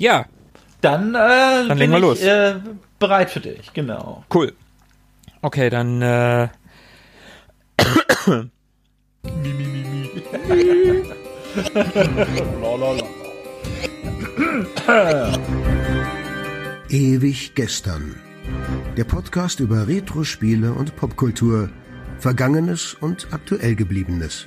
Ja. Dann, äh, dann bin legen wir ich, los. Äh, bereit für dich, genau. Cool. Okay, dann äh, Ewig gestern. Der Podcast über Retro-Spiele und Popkultur, Vergangenes und aktuell gebliebenes.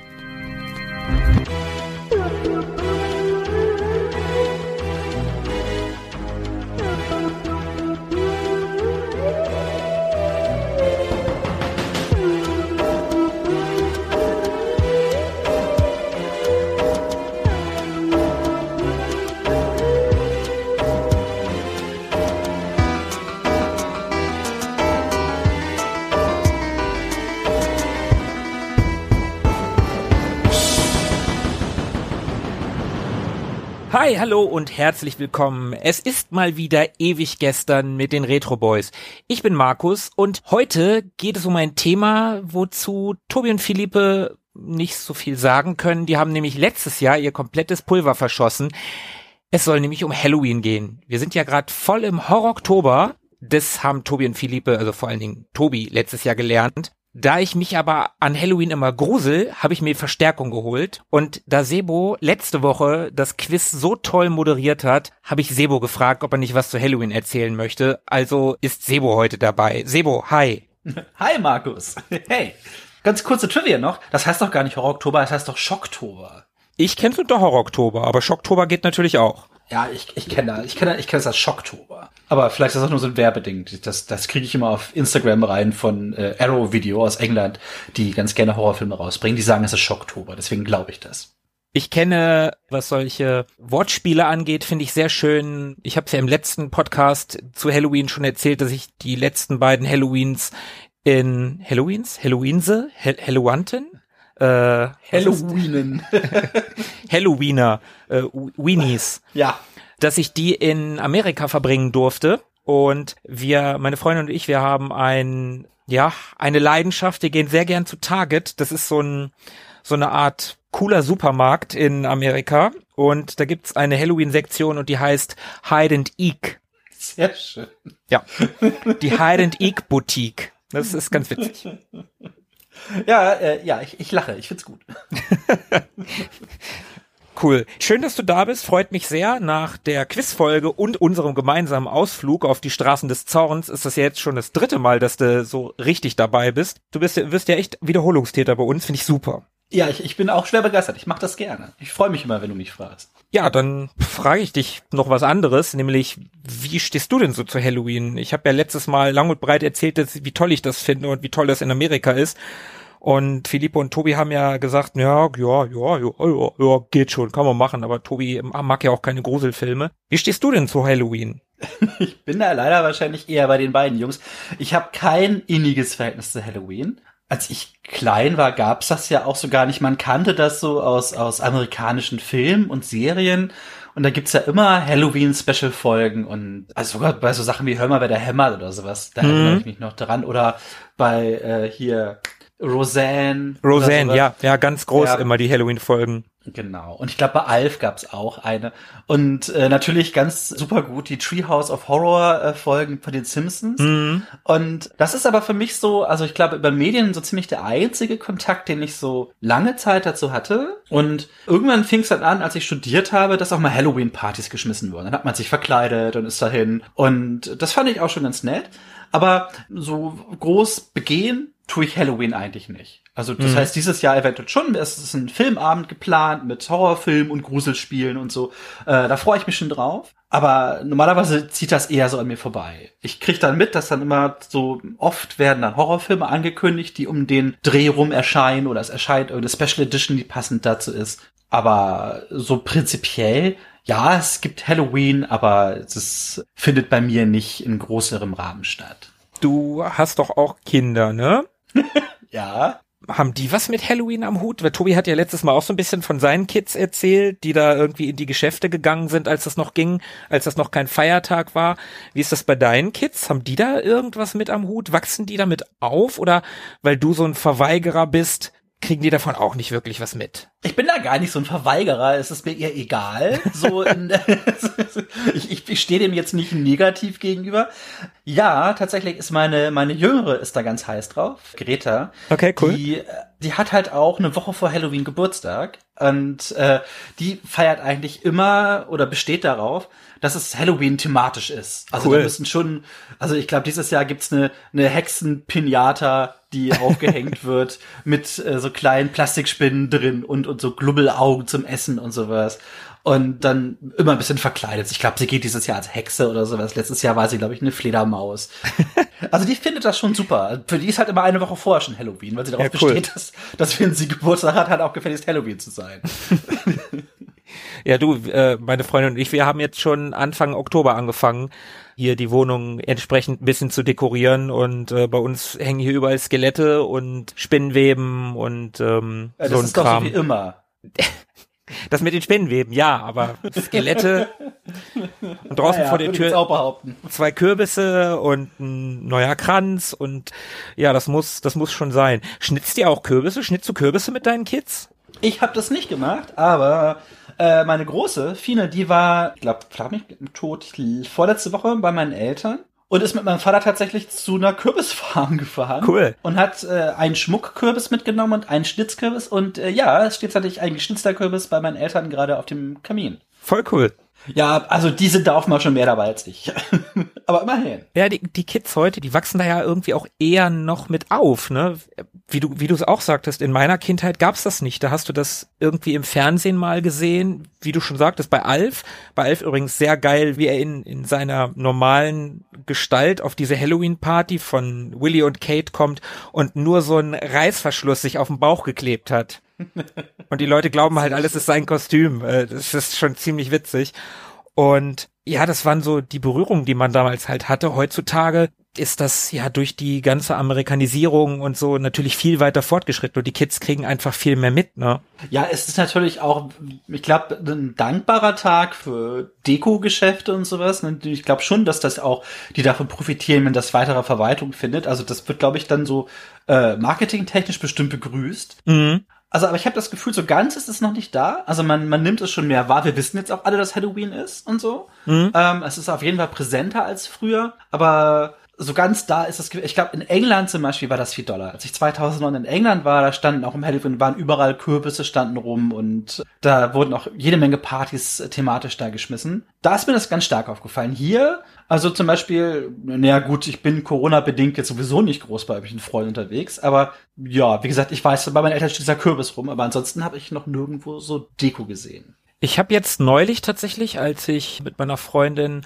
Hallo und herzlich willkommen. Es ist mal wieder ewig gestern mit den Retro Boys. Ich bin Markus und heute geht es um ein Thema, wozu Tobi und Philippe nicht so viel sagen können. Die haben nämlich letztes Jahr ihr komplettes Pulver verschossen. Es soll nämlich um Halloween gehen. Wir sind ja gerade voll im Horror-Oktober. Das haben Tobi und Philippe, also vor allen Dingen Tobi, letztes Jahr gelernt. Da ich mich aber an Halloween immer grusel, habe ich mir Verstärkung geholt. Und da Sebo letzte Woche das Quiz so toll moderiert hat, habe ich Sebo gefragt, ob er nicht was zu Halloween erzählen möchte. Also ist Sebo heute dabei. Sebo, hi. Hi, Markus. Hey. Ganz kurze Trivia noch. Das heißt doch gar nicht Horror-Oktober, das heißt doch Schocktober. Ich kenn's unter Horror-Oktober, aber Schocktober geht natürlich auch. Ja, ich, ich kenne das. Ich kenne ich kenn das als Schocktober. Aber vielleicht ist das auch nur so ein Werbeding. Das, das kriege ich immer auf Instagram rein von äh, Arrow Video aus England, die ganz gerne Horrorfilme rausbringen. Die sagen, es ist Schocktober. Deswegen glaube ich das. Ich kenne, was solche Wortspiele angeht, finde ich sehr schön. Ich habe ja im letzten Podcast zu Halloween schon erzählt, dass ich die letzten beiden Halloweens in Halloweens, Halloweense, Hall Hallowanten, äh, Halloweenen. Halloweener, äh, Weenies, ja. dass ich die in Amerika verbringen durfte. Und wir, meine Freundin und ich, wir haben ein, ja, eine Leidenschaft. Wir gehen sehr gern zu Target. Das ist so ein, so eine Art cooler Supermarkt in Amerika. Und da gibt's eine Halloween-Sektion und die heißt Hide and Eek. Sehr schön. Ja. Die Hide and Eek Boutique. Das ist ganz witzig. Ja, äh, ja, ich, ich lache, ich find's gut. Cool. Schön, dass du da bist. Freut mich sehr. Nach der Quizfolge und unserem gemeinsamen Ausflug auf die Straßen des Zorns ist das ja jetzt schon das dritte Mal, dass du so richtig dabei bist. Du bist, wirst ja echt Wiederholungstäter bei uns. Finde ich super. Ja, ich, ich bin auch schwer begeistert. Ich mache das gerne. Ich freue mich immer, wenn du mich fragst. Ja, dann frage ich dich noch was anderes, nämlich wie stehst du denn so zu Halloween? Ich habe ja letztes Mal lang und breit erzählt, dass, wie toll ich das finde und wie toll das in Amerika ist. Und Philippe und Tobi haben ja gesagt, ja, ja, ja, ja, ja, ja, geht schon, kann man machen. Aber Tobi mag ja auch keine Gruselfilme. Wie stehst du denn zu Halloween? Ich bin da leider wahrscheinlich eher bei den beiden Jungs. Ich habe kein inniges Verhältnis zu Halloween. Als ich klein war, gab's das ja auch so gar nicht. Man kannte das so aus, aus amerikanischen Filmen und Serien. Und da gibt's ja immer Halloween-Special-Folgen und also sogar bei so Sachen wie Hör mal, wer der hämmert oder sowas. Da Mhm. erinnere ich mich noch dran. Oder bei äh, hier Roseanne. Roseanne, ja, ja, ganz groß Ja. immer die Halloween-Folgen. Genau. Und ich glaube, bei Alf gab's auch eine. Und äh, natürlich ganz super gut die Treehouse of Horror äh, von den Simpsons. Mhm. Und das ist aber für mich so, also ich glaube, über Medien so ziemlich der einzige Kontakt, den ich so lange Zeit dazu hatte. Und irgendwann fing es dann an, als ich studiert habe, dass auch mal Halloween-Partys geschmissen wurden. Dann hat man sich verkleidet und ist dahin. Und das fand ich auch schon ganz nett. Aber so groß begehen tue ich Halloween eigentlich nicht. Also das heißt, dieses Jahr eventuell schon. Es ist ein Filmabend geplant mit Horrorfilmen und Gruselspielen und so. Äh, da freue ich mich schon drauf. Aber normalerweise zieht das eher so an mir vorbei. Ich krieg dann mit, dass dann immer so oft werden dann Horrorfilme angekündigt, die um den Dreh rum erscheinen oder es erscheint irgendeine Special Edition, die passend dazu ist. Aber so prinzipiell, ja, es gibt Halloween, aber es findet bei mir nicht in größerem Rahmen statt. du hast doch auch Kinder, ne? Ja. Haben die was mit Halloween am Hut? Weil Tobi hat ja letztes Mal auch so ein bisschen von seinen Kids erzählt, die da irgendwie in die Geschäfte gegangen sind, als das noch ging, als das noch kein Feiertag war. Wie ist das bei deinen Kids? Haben die da irgendwas mit am Hut? Wachsen die damit auf? Oder weil du so ein Verweigerer bist, kriegen die davon auch nicht wirklich was mit. Ich bin da gar nicht so ein Verweigerer, es ist mir eher egal. So in, ich, ich, ich stehe dem jetzt nicht negativ gegenüber. Ja, tatsächlich ist meine, meine Jüngere ist da ganz heiß drauf, Greta. Okay, cool. Die, die hat halt auch eine Woche vor Halloween Geburtstag und äh, die feiert eigentlich immer oder besteht darauf, dass es Halloween thematisch ist. Also cool. da müssen schon, also ich glaube, dieses Jahr gibt's eine, eine Hexen-Pinata, die aufgehängt wird mit äh, so kleinen Plastikspinnen drin und, und so Glubbelaugen zum Essen und sowas. Und dann immer ein bisschen verkleidet. Ich glaube, sie geht dieses Jahr als Hexe oder sowas. Letztes Jahr war sie, glaube ich, eine Fledermaus. also die findet das schon super. Für die ist halt immer eine Woche vorher schon Halloween, weil sie darauf ja, cool. besteht, dass, dass wenn sie Geburtstag hat, halt auch gefälligst Halloween zu sein. Ja, du, äh, meine Freundin und ich, wir haben jetzt schon Anfang Oktober angefangen, hier die Wohnung entsprechend ein bisschen zu dekorieren und äh, bei uns hängen hier überall Skelette und Spinnweben und ähm, ja, so ein ist Kram. Doch so wie immer. Das mit den Spinnenweben, ja, aber Skelette und draußen naja, vor der Tür zwei Kürbisse und ein neuer Kranz und ja, das muss, das muss schon sein. Schnitzt ihr auch Kürbisse? Schnitzt du Kürbisse mit deinen Kids? Ich habe das nicht gemacht, aber äh, meine große, Fine, die war, ich glaube, mich tot, vorletzte Woche bei meinen Eltern und ist mit meinem Vater tatsächlich zu einer Kürbisfarm gefahren. Cool. Und hat äh, einen Schmuckkürbis mitgenommen und einen Schnitzkürbis. Und äh, ja, es steht tatsächlich ein geschnitzter Kürbis bei meinen Eltern gerade auf dem Kamin. Voll cool. Ja, also die sind da auch mal schon mehr dabei als ich. Aber immerhin. Ja, die, die Kids heute, die wachsen da ja irgendwie auch eher noch mit auf, ne? Wie du, wie du es auch sagtest, in meiner Kindheit gab's das nicht. Da hast du das irgendwie im Fernsehen mal gesehen, wie du schon sagtest, bei Alf. Bei Alf übrigens sehr geil, wie er in, in seiner normalen Gestalt auf diese Halloween-Party von Willy und Kate kommt und nur so ein Reißverschluss sich auf den Bauch geklebt hat. Und die Leute glauben halt, alles ist sein Kostüm. Äh, das ist schon ziemlich witzig. Und ja, das waren so die Berührungen, die man damals halt hatte. Heutzutage ist das ja durch die ganze Amerikanisierung und so natürlich viel weiter fortgeschritten und die Kids kriegen einfach viel mehr mit, ne? Ja, es ist natürlich auch, ich glaube, ein dankbarer Tag für Deko-Geschäfte und sowas. Ich glaube schon, dass das auch, die davon profitieren, wenn das weitere Verwaltung findet. Also das wird, glaube ich, dann so äh, marketingtechnisch bestimmt begrüßt. Mhm. Also, aber ich habe das Gefühl, so ganz ist es noch nicht da. Also man, man nimmt es schon mehr wahr. Wir wissen jetzt auch alle, dass Halloween ist und so. Mhm. Ähm, es ist auf jeden Fall präsenter als früher. Aber so ganz da ist es, ich glaube, in England zum Beispiel war das viel doller. Als ich 2009 in England war, da standen auch im Halloween, waren überall Kürbisse standen rum und da wurden auch jede Menge Partys äh, thematisch da geschmissen. Da ist mir das ganz stark aufgefallen. Hier, also zum Beispiel, naja gut, ich bin Corona-bedingt jetzt sowieso nicht groß bei irgendwelchen Freunden unterwegs, aber ja, wie gesagt, ich weiß, bei meinen Eltern steht dieser Kürbis rum, aber ansonsten habe ich noch nirgendwo so Deko gesehen. Ich habe jetzt neulich tatsächlich, als ich mit meiner Freundin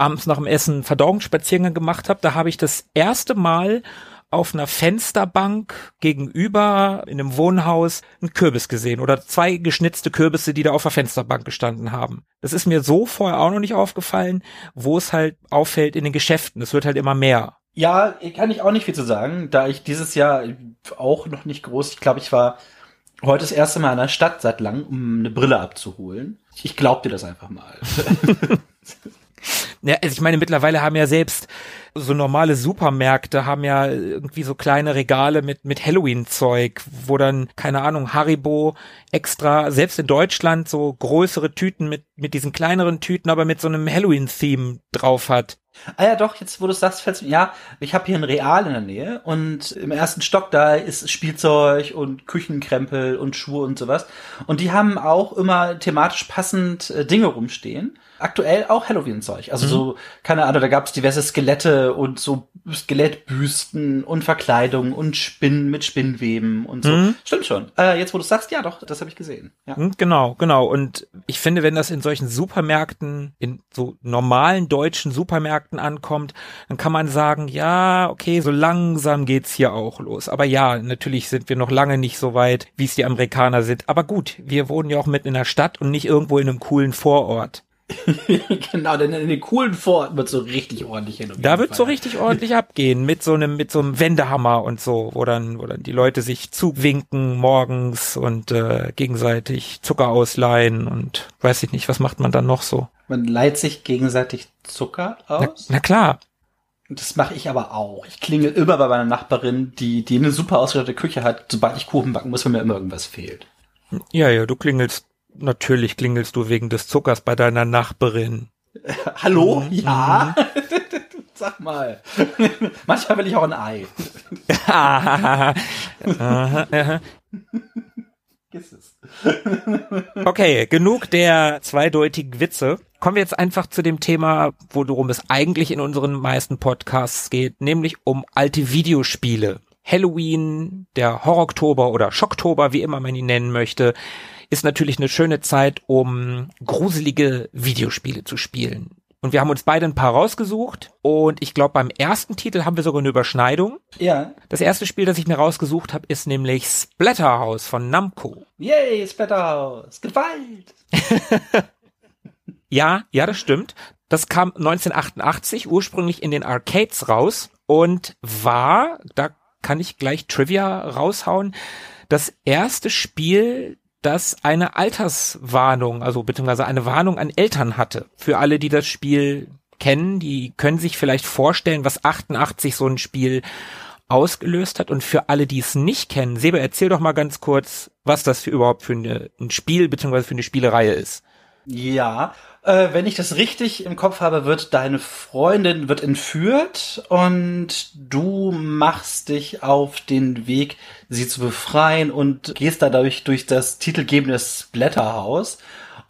abends nach dem Essen Verdauungsspaziergang gemacht habe, da habe ich das erste Mal auf einer Fensterbank gegenüber in einem Wohnhaus einen Kürbis gesehen oder zwei geschnitzte Kürbisse, die da auf der Fensterbank gestanden haben. Das ist mir so vorher auch noch nicht aufgefallen, wo es halt auffällt in den Geschäften. Es wird halt immer mehr. Ja, kann ich auch nicht viel zu sagen, da ich dieses Jahr auch noch nicht groß, ich glaube, ich war heute das erste Mal in der Stadt seit lang, um eine Brille abzuholen. Ich glaub dir das einfach mal. Ja, also ich meine, mittlerweile haben ja selbst so normale Supermärkte haben ja irgendwie so kleine Regale mit, mit Halloween-Zeug, wo dann, keine Ahnung, Haribo extra, selbst in Deutschland so größere Tüten mit, mit diesen kleineren Tüten, aber mit so einem Halloween-Theme drauf hat. Ah ja, doch, jetzt wo du sagst, fällt's mir, ja, ich habe hier ein Real in der Nähe und im ersten Stock da ist Spielzeug und Küchenkrempel und Schuhe und sowas. Und die haben auch immer thematisch passend äh, Dinge rumstehen. Aktuell auch Halloween-Zeug. Also mhm. so, keine Ahnung, da gab's diverse Skelette und so Skelettbüsten und Verkleidung und Spinnen mit Spinnweben und so. Mhm. Stimmt schon. Äh, jetzt wo du sagst, ja doch, das habe ich gesehen. Ja. Mhm, genau, genau. Und ich finde, wenn das in solchen Supermärkten, in so normalen deutschen Supermärkten Märkten ankommt, dann kann man sagen, ja, okay, so langsam geht's hier auch los. Aber ja, natürlich sind wir noch lange nicht so weit, wie es die Amerikaner sind. Aber gut, wir wohnen ja auch mitten in der Stadt und nicht irgendwo in einem coolen Vorort. genau, denn in den coolen Vororten wird so richtig ordentlich hin. Da wird so richtig ordentlich abgehen mit so einem mit so einem Wendehammer und so, wo dann wo dann die Leute sich zuwinken morgens und äh, gegenseitig Zucker ausleihen und weiß ich nicht, was macht man dann noch so? Man leiht sich gegenseitig Zucker aus? Na, na klar. Das mache ich aber auch. Ich klingel immer bei meiner Nachbarin, die, die eine super ausgestattete Küche hat, sobald ich Kuchen backen muss, wenn mir immer irgendwas fehlt. Ja, ja, du klingelst, natürlich klingelst du wegen des Zuckers bei deiner Nachbarin. Hallo? Mhm. Ja? Sag mal. Manchmal will ich auch ein Ei. Okay, genug der zweideutigen Witze. Kommen wir jetzt einfach zu dem Thema, worum es eigentlich in unseren meisten Podcasts geht, nämlich um alte Videospiele. Halloween, der Horror-Oktober oder Schocktober, wie immer man ihn nennen möchte, ist natürlich eine schöne Zeit, um gruselige Videospiele zu spielen. Und wir haben uns beide ein paar rausgesucht. Und ich glaube, beim ersten Titel haben wir sogar eine Überschneidung. Ja. Das erste Spiel, das ich mir rausgesucht habe, ist nämlich Splatterhouse von Namco. Yay, Splatterhouse. Gewalt. ja, ja, das stimmt. Das kam 1988 ursprünglich in den Arcades raus und war, da kann ich gleich Trivia raushauen, das erste Spiel, das eine Alterswarnung, also beziehungsweise eine Warnung an Eltern hatte. Für alle, die das Spiel kennen, die können sich vielleicht vorstellen, was 88 so ein Spiel ausgelöst hat. Und für alle, die es nicht kennen, Sebe, erzähl doch mal ganz kurz, was das für überhaupt für eine, ein Spiel beziehungsweise für eine Spielereihe ist. Ja, äh, wenn ich das richtig im Kopf habe, wird deine Freundin wird entführt und du machst dich auf den Weg, sie zu befreien und gehst dadurch durch das titelgebende Splatterhaus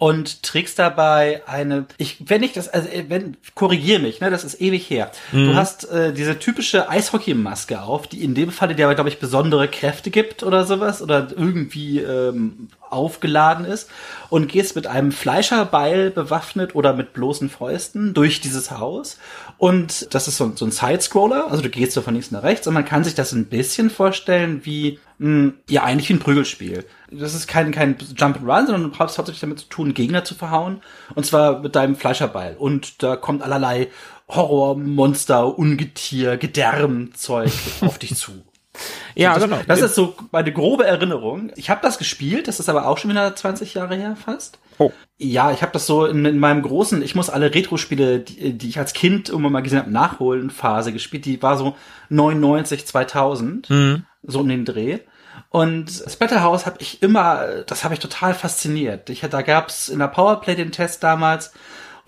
und trägst dabei eine, ich, wenn ich das, also äh, wenn, korrigier mich, ne, das ist ewig her. Mhm. Du hast äh, diese typische Eishockeymaske auf, die in dem Falle dir, glaube ich, besondere Kräfte gibt oder sowas oder irgendwie ähm, aufgeladen ist und gehst mit einem Fleischerbeil bewaffnet oder mit bloßen Fäusten durch dieses Haus und das ist so, so ein Sidescroller, also du gehst so von links nach rechts und man kann sich das ein bisschen vorstellen wie, mh, hm, ja, eigentlich wie ein Prügelspiel. Das ist kein, kein Jump and Run, sondern du hast hauptsächlich damit zu tun, Gegner zu verhauen. Und zwar mit deinem Fleischerbeil. Und da kommt allerlei Horror, Monster, Ungetier, Gedärmzeug auf dich zu. Ja, das, genau. Das ist so meine grobe Erinnerung. Ich habe das gespielt, das ist aber auch schon wieder 20 Jahre her fast. Oh. Ja, ich habe das so in, in, meinem großen, ich muss alle Retro-Spiele, die, die ich als Kind immer mal gesehen habe, nachholen Phase gespielt. Die war so 99, 2000, mhm. so in den Dreh. Und Splatterhouse habe ich immer, das habe ich total fasziniert. Ich, da gab's in der Powerplay den Test damals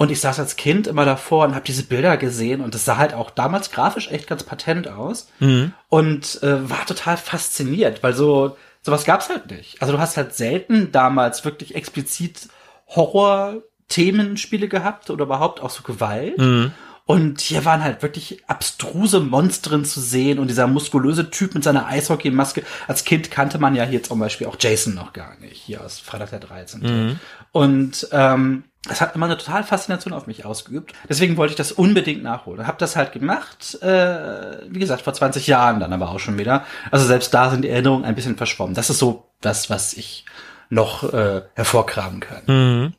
und ich saß als Kind immer davor und habe diese Bilder gesehen und es sah halt auch damals grafisch echt ganz patent aus mhm. und äh, war total fasziniert, weil so sowas gab's halt nicht. Also du hast halt selten damals wirklich explizit Horror-Themenspiele gehabt oder überhaupt auch so Gewalt. Mhm. Und hier waren halt wirklich abstruse Monstren zu sehen und dieser muskulöse Typ mit seiner Eishockeymaske. Als Kind kannte man ja hier zum Beispiel auch Jason noch gar nicht, hier aus Freitag der 13. Mhm. Und ähm, das hat immer eine total Faszination auf mich ausgeübt. Deswegen wollte ich das unbedingt nachholen. Hab das halt gemacht, äh, wie gesagt, vor 20 Jahren dann aber auch schon wieder. Also selbst da sind die Erinnerungen ein bisschen verschwommen. Das ist so das, was ich noch äh, hervorkramen kann. Mhm.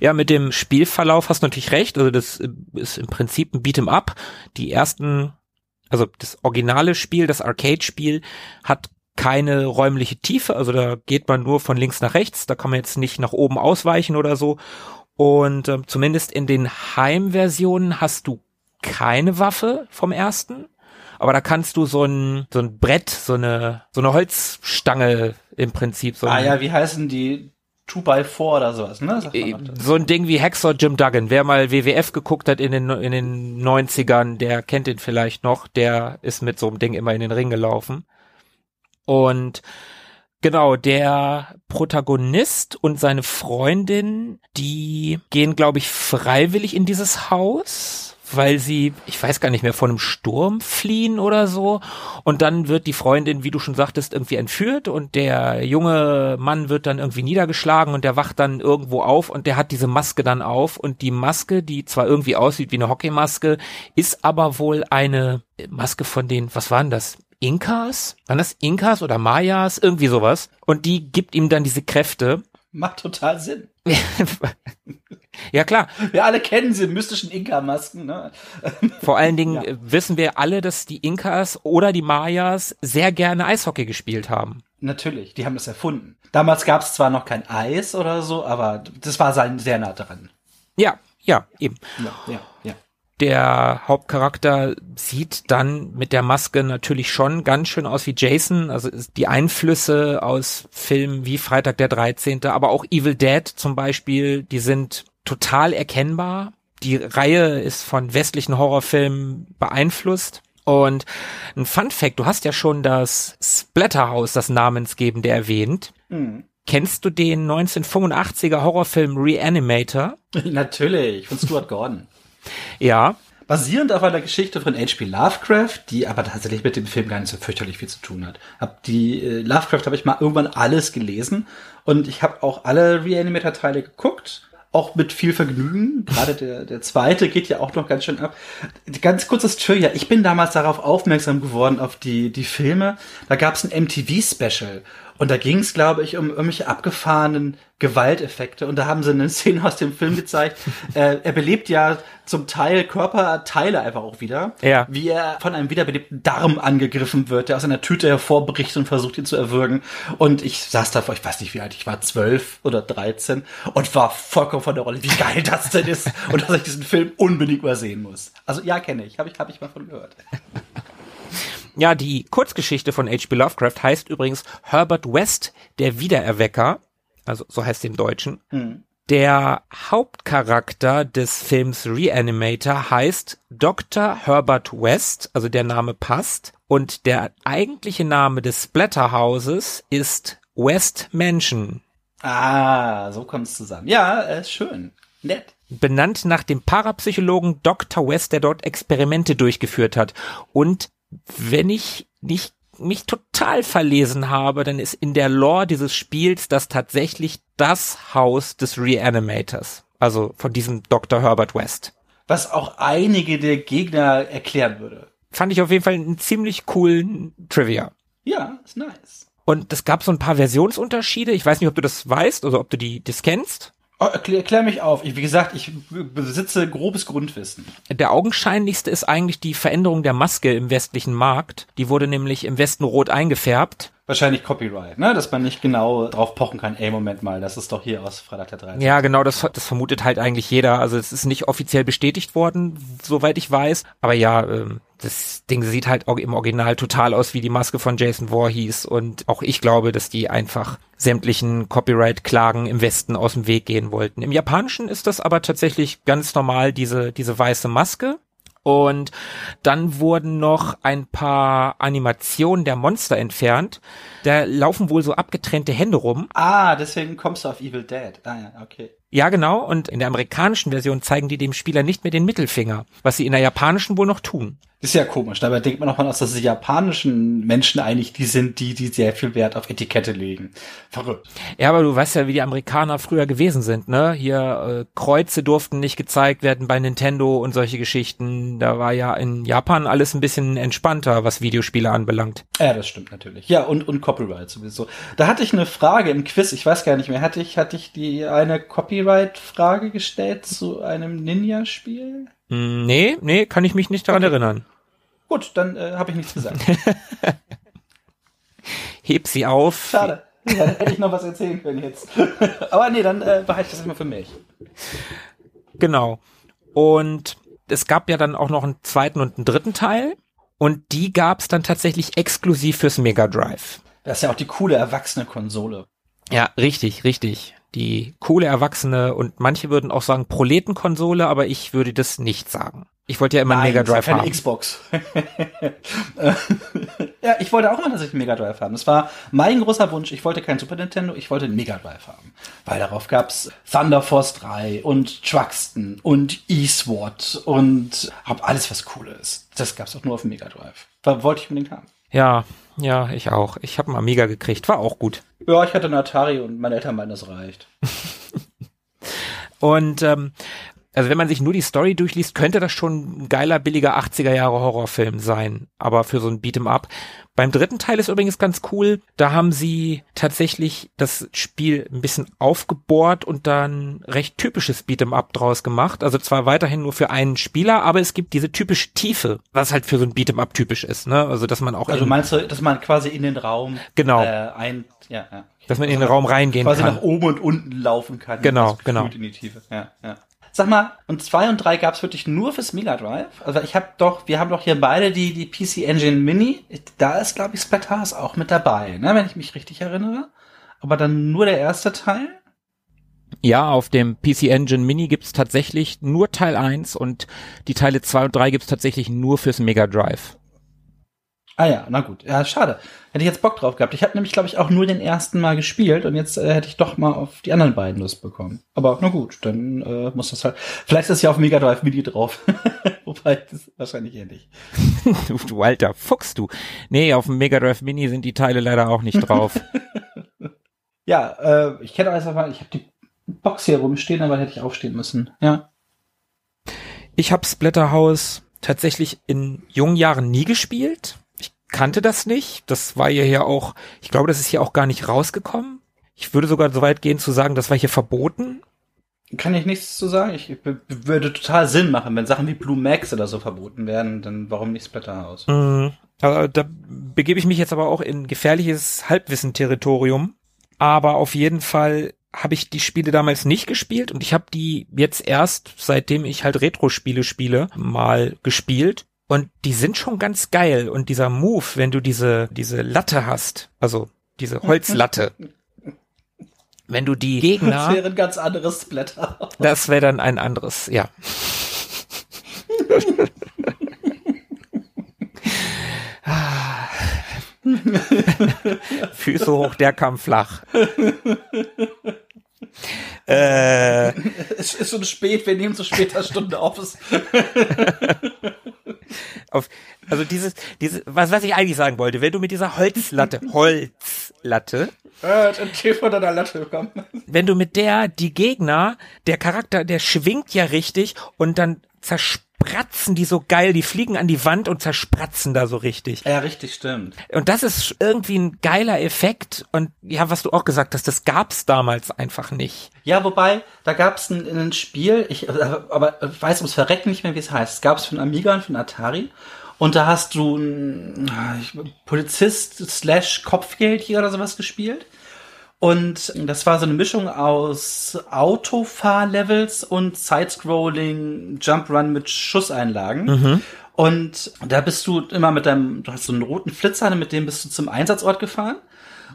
Ja, mit dem Spielverlauf hast du natürlich recht. Also das ist im Prinzip ein Beat'em Up. Die ersten, also das originale Spiel, das Arcade-Spiel hat keine räumliche Tiefe, also da geht man nur von links nach rechts, da kann man jetzt nicht nach oben ausweichen oder so. Und äh, zumindest in den Heimversionen hast du keine Waffe vom ersten, aber da kannst du so ein so ein Brett, so eine so eine Holzstange im Prinzip. So ah ja, wie heißen die? 2x4 oder sowas, ne? Äh, so ein Ding wie Hexor Jim Duggan. Wer mal WWF geguckt hat in den, in den 90ern, der kennt ihn vielleicht noch. Der ist mit so einem Ding immer in den Ring gelaufen. Und genau, der Protagonist und seine Freundin, die gehen, glaube ich, freiwillig in dieses Haus weil sie, ich weiß gar nicht mehr, von einem Sturm fliehen oder so. Und dann wird die Freundin, wie du schon sagtest, irgendwie entführt und der junge Mann wird dann irgendwie niedergeschlagen und der wacht dann irgendwo auf und der hat diese Maske dann auf und die Maske, die zwar irgendwie aussieht wie eine Hockeymaske, ist aber wohl eine Maske von den, was waren das? Inkas? Waren das Inkas oder Mayas? Irgendwie sowas. Und die gibt ihm dann diese Kräfte. Macht total Sinn. Ja, klar. Wir alle kennen sie, mystischen Inka-Masken. Ne? Vor allen Dingen ja. wissen wir alle, dass die Inkas oder die Mayas sehr gerne Eishockey gespielt haben. Natürlich, die haben das erfunden. Damals gab es zwar noch kein Eis oder so, aber das war sein sehr nah dran. Ja, ja, eben. Ja, ja, ja. Der Hauptcharakter sieht dann mit der Maske natürlich schon ganz schön aus wie Jason. Also die Einflüsse aus Filmen wie Freitag der 13., aber auch Evil Dead zum Beispiel, die sind total erkennbar. Die Reihe ist von westlichen Horrorfilmen beeinflusst. Und ein Fun Fact, du hast ja schon das Splatterhouse, das Namensgebende erwähnt. Mhm. Kennst du den 1985er Horrorfilm Reanimator? Natürlich, von Stuart Gordon. Ja. Basierend auf einer Geschichte von H.P. Lovecraft, die aber tatsächlich mit dem Film gar nicht so fürchterlich viel zu tun hat. Hab die äh, Lovecraft habe ich mal irgendwann alles gelesen und ich habe auch alle Reanimator-Teile geguckt auch mit viel Vergnügen. Gerade der, der zweite geht ja auch noch ganz schön ab. Ganz kurzes Trivia. Ich bin damals darauf aufmerksam geworden, auf die, die Filme. Da gab es ein MTV-Special. Und da ging es, glaube ich, um irgendwelche abgefahrenen Gewalteffekte. Und da haben sie eine Szene aus dem Film gezeigt. äh, er belebt ja zum Teil Körperteile einfach auch wieder. Ja. Wie er von einem wiederbelebten Darm angegriffen wird, der aus einer Tüte hervorbricht und versucht, ihn zu erwürgen. Und ich saß davor, ich weiß nicht wie alt, ich war zwölf oder dreizehn und war vollkommen von der Rolle, wie geil das denn ist. und dass ich diesen Film unbedingt mal sehen muss. Also ja, kenne ich. Habe ich, hab ich mal von gehört. Ja, die Kurzgeschichte von H.P. Lovecraft heißt übrigens Herbert West, der Wiedererwecker. Also so heißt es im Deutschen. Mhm. Der Hauptcharakter des Films Reanimator heißt Dr. Herbert West, also der Name passt. Und der eigentliche Name des Splatterhauses ist West Mansion. Ah, so kommt es zusammen. Ja, äh, schön. Nett benannt nach dem Parapsychologen Dr. West, der dort Experimente durchgeführt hat. Und wenn ich nicht mich total verlesen habe, dann ist in der Lore dieses Spiels das tatsächlich das Haus des Reanimators. Also von diesem Dr. Herbert West. Was auch einige der Gegner erklären würde. Fand ich auf jeden Fall einen ziemlich coolen Trivia. Ja, ist nice. Und es gab so ein paar Versionsunterschiede. Ich weiß nicht, ob du das weißt oder ob du die das kennst. Oh, erklär, erklär mich auf. Ich, wie gesagt, ich besitze grobes Grundwissen. Der augenscheinlichste ist eigentlich die Veränderung der Maske im westlichen Markt. Die wurde nämlich im Westen rot eingefärbt. Wahrscheinlich Copyright, ne? Dass man nicht genau drauf pochen kann, ey, Moment mal, das ist doch hier aus Freitag der 13. Ja, genau, das, das vermutet halt eigentlich jeder. Also es ist nicht offiziell bestätigt worden, soweit ich weiß. Aber ja, ähm, das Ding sieht halt im Original total aus wie die Maske von Jason Voorhees und auch ich glaube, dass die einfach sämtlichen Copyright-Klagen im Westen aus dem Weg gehen wollten. Im Japanischen ist das aber tatsächlich ganz normal, diese, diese weiße Maske. Und dann wurden noch ein paar Animationen der Monster entfernt. Da laufen wohl so abgetrennte Hände rum. Ah, deswegen kommst du auf Evil Dead. Ah ja, okay. Ja, genau. Und in der amerikanischen Version zeigen die dem Spieler nicht mehr den Mittelfinger, was sie in der japanischen wohl noch tun. Das ist ja komisch. Dabei denkt man auch mal aus, dass die japanischen Menschen eigentlich die sind, die, die sehr viel Wert auf Etikette legen. Verrückt. Ja, aber du weißt ja, wie die Amerikaner früher gewesen sind, ne? Hier, äh, Kreuze durften nicht gezeigt werden bei Nintendo und solche Geschichten. Da war ja in Japan alles ein bisschen entspannter, was Videospiele anbelangt. Ja, das stimmt natürlich. Ja, und, und Copyright sowieso. Da hatte ich eine Frage im Quiz, ich weiß gar nicht mehr. Hatte ich, hatte ich die eine Copyright-Frage gestellt zu einem Ninja-Spiel? Hm, nee, nee, kann ich mich nicht daran okay. erinnern. Gut, dann äh, habe ich nichts gesagt. Heb sie auf. Schade. Ja, hätte ich noch was erzählen können jetzt. Aber nee, dann äh, behalte ich das immer für mich. Genau. Und es gab ja dann auch noch einen zweiten und einen dritten Teil. Und die gab es dann tatsächlich exklusiv fürs Mega Drive. Das ist ja auch die coole erwachsene Konsole. Ja, richtig, richtig die coole Erwachsene und manche würden auch sagen Proletenkonsole, aber ich würde das nicht sagen. Ich wollte ja immer Nein, einen Mega Drive keine haben. Xbox. ja, ich wollte auch immer tatsächlich einen Mega Drive haben. Das war mein großer Wunsch. Ich wollte keinen Super Nintendo, ich wollte einen Mega Drive haben. Weil darauf gab's Thunder Force 3 und Truxton und E-SWAT und hab alles, was cool ist. Das gab's auch nur auf dem Mega Drive. Wollte ich unbedingt haben. Ja, ja, ich auch. Ich habe einen Amiga gekriegt, war auch gut. Ja, ich hatte einen Atari und meine Eltern meinen, das reicht. und ähm, also wenn man sich nur die Story durchliest, könnte das schon ein geiler, billiger 80er Jahre Horrorfilm sein. Aber für so ein Beat'em Up. Beim dritten Teil ist übrigens ganz cool. Da haben sie tatsächlich das Spiel ein bisschen aufgebohrt und dann recht typisches Beat'em Up draus gemacht. Also zwar weiterhin nur für einen Spieler, aber es gibt diese typische Tiefe, was halt für so ein Beat'em Up typisch ist, ne? Also dass man auch. Also meinst du, dass man quasi in den Raum genau. äh, ein, ja, ja. Dass man in den Raum reingehen quasi kann. nach oben und unten laufen kann. Genau, genau. In die Tiefe. Ja, ja. Sag mal, und zwei und drei gab's wirklich nur fürs Mega Drive? Also ich habe doch, wir haben doch hier beide die die PC Engine Mini. Da ist glaube ich Splatterhouse auch mit dabei, ne, wenn ich mich richtig erinnere. Aber dann nur der erste Teil. Ja, auf dem PC Engine Mini gibt's tatsächlich nur Teil 1 und die Teile 2 und 3 gibt's tatsächlich nur fürs Mega Drive. Ah ja, na gut. Ja, schade. Hätte ich jetzt Bock drauf gehabt. Ich habe nämlich, glaube ich, auch nur den ersten Mal gespielt und jetzt äh, hätte ich doch mal auf die anderen beiden Lust bekommen. Aber na gut, dann äh, muss das halt. Vielleicht ist ja auf Mega Drive Mini drauf. Wobei, das ist wahrscheinlich eher nicht. du, du alter Fuchs, du. Nee, auf dem Mega Drive Mini sind die Teile leider auch nicht drauf. Ja, äh, ich kenne einfach mal, ich habe die Box hier rumstehen, aber hätte ich aufstehen müssen. Ja. ich habe Splatterhouse tatsächlich in jungen Jahren nie gespielt. Kannte das nicht. Das war ja hier auch, ich glaube, das ist hier auch gar nicht rausgekommen. Ich würde sogar so weit gehen zu sagen, das war hier verboten. Kann ich nichts zu sagen. Ich würde total Sinn machen, wenn Sachen wie Blue Max oder so verboten werden, dann warum nicht Splatterhouse? Mhm. Aber da begebe ich mich jetzt aber auch in gefährliches Halbwissen-Territorium. Aber auf jeden Fall habe ich die Spiele damals nicht gespielt und ich habe die jetzt erst, seitdem ich halt Retro-Spiele spiele, mal gespielt. Und die sind schon ganz geil. Und dieser Move, wenn du diese, diese Latte hast, also diese Holzlatte, wenn du die Das Gegner, wäre ein ganz anderes Splatterhouse. das wäre dann ein anderes, ja. Füße hoch, der kam flach. äh, Es ist schon spät, wir nehmen zu später Stunde auf. Auf, also dieses, dieses, was, was ich eigentlich sagen wollte, wenn du mit dieser Holzlatte, Holzlatte, Äh, ein Latte bekommen. wenn du mit der die Gegner, der Charakter, der schwingt ja richtig und dann zerspratzen die so geil, die fliegen an die Wand und zerspratzen da so richtig. Ja, richtig, stimmt. Und das ist irgendwie ein geiler Effekt und ja, was du auch gesagt hast, das gab's damals einfach nicht. Ja, wobei, da gab es ein, ein Spiel, ich, äh, aber ich weiß ums Verrecken nicht mehr, wie es heißt. Es gab es für den Amiga und den Atari. Und da hast du einen Polizist slash Kopfgeldjäger oder sowas gespielt. Und das war so eine Mischung aus Autofahrlevels und Sidescrolling Jump Run mit Schusseinlagen. Und da bist du immer mit deinem, du hast so einen roten Flitzer, mit dem bist du zum Einsatzort gefahren.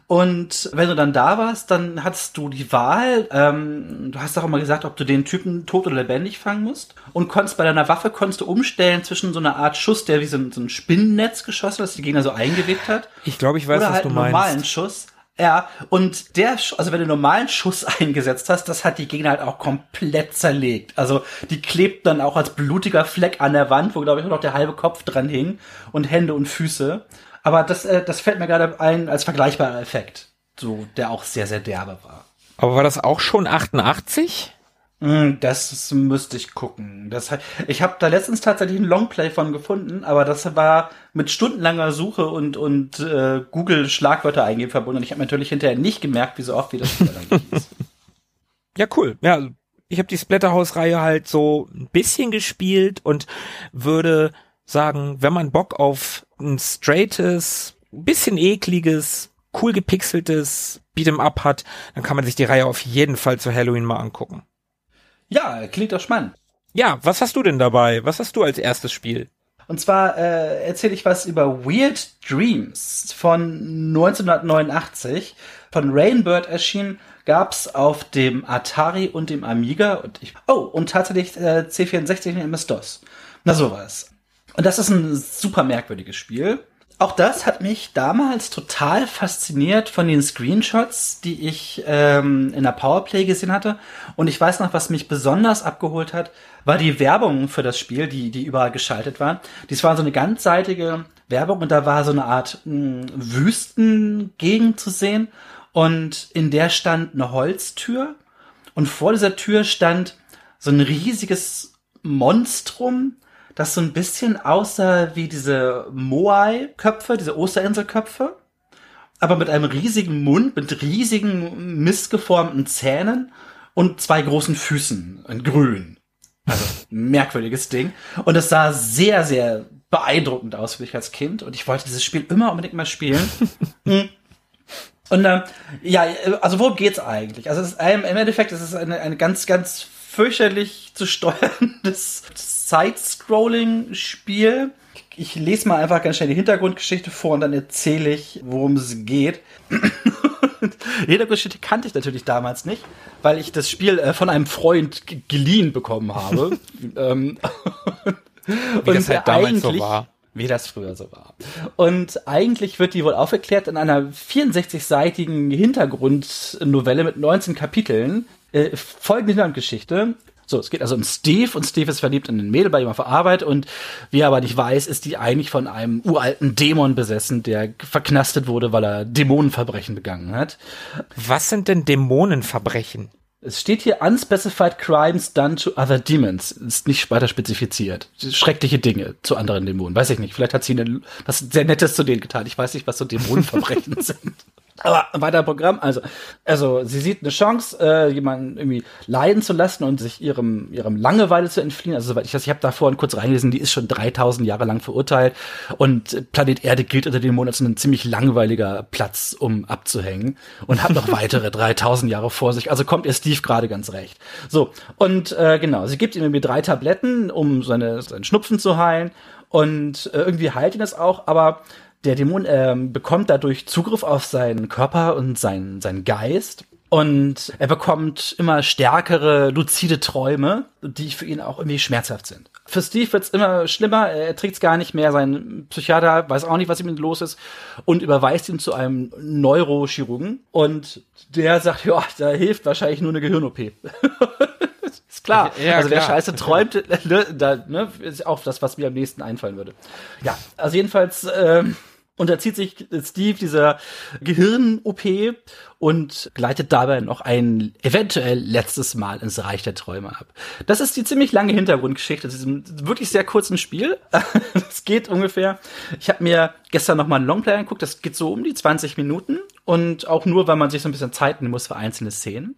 Und wenn du dann da warst, dann hattest du die Wahl. Ähm, du hast auch immer gesagt, ob du den Typen tot oder lebendig fangen musst. Und konntest bei deiner Waffe konntest du umstellen zwischen so einer Art Schuss, der wie so ein, so ein Spinnennetz geschossen hat, das die Gegner so eingewebt hat. Ich glaube, ich weiß, oder was halt du einen meinst. normalen Schuss. Ja, und der, also wenn du normalen Schuss eingesetzt hast, das hat die Gegner halt auch komplett zerlegt. Also die klebt dann auch als blutiger Fleck an der Wand, wo glaube ich nur noch der halbe Kopf dran hing und Hände und Füße. Aber das, äh, das fällt mir gerade ein als vergleichbarer Effekt, so der auch sehr sehr derbe war. Aber war das auch schon 88? Hm, Das müsste ich gucken. Das, ich habe da letztens tatsächlich ein Longplay von gefunden, aber das war mit stundenlanger Suche und, und äh, Google Schlagwörter eingeben verbunden. Und ich habe natürlich hinterher nicht gemerkt, wie so oft wie das hieß. Ja, cool. Ja, ich habe die Splatterhouse-Reihe halt so ein bisschen gespielt und würde sagen, wenn man Bock auf ein straightes, bisschen ekliges, cool gepixeltes Beat'em Up hat, dann kann man sich die Reihe auf jeden Fall zu Halloween mal angucken. Ja, klingt doch spannend. Ja, was hast du denn dabei? Was hast du als erstes Spiel? Und zwar äh, erzähle ich was über Weird Dreams von 1989. Von Rainbird erschienen, gab's auf dem Atari und dem Amiga und ich, oh, und tatsächlich äh, C64 und MS-DOS. Na sowas. Und das ist ein super merkwürdiges Spiel. Auch das hat mich damals total fasziniert von den Screenshots, die ich ähm, in der Powerplay gesehen hatte. Und ich weiß noch, was mich besonders abgeholt hat, war die Werbung für das Spiel, die, die überall geschaltet war. Dies war so eine ganzseitige Werbung und da war so eine Art mh, Wüstengegend zu sehen. Und in der stand eine Holztür. Und vor dieser Tür stand so ein riesiges Monstrum, das so ein bisschen aussah wie diese Moai-Köpfe, diese Osterinselköpfe, aber mit einem riesigen Mund, mit riesigen missgeformten Zähnen und zwei großen Füßen in grün. Also merkwürdiges Ding. Und es sah sehr, sehr beeindruckend aus für mich als Kind. Und ich wollte dieses Spiel immer unbedingt mal spielen. Hm. und äh, ja, also worum geht's eigentlich? Also ist, im Endeffekt ist es eine, eine ganz, ganz fürchterlich zu steuerndes Side-Scrolling-Spiel. Ich lese mal einfach ganz schnell die Hintergrundgeschichte vor und dann erzähle ich, worum es geht. die Hintergrundgeschichte kannte ich natürlich damals nicht, weil ich das Spiel äh, von einem Freund geliehen bekommen habe. ähm, Wie das halt damals so war. Wie das früher so war. Und eigentlich wird die wohl aufgeklärt in einer 64-seitigen Hintergrundnovelle mit 19 Kapiteln. Äh, folgende Hintergrundgeschichte. So, es geht also um Steve und Steve ist verliebt in ein Mädel bei ihm auf der Arbeit und wie er aber nicht weiß, ist die eigentlich von einem uralten Dämon besessen, der verknastet wurde, weil er Dämonenverbrechen begangen hat. Was sind denn Dämonenverbrechen? Es steht hier unspecified crimes done to other demons. Ist nicht weiter spezifiziert. Schreckliche Dinge zu anderen Dämonen. Weiß ich nicht. Vielleicht hat sie was sehr Nettes zu denen getan. Ich weiß nicht, was so Dämonenverbrechen sind. Aber ein weiterer Programm, also, also sie sieht eine Chance, äh, jemanden irgendwie leiden zu lassen und sich ihrem, ihrem Langeweile zu entfliehen. Also soweit ich das, ich habe da vorhin kurz reingelesen, die ist schon 3000 Jahre lang verurteilt und Planet Erde gilt unter dem Monat als ein ziemlich langweiliger Platz, um abzuhängen und hat noch weitere 3000 Jahre vor sich. Also kommt ihr Steve gerade ganz recht. So, und äh, genau, sie gibt ihm irgendwie drei Tabletten, um seine, seinen Schnupfen zu heilen und äh, irgendwie heilt ihn das auch, aber der Dämon ähm, bekommt dadurch Zugriff auf seinen Körper und seinen, seinen Geist. Und er bekommt immer stärkere, luzide Träume, die für ihn auch irgendwie schmerzhaft sind. Für Steve wird's immer schlimmer, er trägt's gar nicht mehr, sein Psychiater weiß auch nicht, was ihm los ist und überweist ihn zu einem Neurochirurgen und der sagt, ja, da hilft wahrscheinlich nur eine Gehirn-OP. ist klar. Ja, also wer klar. Scheiße träumt, ne, da, ne, ist auch das, was mir am nächsten einfallen würde. Ja, also jedenfalls ähm, unterzieht sich Steve dieser Gehirn-OP und gleitet dabei noch ein eventuell letztes Mal ins Reich der Träume ab. Das ist die ziemlich lange Hintergrundgeschichte zu diesem wirklich sehr kurzen Spiel. Es geht ungefähr, ich habe mir gestern noch mal einen Longplay angeguckt, das geht so um die 20 Minuten und auch nur, weil man sich so ein bisschen Zeit nehmen muss für einzelne Szenen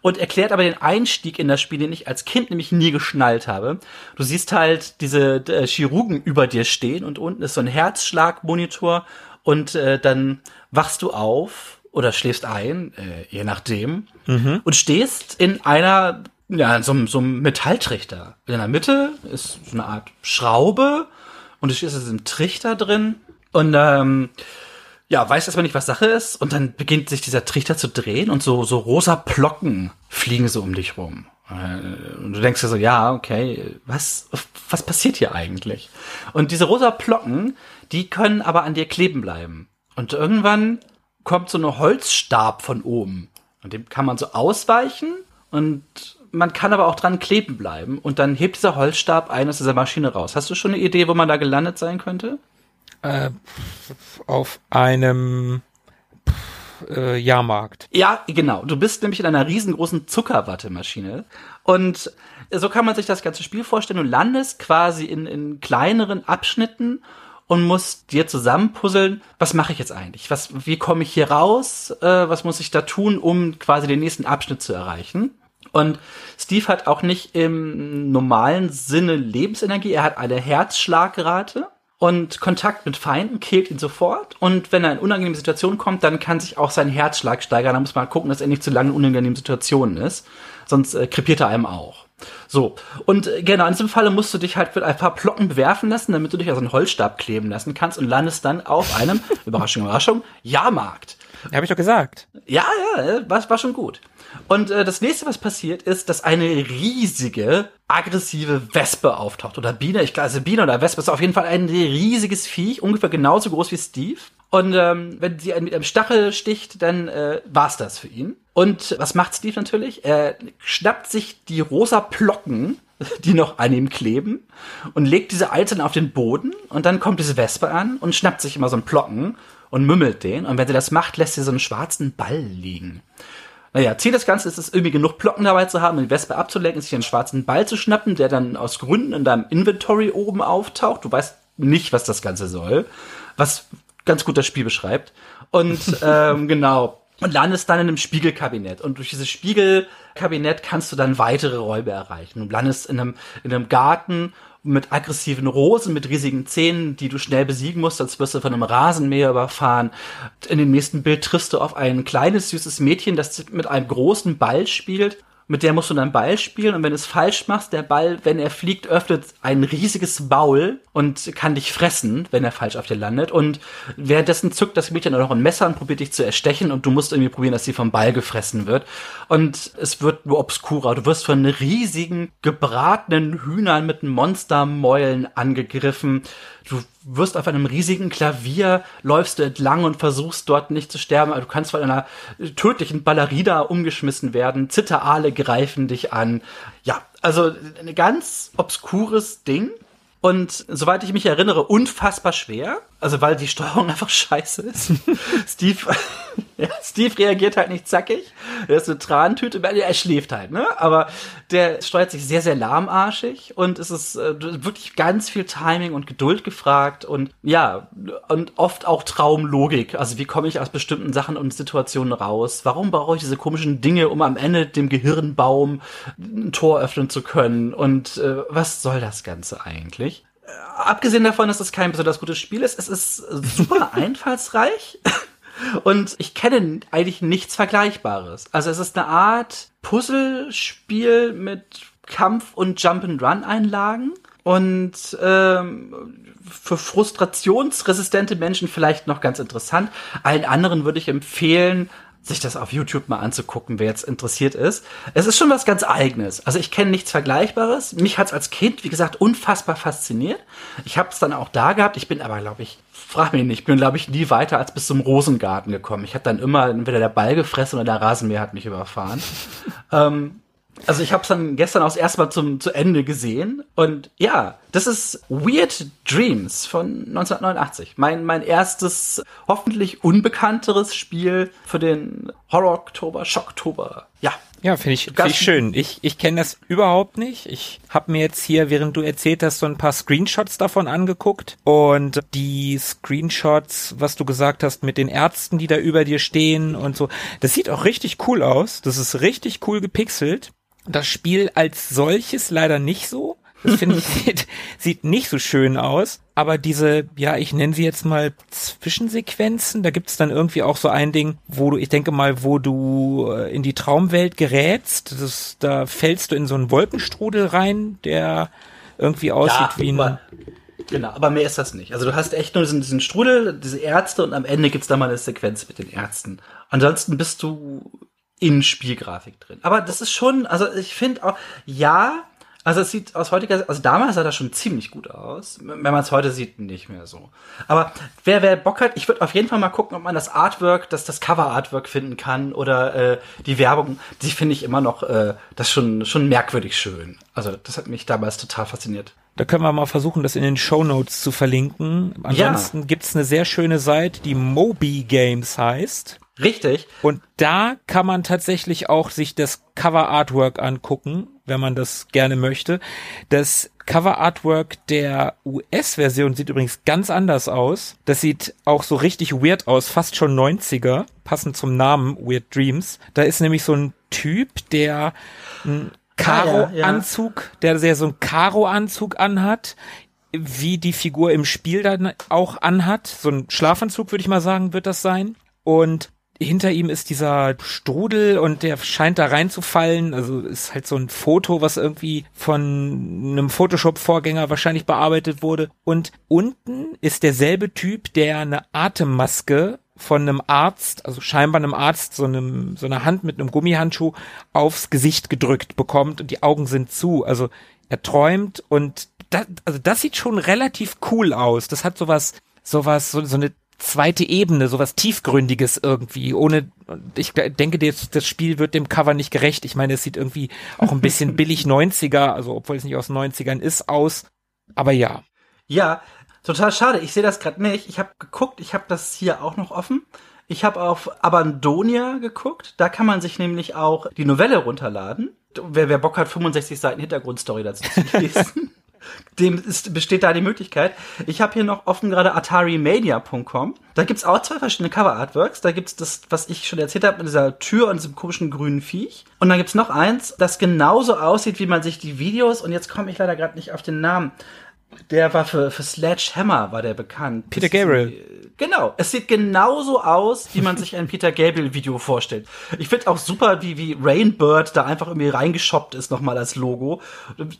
und erklärt aber den Einstieg in das Spiel, den ich als Kind nämlich nie geschnallt habe. Du siehst halt diese äh, Chirurgen über dir stehen und unten ist so ein Herzschlagmonitor und äh, dann wachst du auf oder schläfst ein, äh, je nachdem, mhm. und stehst in einer, ja, so, so einem Metalltrichter. In der Mitte ist so eine Art Schraube und du stehst in diesem Trichter drin und ähm, ja, weiß erstmal nicht, was Sache ist, und dann beginnt sich dieser Trichter zu drehen und so, so rosa Plocken fliegen so um dich rum. Äh, und du denkst dir so, ja, okay, was, was passiert hier eigentlich? Und diese rosa Plocken, die können aber an dir kleben bleiben. Und irgendwann kommt so eine Holzstab von oben. Und dem kann man so ausweichen und man kann aber auch dran kleben bleiben. Und dann hebt dieser Holzstab ein aus dieser Maschine raus. Hast du schon eine Idee, wo man da gelandet sein könnte? Äh, auf einem äh, Jahrmarkt. Ja, genau. Du bist nämlich in einer riesengroßen Zuckerwattemaschine. Und so kann man sich das ganze Spiel vorstellen. Du landest quasi in, in kleineren Abschnitten und musst dir zusammenpuzzeln, was mache ich jetzt eigentlich? Was, wie komme ich hier raus? Äh, was muss ich da tun, um quasi den nächsten Abschnitt zu erreichen? Und Steve hat auch nicht im normalen Sinne Lebensenergie, er hat eine Herzschlagrate und Kontakt mit Feinden killt ihn sofort. Und wenn er in unangenehme Situationen kommt, dann kann sich auch sein Herzschlag steigern. Da muss man gucken, dass er nicht zu lange in unangenehmen Situationen ist. Sonst äh, krepiert er einem auch. So. Und äh, genau, in diesem Falle musst du dich halt mit ein paar Plocken bewerfen lassen, damit du dich aus einem Holzstab kleben lassen kannst und landest dann auf einem, Überraschung, Überraschung, Jahrmarkt. Ja, habe ich doch gesagt. Ja, ja, äh, war, war schon gut. Und äh, das nächste, was passiert, ist, dass eine riesige, aggressive Wespe auftaucht. Oder Biene, ich glaube, also Biene oder Wespe ist auf jeden Fall ein riesiges Viech, ungefähr genauso groß wie Steve. Und ähm, wenn sie mit einem Stachel sticht, dann äh, war's das für ihn. Und was macht Steve natürlich? Er schnappt sich die rosa Plocken, die noch an ihm kleben, und legt diese einzeln auf den Boden. Und dann kommt diese Wespe an und schnappt sich immer so einen Plocken und mümmelt den. Und wenn sie das macht, lässt sie so einen schwarzen Ball liegen. Naja, Ziel des Ganzen ist es, irgendwie genug Blocken dabei zu haben, die Wespe abzulenken, sich einen schwarzen Ball zu schnappen, der dann aus Gründen in deinem Inventory oben auftaucht. Du weißt nicht, was das Ganze soll. Was ganz gut das Spiel beschreibt. Und ähm, genau. Und landest dann in einem Spiegelkabinett. Und durch dieses Spiegelkabinett kannst du dann weitere Räume erreichen. Du landest in einem, in einem Garten mit aggressiven Rosen, mit riesigen Zähnen, die du schnell besiegen musst, als wirst du von einem Rasenmäher überfahren. In dem nächsten Bild triffst du auf ein kleines, süßes Mädchen, das mit einem großen Ball spielt mit der musst du dann Ball spielen und wenn du es falsch machst, der Ball, wenn er fliegt, öffnet ein riesiges Maul und kann dich fressen, wenn er falsch auf dir landet und währenddessen zückt das Mädchen dann noch ein Messer und probiert dich zu erstechen und du musst irgendwie probieren, dass sie vom Ball gefressen wird und es wird nur obskurer. Du wirst von riesigen gebratenen Hühnern mit Monstermäulen angegriffen. Du wirst auf einem riesigen Klavier, läufst du entlang und versuchst dort nicht zu sterben. Also du kannst von einer tödlichen Ballerina umgeschmissen werden. Zitterale greifen dich an. Ja, also ein ganz obskures Ding. Und soweit ich mich erinnere, unfassbar schwer. Also weil die Steuerung einfach scheiße ist. Steve, ja, Steve reagiert halt nicht zackig. Er ist eine Tranentüte, er schläft halt, ne? Aber der steuert sich sehr, sehr lahmarschig und es ist äh, wirklich ganz viel Timing und Geduld gefragt und ja, und oft auch Traumlogik. Also wie komme ich aus bestimmten Sachen und Situationen raus? Warum brauche ich diese komischen Dinge, um am Ende dem Gehirnbaum ein Tor öffnen zu können? Und äh, was soll das Ganze eigentlich? abgesehen davon, dass es kein besonders gutes Spiel ist, es ist super einfallsreich. Und ich kenne eigentlich nichts Vergleichbares. Also es ist eine Art Puzzlespiel mit Kampf- und Jump-and-Run-Einlagen. Und ähm, für frustrationsresistente Menschen vielleicht noch ganz interessant. Allen anderen würde ich empfehlen, sich das auf YouTube mal anzugucken, wer jetzt interessiert ist. Es ist schon was ganz eigenes. Also ich kenne nichts Vergleichbares. Mich hat's als Kind, wie gesagt, unfassbar fasziniert. Ich habe es dann auch da gehabt. Ich bin aber, glaube ich, frag mich nicht, ich bin, glaube ich, nie weiter als bis zum Rosengarten gekommen. Ich habe dann immer entweder der Ball gefressen oder der Rasenmäher hat mich überfahren. ähm, also ich habe es dann gestern auch erstmal zum zu Ende gesehen und ja, das ist Weird Dreams von 1989. Mein mein erstes hoffentlich unbekannteres Spiel für den Horror Oktober, Schocktober. Ja. Ja, finde ich, find ich schön. Ich, ich kenne das überhaupt nicht. Ich habe mir jetzt hier, während du erzählt hast, so ein paar Screenshots davon angeguckt. Und die Screenshots, was du gesagt hast, mit den Ärzten, die da über dir stehen und so, das sieht auch richtig cool aus. Das ist richtig cool gepixelt. Das Spiel als solches leider nicht so. Das finde ich sieht, sieht nicht so schön aus. Aber diese, ja, ich nenne sie jetzt mal Zwischensequenzen, da gibt es dann irgendwie auch so ein Ding, wo du, ich denke mal, wo du äh, in die Traumwelt gerätst. Das, da fällst du in so einen Wolkenstrudel rein, der irgendwie aussieht ja, wie ein. Genau, aber mehr ist das nicht. Also du hast echt nur diesen, diesen Strudel, diese Ärzte und am Ende gibt's da mal eine Sequenz mit den Ärzten. Ansonsten bist du in Spielgrafik drin. Aber das ist schon, also ich finde auch, ja, also es sieht aus heutiger, also damals sah das schon ziemlich gut aus. Wenn man es heute sieht, nicht mehr so. Aber wer, wer Bock hat, ich würde auf jeden Fall mal gucken, ob man das Artwork, das, das Cover-Artwork finden kann oder äh, die Werbung. Die finde ich immer noch, äh, das schon, schon merkwürdig schön. Also das hat mich damals total fasziniert. Da können wir mal versuchen, das in den Show Notes zu verlinken. Ansonsten ja. gibt's eine sehr schöne Seite, die Moby Games heißt. Richtig. Und da kann man tatsächlich auch sich das Cover Artwork angucken, wenn man das gerne möchte. Das Cover Artwork der US-Version sieht übrigens ganz anders aus. Das sieht auch so richtig weird aus, fast schon 90er, passend zum Namen Weird Dreams. Da ist nämlich so ein Typ, der einen Karo-Anzug, ah, ja, ja. der sehr so einen Karo-Anzug anhat, wie die Figur im Spiel dann auch anhat. So ein Schlafanzug, würde ich mal sagen, wird das sein. Und hinter ihm ist dieser Strudel und der scheint da reinzufallen. Also ist halt so ein Foto, was irgendwie von einem Photoshop-Vorgänger wahrscheinlich bearbeitet wurde. Und unten ist derselbe Typ, der eine Atemmaske von einem Arzt, also scheinbar einem Arzt, so einem, so eine Hand mit einem Gummihandschuh aufs Gesicht gedrückt bekommt und die Augen sind zu. Also er träumt und das, also das sieht schon relativ cool aus. Das hat sowas, sowas, so, so eine zweite Ebene, sowas tiefgründiges irgendwie, ohne, ich denke, das, das Spiel wird dem Cover nicht gerecht. Ich meine, es sieht irgendwie auch ein bisschen billig 90er, also obwohl es nicht aus 90ern ist, aus. Aber ja. Ja, total schade. Ich sehe das gerade nicht. Ich habe geguckt, ich habe das hier auch noch offen. Ich habe auf Abandonia geguckt. Da kann man sich nämlich auch die Novelle runterladen. Wer, wer Bock hat, 65 Seiten Hintergrundstory dazu zu lesen. Dem ist, besteht da die Möglichkeit. Ich habe hier noch offen gerade atarimania.com. Da gibt's auch zwei verschiedene Cover-Artworks. Da gibt's das, was ich schon erzählt habe, mit dieser Tür und diesem komischen grünen Viech. Und dann gibt's noch eins, das genauso aussieht, wie man sich die Videos, und jetzt komme ich leider gerade nicht auf den Namen, der war für, für Sledgehammer, war der bekannt. Peter Gabriel. Genau, es sieht genauso aus, wie man sich ein Peter Gabriel Video vorstellt. Ich finde auch super, wie, wie Rainbird da einfach irgendwie reingeshoppt ist nochmal als Logo.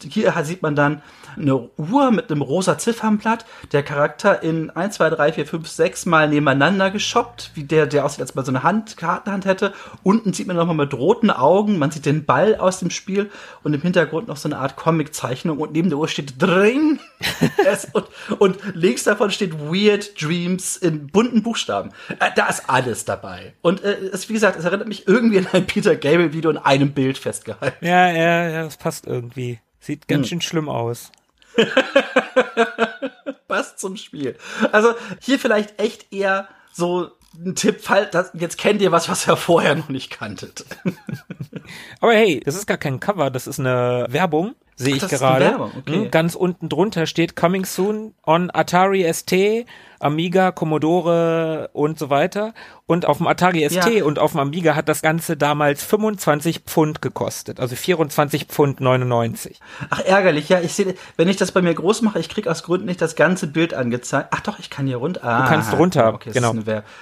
Hier sieht man dann eine Uhr mit einem rosa Ziffernblatt, der Charakter in 1, 2, 3, 4, 5, 6 mal nebeneinander geshoppt, wie der, der aussieht, als man so eine Hand, Kartenhand hätte. Unten sieht man nochmal mit roten Augen, man sieht den Ball aus dem Spiel und im Hintergrund noch so eine Art Comic-Zeichnung und neben der Uhr steht Dring. und, und links davon steht Weird Dreams in bunten Buchstaben. Äh, da ist alles dabei. Und äh, es, wie gesagt, es erinnert mich irgendwie an ein Peter Gabriel Video in einem Bild festgehalten. Ja, ja, ja, das passt irgendwie. Sieht ganz hm. schön schlimm aus. Passt zum Spiel. Also hier vielleicht echt eher so ein Tipp, fall, das, jetzt kennt ihr was, was ihr vorher noch nicht kanntet. Aber hey, das ist gar kein Cover, das ist eine Werbung sehe ich gerade. Okay. Hm, ganz unten drunter steht Coming Soon on Atari ST, Amiga, Commodore und so weiter. Und auf dem Atari ST ja. und auf dem Amiga hat das Ganze damals 25 Pfund gekostet, also 24 Pfund 99. Ach, ärgerlich, ja. Ich sehe, wenn ich das bei mir groß mache, ich krieg aus Gründen nicht das ganze Bild angezeigt. Ach doch, ich kann hier runter. Ah, du kannst runter, okay, genau.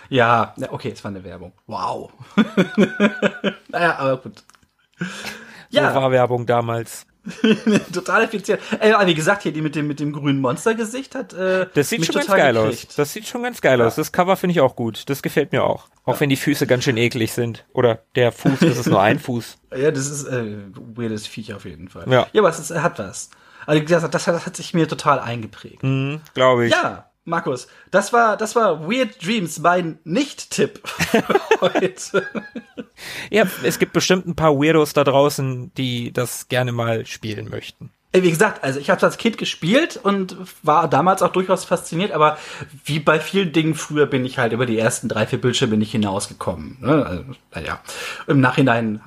ja, okay, es war eine Werbung. Wow. naja, aber gut. Ja. So war Werbung damals. total effizient. Ey, wie gesagt, hier die mit dem, mit dem grünen Monstergesicht hat. Äh, das sieht schon ganz geil gekriegt. aus. Das sieht schon ganz geil ja. aus. Das Cover finde ich auch gut. Das gefällt mir auch. Auch ja. wenn die Füße ganz schön eklig sind. Oder der Fuß, das ist nur ein Fuß. Ja, das ist äh, weirdes Viech auf jeden Fall. Ja, ja aber es, ist, hat was. Also wie gesagt, das hat, das hat sich mir total eingeprägt. Mhm, Glaube ich. Ja, Markus, das war, das war Weird Dreams, mein Nicht-Tipp heute. ja, es gibt bestimmt ein paar Weirdos da draußen, die das gerne mal spielen möchten. Wie gesagt, also ich habe als Kind gespielt und war damals auch durchaus fasziniert, aber wie bei vielen Dingen früher bin ich halt über die ersten drei, vier Bildschirme nicht hinausgekommen. Ne? Also, naja, im Nachhinein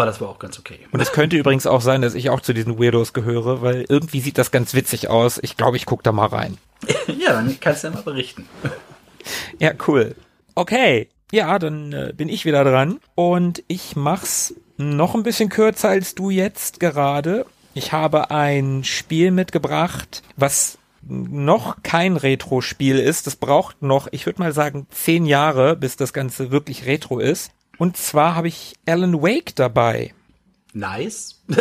war das wohl auch ganz okay. Und es könnte übrigens auch sein, dass ich auch zu diesen Weirdos gehöre, weil irgendwie sieht das ganz witzig aus. Ich glaube, ich gucke da mal rein. ja, dann kannst du ja mal berichten. ja, cool. Okay. Ja, dann äh, bin ich wieder dran und ich mach's noch ein bisschen kürzer als du jetzt gerade. Ich habe ein Spiel mitgebracht, was noch kein Retro-Spiel ist. Das braucht noch, ich würde mal sagen, zehn Jahre, bis das Ganze wirklich Retro ist. Und zwar habe ich Alan Wake dabei. Nice.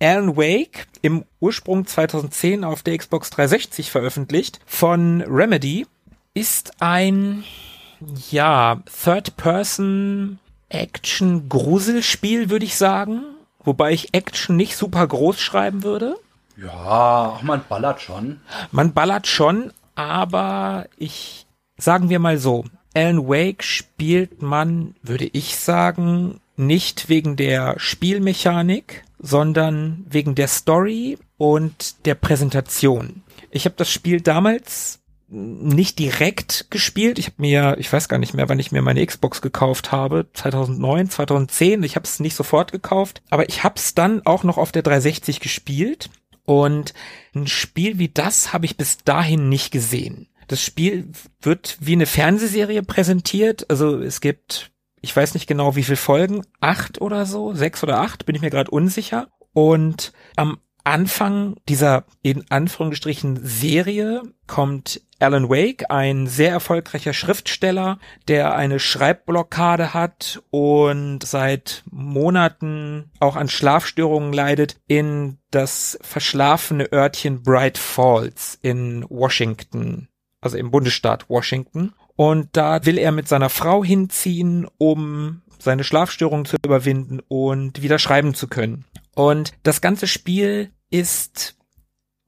Alan Wake, im Ursprung 2010 auf der Xbox 360 veröffentlicht, von Remedy, ist ein, ja, Third-Person Action-Gruselspiel, würde ich sagen. Wobei ich Action nicht super groß schreiben würde. Ja, man ballert schon. Man ballert schon, aber ich, sagen wir mal so, Alan Wake spielt man, würde ich sagen, nicht wegen der Spielmechanik, sondern wegen der Story und der Präsentation. Ich habe das Spiel damals nicht direkt gespielt. Ich habe mir, ich weiß gar nicht mehr, wann ich mir meine Xbox gekauft habe, 2009, 2010. Ich habe es nicht sofort gekauft, aber ich habe es dann auch noch auf der 360 gespielt. Und ein Spiel wie das habe ich bis dahin nicht gesehen. Das Spiel wird wie eine Fernsehserie präsentiert. Also es gibt, ich weiß nicht genau wie viele Folgen, acht oder so, sechs oder acht, bin ich mir gerade unsicher. Und am Anfang dieser in Anführungsstrichen Serie kommt Alan Wake, ein sehr erfolgreicher Schriftsteller, der eine Schreibblockade hat und seit Monaten auch an Schlafstörungen leidet, in das verschlafene Örtchen Bright Falls in Washington also im Bundesstaat Washington. Und da will er mit seiner Frau hinziehen, um seine Schlafstörungen zu überwinden und wieder schreiben zu können. Und das ganze Spiel ist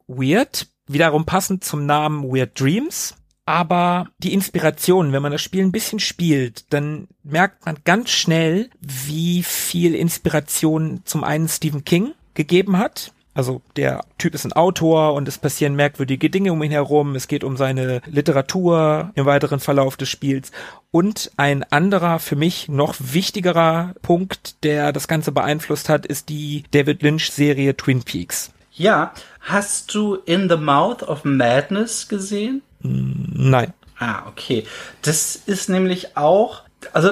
weird, wiederum passend zum Namen Weird Dreams. Aber die Inspiration, wenn man das Spiel ein bisschen spielt, dann merkt man ganz schnell, wie viel Inspiration zum einen Stephen King gegeben hat, Also der Typ ist ein Autor und es passieren merkwürdige Dinge um ihn herum. Es geht um seine Literatur im weiteren Verlauf des Spiels. Und ein anderer, für mich noch wichtigerer Punkt, der das Ganze beeinflusst hat, ist die David Lynch-Serie Twin Peaks. Ja, hast du In the Mouth of Madness gesehen? Nein. Ah, okay. Das ist nämlich auch, also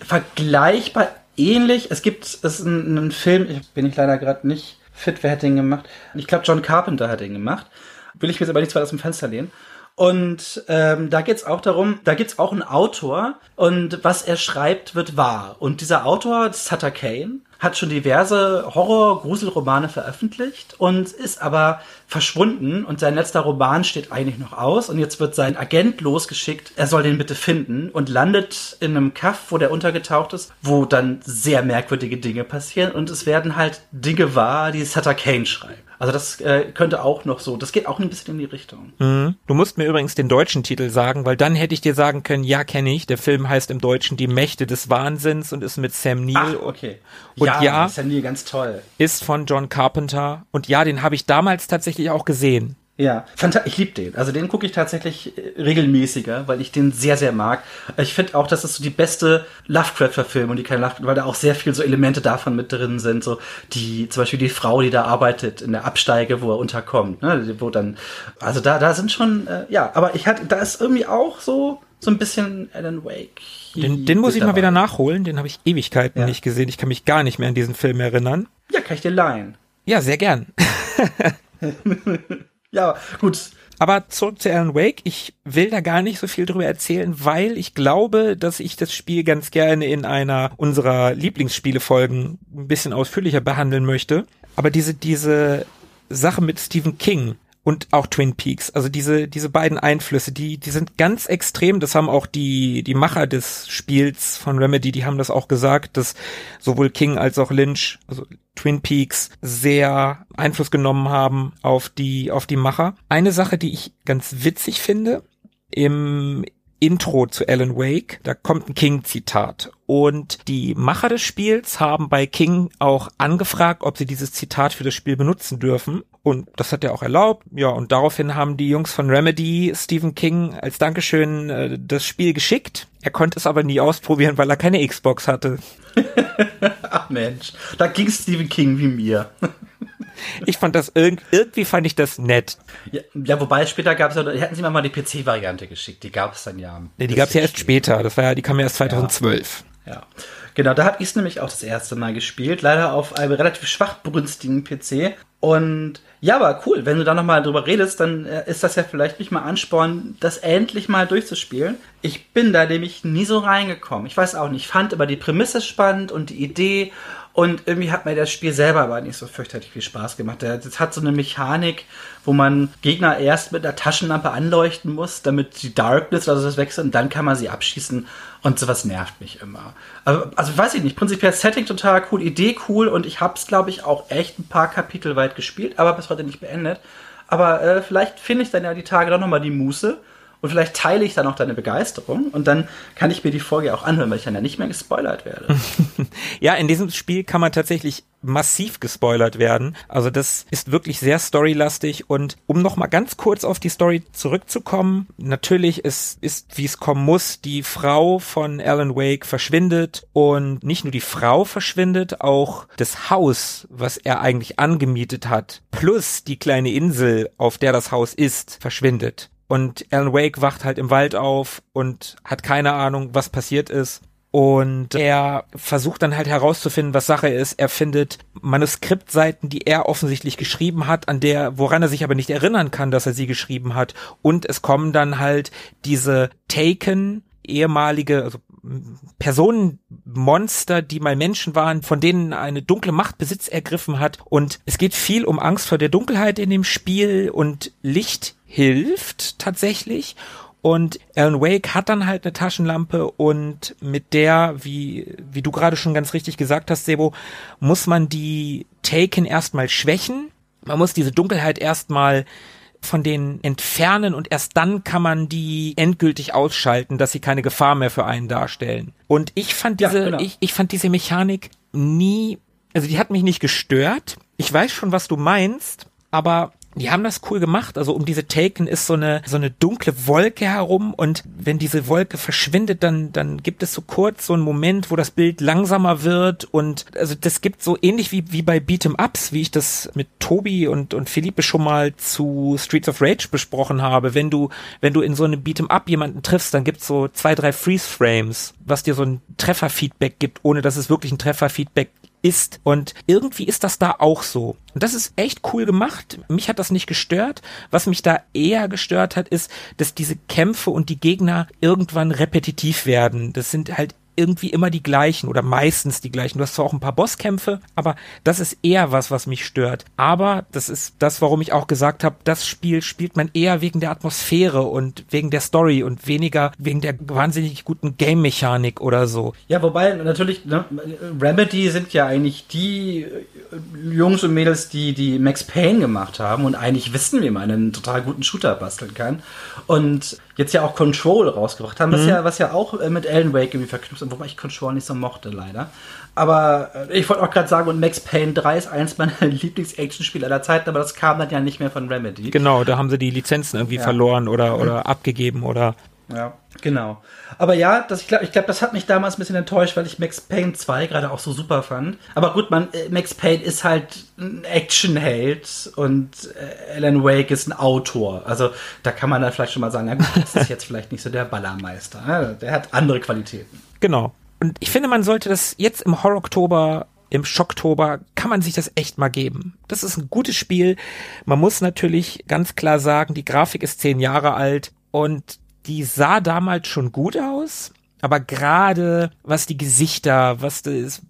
vergleichbar ähnlich. Es gibt es ist ein, Film, ich bin ich leider gerade nicht fit, wer hat den gemacht? Ich glaube, John Carpenter hat den gemacht. Will ich mir jetzt aber nicht zu weit aus dem Fenster lehnen. Und ähm, da geht's auch darum, da gibt's auch einen Autor und was er schreibt, wird wahr. Und dieser Autor, Sutter Kane, hat schon diverse Horror-Gruselromane veröffentlicht und ist aber verschwunden. Und sein letzter Roman steht eigentlich noch aus. Und jetzt wird sein Agent losgeschickt, er soll den bitte finden und landet in einem Kaff, wo der untergetaucht ist, wo dann sehr merkwürdige Dinge passieren. Und es werden halt Dinge wahr, die Sutter Kane schreibt. Also das äh, könnte auch noch so, das geht auch ein bisschen in die Richtung. Mhm. Du musst mir übrigens den deutschen Titel sagen, weil dann hätte ich dir sagen können, ja, kenne ich. Der Film heißt im Deutschen Die Mächte des Wahnsinns und ist mit Sam Neill. Ach, okay. Und ja, ja Sam Neill ganz toll. Ist von John Carpenter. Und ja, den habe ich damals tatsächlich auch gesehen. Ja, ich liebe den. Also den gucke ich tatsächlich äh, regelmäßiger, weil ich den sehr, sehr mag. Ich finde auch, dass es so die beste Lovecraft-Verfilmung, die keine Lovecraft, weil da auch sehr viel so Elemente davon mit drin sind. So die, zum Beispiel die Frau, die da arbeitet in der Absteige, wo er unterkommt. Ne? Wo dann, also da, da sind schon, äh, ja, aber ich hatte, da ist irgendwie auch so, so ein bisschen Alan Wake. Den, den muss ich dabei. mal wieder nachholen. Den habe ich Ewigkeiten ja. nicht gesehen. Ich kann mich gar nicht mehr an diesen Film erinnern. Ja, kann ich dir leihen. Ja, sehr gern. Ja, gut. Aber zurück zu Alan Wake. Ich will da gar nicht so viel drüber erzählen, weil ich glaube, dass ich das Spiel ganz gerne in einer unserer Lieblingsspielefolgen ein bisschen ausführlicher behandeln möchte. Aber diese, diese Sache mit Stephen King, und auch Twin Peaks. Also diese, diese beiden Einflüsse, die, die sind ganz extrem. Das haben auch die, die Macher des Spiels von Remedy, die haben das auch gesagt, dass sowohl King als auch Lynch, also Twin Peaks, sehr Einfluss genommen haben auf die, auf die Macher. Eine Sache, die ich ganz witzig finde, im Intro zu Alan Wake, da kommt ein King-Zitat. Und die Macher des Spiels haben bei King auch angefragt, ob sie dieses Zitat für das Spiel benutzen dürfen. Und das hat er auch erlaubt. Ja, und daraufhin haben die Jungs von Remedy Stephen King als Dankeschön äh, das Spiel geschickt. Er konnte es aber nie ausprobieren, weil er keine Xbox hatte. Ach Mensch, da ging Stephen King wie mir. ich fand das irg irgendwie fand ich das nett. Ja, ja wobei später gab es ja, hätten sie mir mal die PC-Variante geschickt, die gab es dann ja. Nee, die gab es ja erst später, das war ja, die kam ja erst 2012. Ja. ja. Genau, da habe ich es nämlich auch das erste Mal gespielt, leider auf einem relativ schwach brünstigen PC. Und ja, aber cool, wenn du da nochmal drüber redest, dann äh, ist das ja vielleicht nicht mal Ansporn, das endlich mal durchzuspielen. Ich bin da nämlich nie so reingekommen. Ich weiß auch nicht, ich fand aber die Prämisse spannend und die Idee und irgendwie hat mir das Spiel selber aber nicht so fürchterlich viel Spaß gemacht. Das hat so eine Mechanik, wo man Gegner erst mit einer Taschenlampe anleuchten muss, damit die Darkness, also das wechselt, und dann kann man sie abschießen. Und sowas nervt mich immer. Also, also weiß ich nicht, prinzipiell Setting total cool, Idee cool und ich hab's, glaube ich, auch echt ein paar Kapitel weit gespielt, aber bis heute nicht beendet. Aber äh, vielleicht finde ich dann ja die Tage doch nochmal die Muße und vielleicht teile ich dann auch deine Begeisterung und dann kann ich mir die Folge auch anhören, weil ich dann ja nicht mehr gespoilert werde. ja, in diesem Spiel kann man tatsächlich massiv gespoilert werden. Also das ist wirklich sehr storylastig und um noch mal ganz kurz auf die Story zurückzukommen, natürlich ist, ist wie es kommen muss, die Frau von Alan Wake verschwindet und nicht nur die Frau verschwindet, auch das Haus, was er eigentlich angemietet hat, plus die kleine Insel, auf der das Haus ist, verschwindet. Und Alan Wake wacht halt im Wald auf und hat keine Ahnung, was passiert ist. Und er versucht dann halt herauszufinden, was Sache ist. Er findet Manuskriptseiten, die er offensichtlich geschrieben hat, an der, woran er sich aber nicht erinnern kann, dass er sie geschrieben hat. Und es kommen dann halt diese Taken, ehemalige, also Personenmonster, die mal Menschen waren, von denen eine dunkle Macht Besitz ergriffen hat. Und es geht viel um Angst vor der Dunkelheit in dem Spiel und Licht hilft tatsächlich. Und Alan Wake hat dann halt eine Taschenlampe und mit der, wie, wie du gerade schon ganz richtig gesagt hast, Sebo, muss man die Taken erstmal schwächen. Man muss diese Dunkelheit erstmal von denen entfernen und erst dann kann man die endgültig ausschalten, dass sie keine Gefahr mehr für einen darstellen. Und ich fand diese, ja, genau. ich, ich fand diese Mechanik nie, also die hat mich nicht gestört, Ich weiß schon, was du meinst, aber die haben das cool gemacht. Also um diese Taken ist so eine so eine dunkle Wolke herum und wenn diese Wolke verschwindet, dann dann gibt es so kurz so einen Moment, wo das Bild langsamer wird und also das gibt so ähnlich wie wie bei Beat'em Ups, wie ich das mit Tobi und und Philippe schon mal zu Streets of Rage besprochen habe. Wenn du wenn du in so einem Beat'em Up jemanden triffst, dann gibt's so zwei drei Freeze Frames, was dir so ein Trefferfeedback gibt, ohne dass es wirklich ein Trefferfeedback ist. Und irgendwie ist das da auch so. Und das ist echt cool gemacht. Mich hat das nicht gestört. Was mich da eher gestört hat, ist, dass diese Kämpfe und die Gegner irgendwann repetitiv werden. Das sind halt irgendwie immer die gleichen oder meistens die gleichen. Du hast zwar auch ein paar Bosskämpfe, aber das ist eher was, was mich stört. Aber das ist das, warum ich auch gesagt habe, das Spiel spielt man eher wegen der Atmosphäre und wegen der Story und weniger wegen der wahnsinnig guten Game-Mechanik oder so. Ja, wobei natürlich, ne, Remedy sind ja eigentlich die äh, Jungs und Mädels, die die Max Payne gemacht haben und eigentlich wissen, wie man einen total guten Shooter basteln kann. Und jetzt ja auch Control rausgebracht haben, mhm. was, ja, was ja auch äh, mit Alan Wake irgendwie verknüpft ist, wobei ich Control nicht so mochte, leider. Aber äh, ich wollte auch gerade sagen, und Max Payne 3 ist eins meiner Lieblings-Action-Spiele aller Zeiten, aber das kam dann ja nicht mehr von Remedy. Genau, da haben sie die Lizenzen irgendwie ja. verloren oder, oder mhm. abgegeben oder ja, genau. Aber ja, das, ich glaube, ich glaub, das hat mich damals ein bisschen enttäuscht, weil ich Max Payne 2 gerade auch so super fand. Aber gut, man, äh, Max Payne ist halt ein Actionheld und äh, Alan Wake ist ein Autor. Also da kann man dann vielleicht schon mal sagen, na gut, das ist jetzt vielleicht nicht so der Ballermeister. Ne? Der hat andere Qualitäten. Genau. Und ich finde, man sollte das jetzt im Horror-Oktober im Schocktober kann man sich das echt mal geben. Das ist ein gutes Spiel. Man muss natürlich ganz klar sagen, die Grafik ist zehn Jahre alt und die sah damals schon gut aus, aber gerade was die Gesichter, was das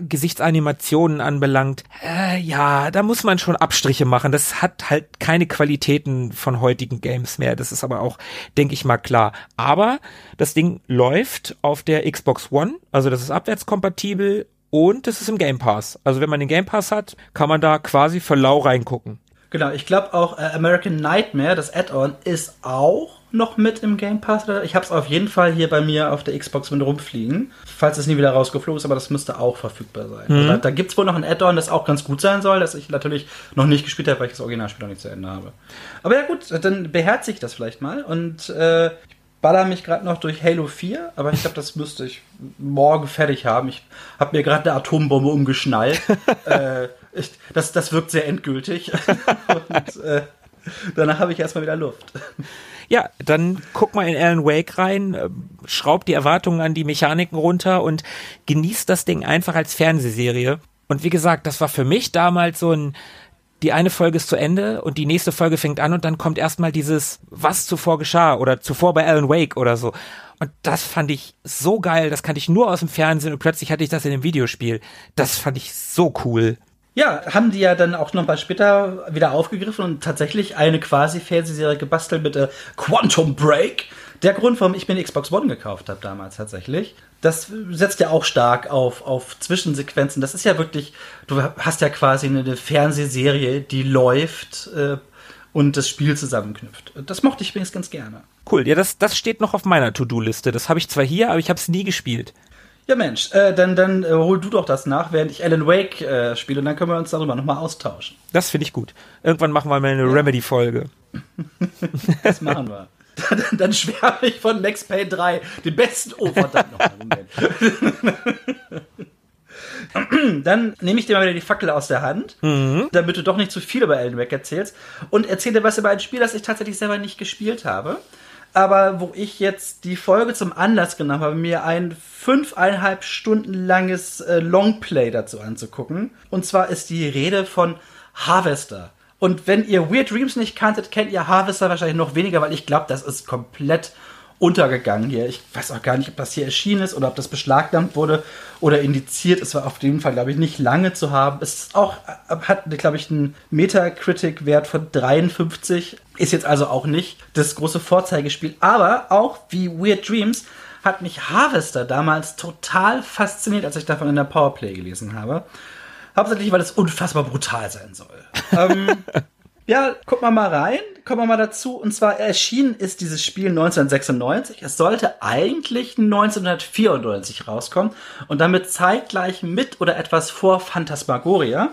Gesichtsanimationen anbelangt, äh, ja, da muss man schon Abstriche machen. Das hat halt keine Qualitäten von heutigen Games mehr. Das ist aber auch, denke ich mal, klar. Aber das Ding läuft auf der Xbox One, also das ist abwärtskompatibel und das ist im Game Pass. Also wenn man den Game Pass hat, kann man da quasi für lau reingucken. Genau, ich glaube auch äh, American Nightmare, das Add-on, ist auch noch mit im Game Pass. Ich habe es auf jeden Fall hier bei mir auf der Xbox mit rumfliegen, falls es nie wieder rausgeflogen ist, aber das müsste auch verfügbar sein. Mhm. Also da, da gibt es wohl noch ein Add-on, das auch ganz gut sein soll, das ich natürlich noch nicht gespielt habe, weil ich das Originalspiel noch nicht zu Ende habe. Aber ja gut, dann beherzige ich das vielleicht mal und äh, ich baller mich gerade noch durch Halo 4, aber ich glaube, das müsste ich morgen fertig haben. Ich habe mir gerade eine Atombombe umgeschnallt. äh, ich, das, das wirkt sehr endgültig. und äh, danach habe ich erstmal wieder Luft. Ja, dann guck mal in Alan Wake rein, äh, schraubt die Erwartungen an die Mechaniken runter und genießt das Ding einfach als Fernsehserie. Und wie gesagt, das war für mich damals so ein, die eine Folge ist zu Ende und die nächste Folge fängt an und dann kommt erstmal dieses, was zuvor geschah oder zuvor bei Alan Wake oder so. Und das fand ich so geil, das kannte ich nur aus dem Fernsehen und plötzlich hatte ich das in dem Videospiel. Das fand ich so cool. Ja, haben die ja dann auch noch mal später wieder aufgegriffen und tatsächlich eine quasi Fernsehserie gebastelt mit äh, Quantum Break. Der Grund, warum ich mir eine Xbox One gekauft habe damals tatsächlich. Das setzt ja auch stark auf, auf Zwischensequenzen. Das ist ja wirklich, du hast ja quasi eine Fernsehserie, die läuft äh, und das Spiel zusammenknüpft. Das mochte ich übrigens ganz gerne. Cool, ja, das, das steht noch auf meiner To-Do-Liste. Das habe ich zwar hier, aber ich habe es nie gespielt. Ja, Mensch, äh, dann, dann äh, hol du doch das nach, während ich Alan Wake äh, spiele und dann können wir uns darüber nochmal austauschen. Das finde ich gut. Irgendwann machen wir mal eine ja. Remedy-Folge. das machen wir. Dann, dann schwärme ich von Max Payne 3, den besten. Oh, verdammt nochmal. dann nehme ich dir mal wieder die Fackel aus der Hand, mhm. damit du doch nicht zu viel über Alan Wake erzählst und erzähle was über ein Spiel, das ich tatsächlich selber nicht gespielt habe aber wo ich jetzt die Folge zum Anlass genommen habe, mir ein fünfeinhalb Stunden langes äh, Longplay dazu anzugucken. Und zwar ist die Rede von Harvester. Und wenn ihr Weird Dreams nicht kanntet, kennt ihr Harvester wahrscheinlich noch weniger, weil ich glaube, das ist komplett untergegangen hier. Ich weiß auch gar nicht, ob das hier erschienen ist oder ob das beschlagnahmt wurde oder indiziert. Es war auf jeden Fall, glaube ich, nicht lange zu haben. Es ist auch, hat, glaube ich, einen Metacritic-Wert von 53. Ist jetzt also auch nicht das große Vorzeigespiel. Aber auch wie Weird Dreams hat mich Harvester damals total fasziniert, als ich davon in der Powerplay gelesen habe. Hauptsächlich, weil es unfassbar brutal sein soll. ähm, ja, guck mal mal rein, kommen wir mal dazu. Und zwar erschienen ist dieses Spiel 1996. Es sollte eigentlich 1994 rauskommen und damit zeitgleich mit oder etwas vor Phantasmagoria.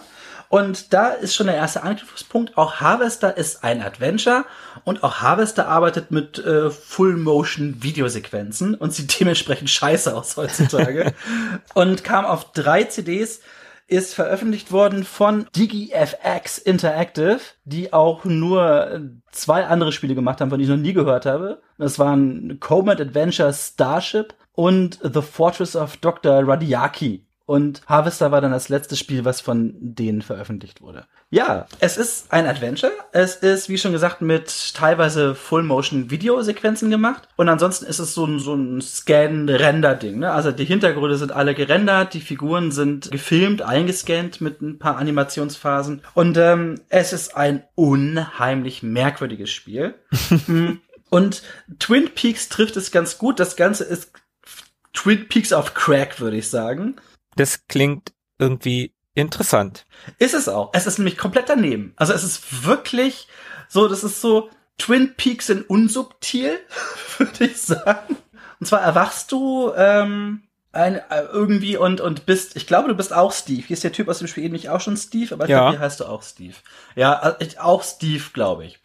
Und da ist schon der erste Anknüpfungspunkt. Auch Harvester ist ein Adventure und auch Harvester arbeitet mit äh, Full-Motion-Videosequenzen und sieht dementsprechend scheiße aus heutzutage. und kam auf drei CDs, ist veröffentlicht worden von DigiFX Interactive, die auch nur zwei andere Spiele gemacht haben, von denen ich noch nie gehört habe. Das waren Comet Adventure Starship und The Fortress of Dr. Radiaki. Und Harvester war dann das letzte Spiel, was von denen veröffentlicht wurde. Ja, es ist ein Adventure. Es ist, wie schon gesagt, mit teilweise Full-Motion-Videosequenzen gemacht. Und ansonsten ist es so ein, so ein Scan-Render-Ding. Ne? Also die Hintergründe sind alle gerendert, die Figuren sind gefilmt, eingescannt mit ein paar Animationsphasen. Und ähm, es ist ein unheimlich merkwürdiges Spiel. Hm. Und Twin Peaks trifft es ganz gut. Das Ganze ist Twin Peaks auf Crack, würde ich sagen. Das klingt irgendwie interessant. Ist es auch. Es ist nämlich komplett daneben. Also es ist wirklich so, das ist so Twin Peaks in unsubtil, würde ich sagen. Und zwar erwachst du ähm, ein, äh, irgendwie und und bist, ich glaube, du bist auch Steve. Hier ist der Typ aus dem Spiel nicht auch schon Steve, aber ja. hier heißt du auch Steve. Ja, äh, auch Steve, glaube ich.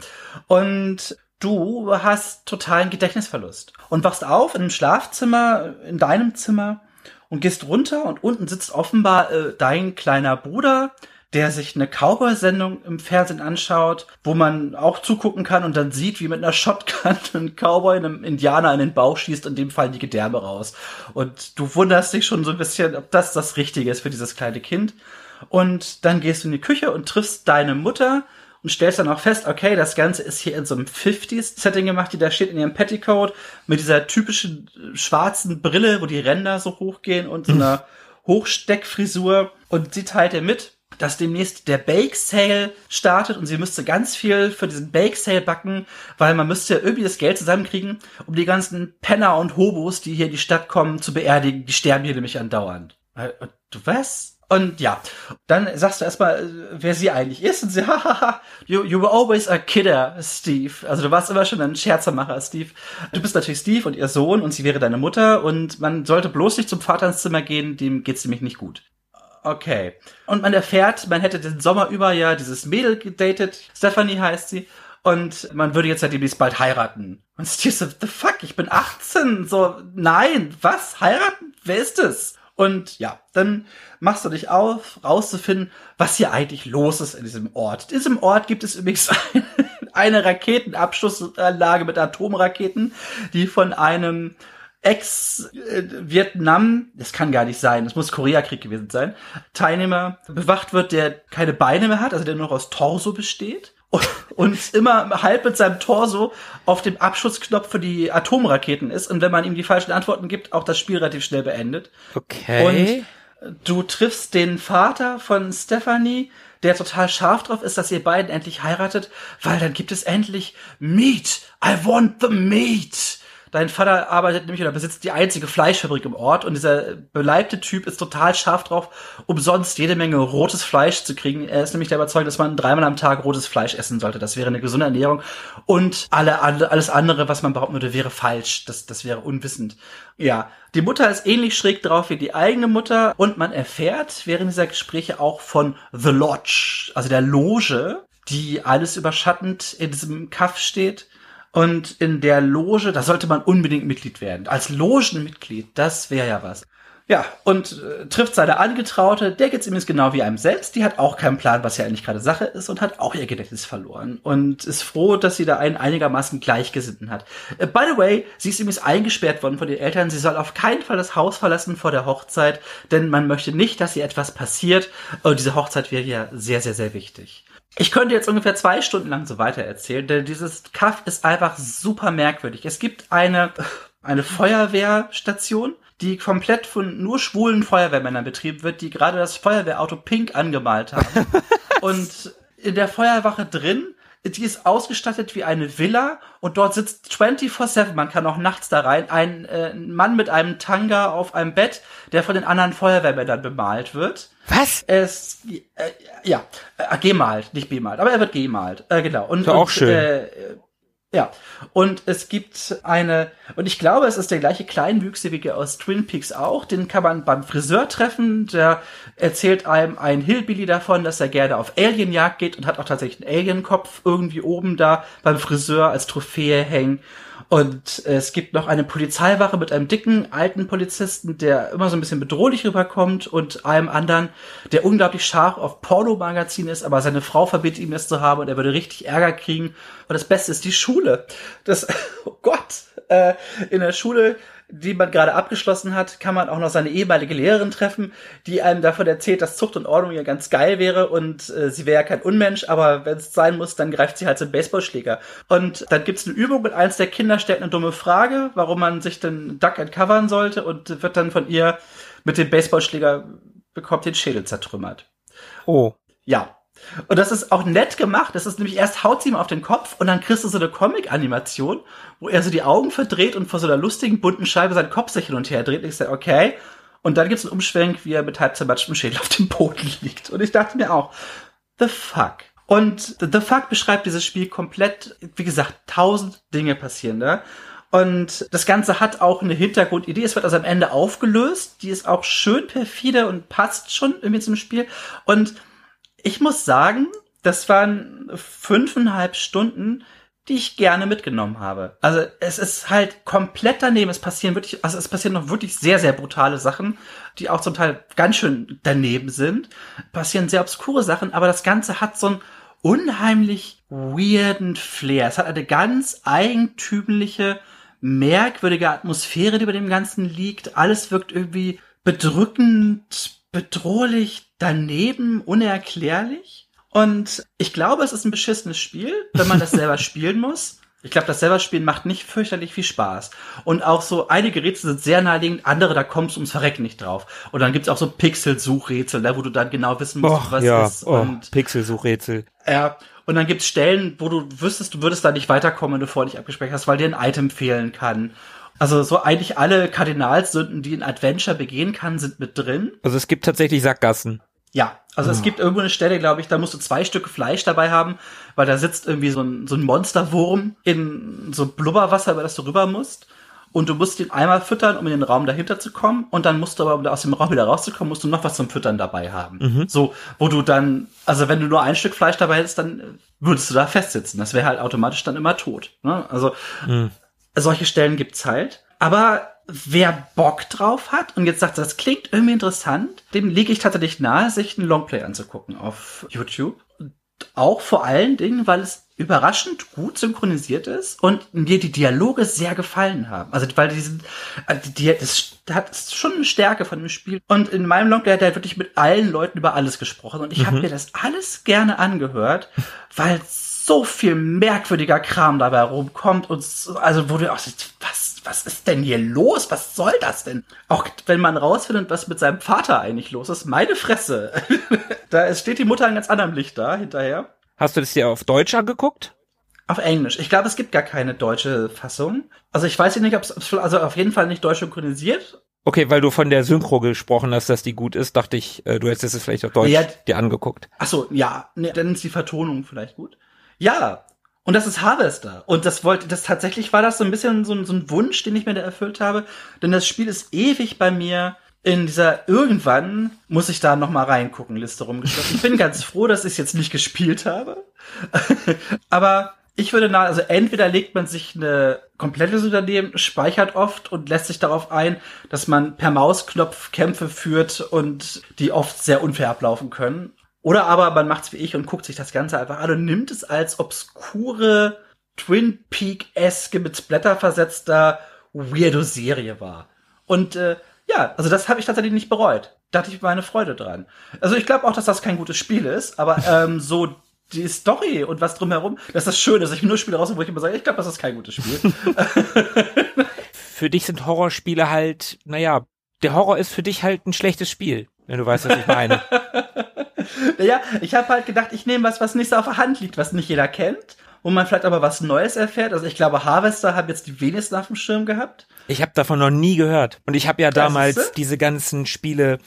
Und du hast totalen Gedächtnisverlust und wachst auf in einem Schlafzimmer, in deinem Zimmer und gehst runter und unten sitzt offenbar äh, dein kleiner Bruder, der sich eine Cowboy-Sendung im Fernsehen anschaut, wo man auch zugucken kann und dann sieht, wie mit einer Shotgun ein Cowboy einem Indianer in den Bauch schießt und dem fallen die Gedärme raus. Und du wunderst dich schon so ein bisschen, ob das das Richtige ist für dieses kleine Kind. Und dann gehst du in die Küche und triffst deine Mutter, und stellst dann auch fest, okay, das Ganze ist hier in so einem 50s-Setting gemacht, die da steht in ihrem Petticoat mit dieser typischen äh, schwarzen Brille, wo die Ränder so hochgehen und so einer Hochsteckfrisur. Und sie teilt ihr mit, dass demnächst der Bake Sale startet und sie müsste ganz viel für diesen Bake Sale backen, weil man müsste ja irgendwie das Geld zusammenkriegen, um die ganzen Penner und Hobos, die hier in die Stadt kommen, zu beerdigen. Die sterben hier nämlich andauernd. Äh, du was? Und ja, dann sagst du erstmal, wer sie eigentlich ist. Und sie, hahaha, you, you were always a kidder, Steve. Also du warst immer schon ein Scherzermacher, Steve. Du bist natürlich Steve und ihr Sohn und sie wäre deine Mutter. Und man sollte bloß nicht zum Vater ins Zimmer gehen, dem geht's nämlich nicht gut. Okay. Und man erfährt, man hätte den Sommer über ja dieses Mädel gedatet. Stephanie heißt sie. Und man würde jetzt ja demnächst bald heiraten. Und Steve so, the fuck, ich bin 18. So, nein, was? Heiraten? Wer ist es? Und ja, dann machst du dich auf, rauszufinden, was hier eigentlich los ist in diesem Ort. In diesem Ort gibt es übrigens eine, Raketenabschussanlage mit Atomraketen, die von einem Ex-Vietnam, das kann gar nicht sein, das muss Koreakrieg gewesen sein, Teilnehmer bewacht wird, der keine Beine mehr hat, also der nur noch aus Torso besteht und immer halb mit seinem Torso auf dem Abschussknopf für die Atomraketen ist und wenn man ihm die falschen Antworten gibt, auch das Spiel relativ schnell beendet. Okay. Und du triffst den Vater von Stephanie, der total scharf drauf ist, dass ihr beiden endlich heiratet, weil dann gibt es endlich Meat. I want the meat. Dein Vater arbeitet nämlich oder besitzt die einzige Fleischfabrik im Ort und dieser beleibte Typ ist total scharf drauf, umsonst jede Menge rotes Fleisch zu kriegen. Er ist nämlich der Überzeugung, dass man dreimal am Tag rotes Fleisch essen sollte. Das wäre eine gesunde Ernährung. Und alle, alle, alles andere, was man behaupten würde, wäre falsch. Das, das wäre unwissend. Ja, die Mutter ist ähnlich schräg drauf wie die eigene Mutter und man erfährt während dieser Gespräche auch von The Lodge, also der Loge, die alles überschattend in diesem Kaff steht und in der Loge, da sollte man unbedingt Mitglied werden. Als Logenmitglied, das wäre ja was. Ja, und äh, trifft seine Angetraute, der geht's ihm jetzt genau wie einem selbst, die hat auch keinen Plan, was ja eigentlich gerade Sache ist und hat auch ihr Gedächtnis verloren und ist froh, dass sie da einen einigermaßen Gleichgesinnten hat. Äh, by the way, sie ist übrigens eingesperrt worden von den Eltern, sie soll auf keinen Fall das Haus verlassen vor der Hochzeit, denn man möchte nicht, dass ihr etwas passiert und diese Hochzeit wäre ja sehr, sehr, sehr wichtig. Ich könnte jetzt ungefähr zwei Stunden lang so weiter erzählen, denn dieses Kaff ist einfach super merkwürdig. Es gibt eine, eine Feuerwehrstation, die komplett von nur schwulen Feuerwehrmännern betrieben wird, die gerade das Feuerwehrauto pink angemalt haben. und in der Feuerwache drin die ist ausgestattet wie eine Villa und dort sitzt 24-7, man kann auch nachts da rein, ein äh, Mann mit einem Tanga auf einem Bett, der von den anderen Feuerwehrmännern bemalt wird. Was? Es, äh, ja, äh, gemalt, nicht bemalt, aber er wird gemalt, äh, genau. Und, und auch schön. Äh, Ja, und es gibt eine, und ich glaube, es ist der gleiche Kleinwüchsige aus Twin Peaks auch, den kann man beim Friseur treffen, der erzählt einem ein Hillbilly davon, dass er gerne auf Alienjagd geht und hat auch tatsächlich einen Alienkopf irgendwie oben da beim Friseur als Trophäe hängen. Und es gibt noch eine Polizeiwache mit einem dicken, alten Polizisten, der immer so ein bisschen bedrohlich rüberkommt und einem anderen, der unglaublich scharf auf Pornomagazin ist, aber seine Frau verbietet ihm das zu haben und er würde richtig Ärger kriegen. Und das Beste ist die Schule. Das, oh Gott, äh, in der Schule die man gerade abgeschlossen hat, kann man auch noch seine ehemalige Lehrerin treffen, die einem davon erzählt, dass Zucht und Ordnung ja ganz geil wäre und äh, sie wäre ja kein Unmensch, aber wenn es sein muss, dann greift sie halt zum Baseballschläger. Und dann gibt's eine Übung und eins der Kinder stellt eine dumme Frage, warum man sich denn Duck entcovern sollte und wird dann von ihr mit dem Baseballschläger bekommt den Schädel zertrümmert. Oh. Ja, und das ist auch nett gemacht. Das ist nämlich erst haut sie ihm auf den Kopf und dann kriegst du so eine Comic-Animation, wo er so die Augen verdreht und vor so einer lustigen bunten Scheibe seinen Kopf sich hin und her dreht. Und ich sage, okay. Und dann gibt's einen Umschwenk, wie er mit halb zermatschtem Schädel auf dem Boden liegt. Und ich dachte mir auch, the fuck. Und The Fuck beschreibt dieses Spiel komplett, wie gesagt, tausend Dinge passieren da. Und das Ganze hat auch eine Hintergrundidee. Es wird also am Ende aufgelöst. Die ist auch schön perfide und passt schon irgendwie zum Spiel. Und ich muss sagen, das waren fünfeinhalb Stunden, die ich gerne mitgenommen habe. Also es ist halt komplett daneben. Es passieren wirklich, also es passieren noch wirklich sehr, sehr brutale Sachen, die auch zum Teil ganz schön daneben sind. Passieren sehr obskure Sachen, aber das Ganze hat so einen unheimlich weirden Flair. Es hat eine ganz eigentümliche, merkwürdige Atmosphäre, die über dem Ganzen liegt. Alles wirkt irgendwie bedrückend, bedrohlich, daneben, unerklärlich. Und ich glaube, es ist ein beschissenes Spiel, wenn man das selber spielen muss. Ich glaube, das selber spielen macht nicht fürchterlich viel Spaß. Und auch so, einige Rätsel sind sehr naheliegend, andere, da kommst du ums Verrecken nicht drauf. Und dann gibt's auch so Pixel-Suchrätsel, da wo du dann genau wissen musst, Och, was ja. ist. Oh, Und Pixelsuchrätsel. ja, und dann gibt's Stellen, wo du wüsstest, du würdest da nicht weiterkommen, wenn du vorher nicht abgespeichert hast, weil dir ein Item fehlen kann. Also so eigentlich alle Kardinalsünden, die ein Adventure begehen kann, sind mit drin. Also es gibt tatsächlich Sackgassen. Ja, also es gibt irgendwo eine Stelle, glaube ich, da musst du zwei Stücke Fleisch dabei haben, weil da sitzt irgendwie so ein, so ein Monsterwurm in so Blubberwasser, über das du rüber musst. Und du musst ihn einmal füttern, um in den Raum dahinter zu kommen. Und dann musst du aber, um aus dem Raum wieder rauszukommen, musst du noch was zum Füttern dabei haben. So, wo du dann, also wenn du nur ein Stück Fleisch dabei hättest, dann würdest du da festsitzen. Das wäre halt automatisch dann immer tot. Ne? Also solche Stellen gibt's halt. Aber wer Bock drauf hat und jetzt sagt, das klingt irgendwie interessant, dem lege ich tatsächlich nahe, sich einen Longplay anzugucken auf YouTube. Und auch vor allen Dingen, weil es überraschend gut synchronisiert ist und mir die Dialoge sehr gefallen haben. Also weil die sind, also die, das hat schon eine Stärke von dem Spiel. Und in meinem Longplay hat er wirklich mit allen Leuten über alles gesprochen und ich habe mir das alles gerne angehört, weil so viel merkwürdiger Kram dabei rumkommt und so, also wo du auch was, was ist denn hier los? Was soll das denn? Auch wenn man rausfindet, was mit seinem Vater eigentlich los ist, meine Fresse. da steht die Mutter in ganz anderem Licht da hinterher. Hast du das dir auf Deutsch angeguckt? Auf Englisch. Ich glaube, es gibt gar keine deutsche Fassung. Also ich weiß nicht, ob es, also auf jeden Fall nicht deutsch synchronisiert. Okay, weil du von der Synchro gesprochen hast, dass die gut ist, dachte ich, äh, du hättest es vielleicht auf Deutsch Ja. dir angeguckt. Ach so, ja, ne, dann ist die Vertonung vielleicht gut. Ja, und das ist Harvester. Und das wollte, das tatsächlich war das so ein bisschen so, ein- so ein Wunsch, den ich mir da erfüllt habe. Denn das Spiel ist ewig bei mir in dieser irgendwann muss ich da noch mal reingucken Liste rumgeschlossen. Ich bin ganz froh, dass ich es jetzt nicht gespielt habe. Aber ich würde nach, also entweder legt man sich eine komplette Lösung daneben, speichert oft und lässt sich darauf ein, dass man per Mausknopf Kämpfe führt und die oft sehr unfair ablaufen können. Oder aber man macht's wie ich und guckt sich das Ganze einfach an und nimmt es als obskure Twin Peak-eske mit Splatter versetzter Weirdo-Serie wahr. Und äh, ja, also das habe ich tatsächlich nicht bereut. Da hatte ich meine Freude dran. Also ich glaube auch, dass das kein gutes Spiel ist, aber ähm, so die Story und was drumherum, das ist das Schöne, dass ich mir nur Spiele raus, wo ich immer sage, ich glaube, das ist kein gutes Spiel. Für dich sind Horrorspiele halt, naja, der Horror ist für dich halt ein schlechtes Spiel, wenn du weißt, was ich meine. naja, ich habe halt gedacht, ich nehme was, was nicht so auf der Hand liegt, was nicht jeder kennt, wo man vielleicht aber was Neues erfährt. Also ich glaube, Harvester haben jetzt die wenigsten auf dem Schirm gehabt. Ich habe davon noch nie gehört. Und ich habe ja damals diese ganzen Spiele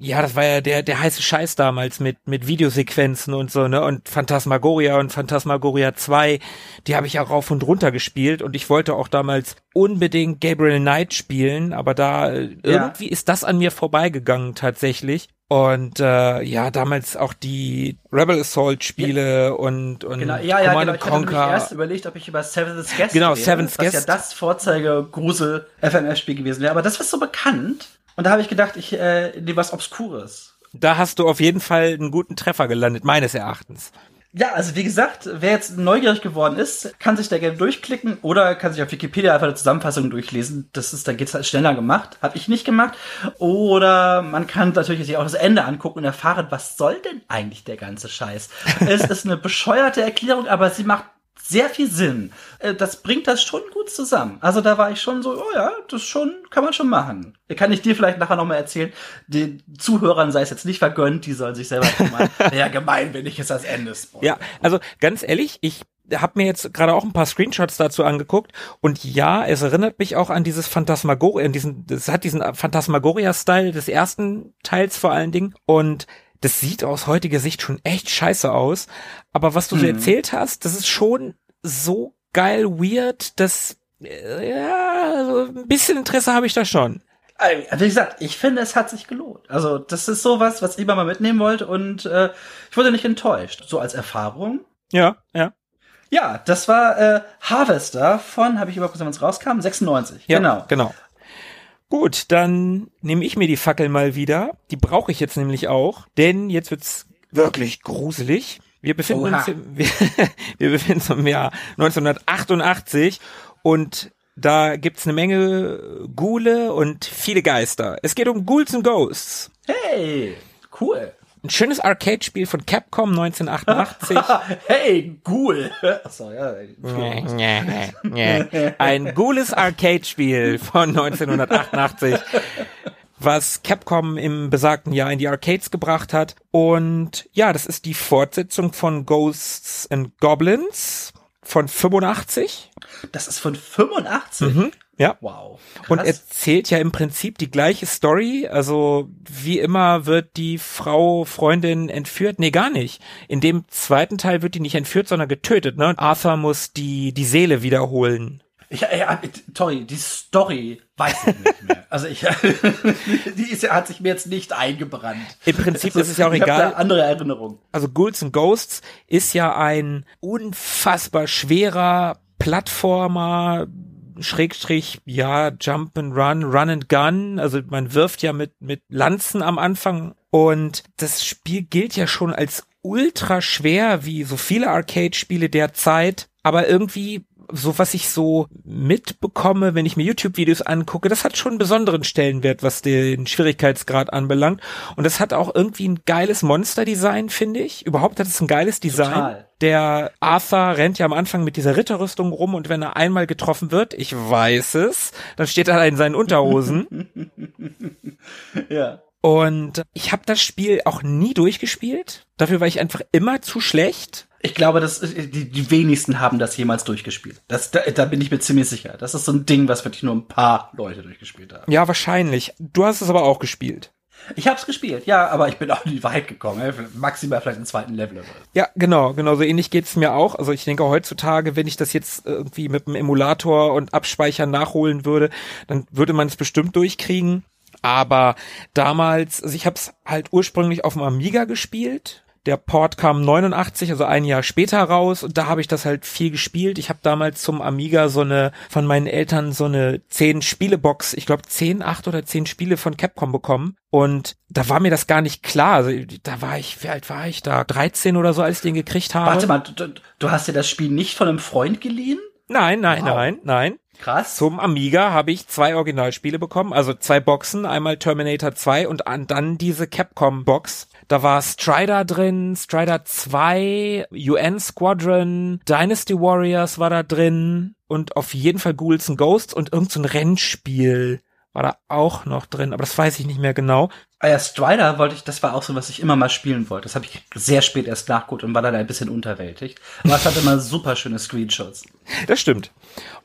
ja, das war ja der, der heiße Scheiß damals mit, mit Videosequenzen und so, ne? Und Phantasmagoria und Phantasmagoria 2, die habe ich auch rauf und runter gespielt und ich wollte auch damals unbedingt Gabriel Knight spielen, aber da äh, ja. irgendwie ist das an mir vorbeigegangen tatsächlich. Und äh, ja, damals auch die Rebel Assault Spiele ja. und und genau, ja, ja, Command genau. Ich hatte erst überlegt, ob ich über Seven's Guest genau, rede, Seven's was Guest. ja das Vorzeige Grusel FMF Spiel gewesen wäre, aber das war so bekannt und da habe ich gedacht, ich äh, nehme was obskures. Da hast du auf jeden Fall einen guten Treffer gelandet meines Erachtens. Ja, also wie gesagt, wer jetzt neugierig geworden ist, kann sich da gerne durchklicken oder kann sich auf Wikipedia einfach eine Zusammenfassung durchlesen. Das ist, dann geht's halt schneller gemacht. Habe ich nicht gemacht. Oder man kann natürlich sich auch das Ende angucken und erfahren, was soll denn eigentlich der ganze Scheiß? es ist eine bescheuerte Erklärung, aber sie macht sehr viel Sinn. Äh, das bringt das schon gut zusammen. Also da war ich schon so, oh ja, das schon, kann man schon machen. Kann ich dir vielleicht nachher nochmal erzählen. Den Zuhörern sei es jetzt nicht vergönnt, die sollen sich selber mal, ja gemein, wenn ich jetzt das Ende. Ja, also ganz ehrlich, ich habe mir jetzt gerade auch ein paar Screenshots dazu angeguckt und ja, es erinnert mich auch an dieses Phantasmagoria, diesen, es hat diesen Phantasmagoria-Style des ersten Teils vor allen Dingen und das sieht aus heutiger Sicht schon echt scheiße aus. Aber was du mhm. so erzählt hast, das ist schon so geil weird, dass äh, ja, also ein bisschen Interesse habe ich da schon. Wie gesagt, ich finde, es hat sich gelohnt. Also, das ist sowas, was ich mal mitnehmen wollte und äh, ich wurde nicht enttäuscht. So als Erfahrung. Ja, ja. Ja, das war äh, Harvester von, habe ich überprüft, wann es rauskam? 96. Ja, genau. Genau. Gut, dann nehme ich mir die Fackel mal wieder. Die brauche ich jetzt nämlich auch, denn jetzt wird's wirklich gruselig. Wir befinden Oha. uns im, wir, wir befinden uns im Jahr 1988 und da gibt's eine Menge Ghule und viele Geister. Es geht um Ghouls and Ghosts. Hey, cool. Ein schönes Arcade-Spiel von Capcom 1988. hey, Ghoul. Achso, ja. Ein ghoules Arcade-Spiel von 1988 was Capcom im besagten Jahr in die Arcades gebracht hat. Und ja, das ist die Fortsetzung von Ghosts and Goblins von 85. Das ist von 85? Mhm. Ja. Wow. Krass. Und erzählt ja im Prinzip die gleiche Story. Also wie immer wird die Frau Freundin entführt. Nee, gar nicht. In dem zweiten Teil wird die nicht entführt, sondern getötet. Ne? Und Arthur muss die die Seele wiederholen. Ich, ja, sorry, die Story weiß ich nicht mehr. Also ich, die ist, hat sich mir jetzt nicht eingebrannt. Im Prinzip also, ist es ja auch egal. andere Erinnerung. Also Ghouls and Ghosts ist ja ein unfassbar schwerer Plattformer, Schrägstrich, ja, Jump and Run, Run and Gun. Also man wirft ja mit, mit Lanzen am Anfang. Und das Spiel gilt ja schon als ultra schwer, wie so viele Arcade-Spiele der Zeit. Aber irgendwie so was ich so mitbekomme, wenn ich mir YouTube-Videos angucke, das hat schon einen besonderen Stellenwert, was den Schwierigkeitsgrad anbelangt. Und das hat auch irgendwie ein geiles Monster-Design, finde ich. Überhaupt hat es ein geiles Design. Total. Der Arthur rennt ja am Anfang mit dieser Ritterrüstung rum und wenn er einmal getroffen wird, ich weiß es, dann steht er in seinen Unterhosen. ja. Und ich habe das Spiel auch nie durchgespielt. Dafür war ich einfach immer zu schlecht. Ich glaube, dass die, die wenigsten haben das jemals durchgespielt. Das, da, da bin ich mir ziemlich sicher. Das ist so ein Ding, was wirklich nur ein paar Leute durchgespielt haben. Ja, wahrscheinlich. Du hast es aber auch gespielt. Ich habe es gespielt, ja, aber ich bin auch nie weit gekommen. Maximal vielleicht einen zweiten Level. Ja, genau, genau so ähnlich geht's mir auch. Also ich denke heutzutage, wenn ich das jetzt irgendwie mit einem Emulator und Abspeichern nachholen würde, dann würde man es bestimmt durchkriegen. Aber damals, also ich habe es halt ursprünglich auf dem Amiga gespielt der Port kam 89, also ein Jahr später raus und da habe ich das halt viel gespielt. Ich habe damals zum Amiga so eine von meinen Eltern so eine 10 Spielebox, ich glaube 10, 8 oder 10 Spiele von Capcom bekommen und da war mir das gar nicht klar. Also, da war ich, wie alt war ich da? 13 oder so, als ich den gekriegt habe. Warte mal, du, du hast dir das Spiel nicht von einem Freund geliehen? Nein, nein, wow. nein, nein. Krass. Zum Amiga habe ich zwei Originalspiele bekommen, also zwei Boxen, einmal Terminator 2 und dann diese Capcom Box da war Strider drin, Strider 2, UN Squadron, Dynasty Warriors war da drin und auf jeden Fall Ghouls and Ghosts und irgendein so Rennspiel war da auch noch drin, aber das weiß ich nicht mehr genau. Ah ja, Strider wollte ich, das war auch so, was ich immer mal spielen wollte. Das habe ich sehr spät erst nachgeholt und war dann ein bisschen unterwältigt. Aber es hatte immer super schöne Screenshots. Das stimmt.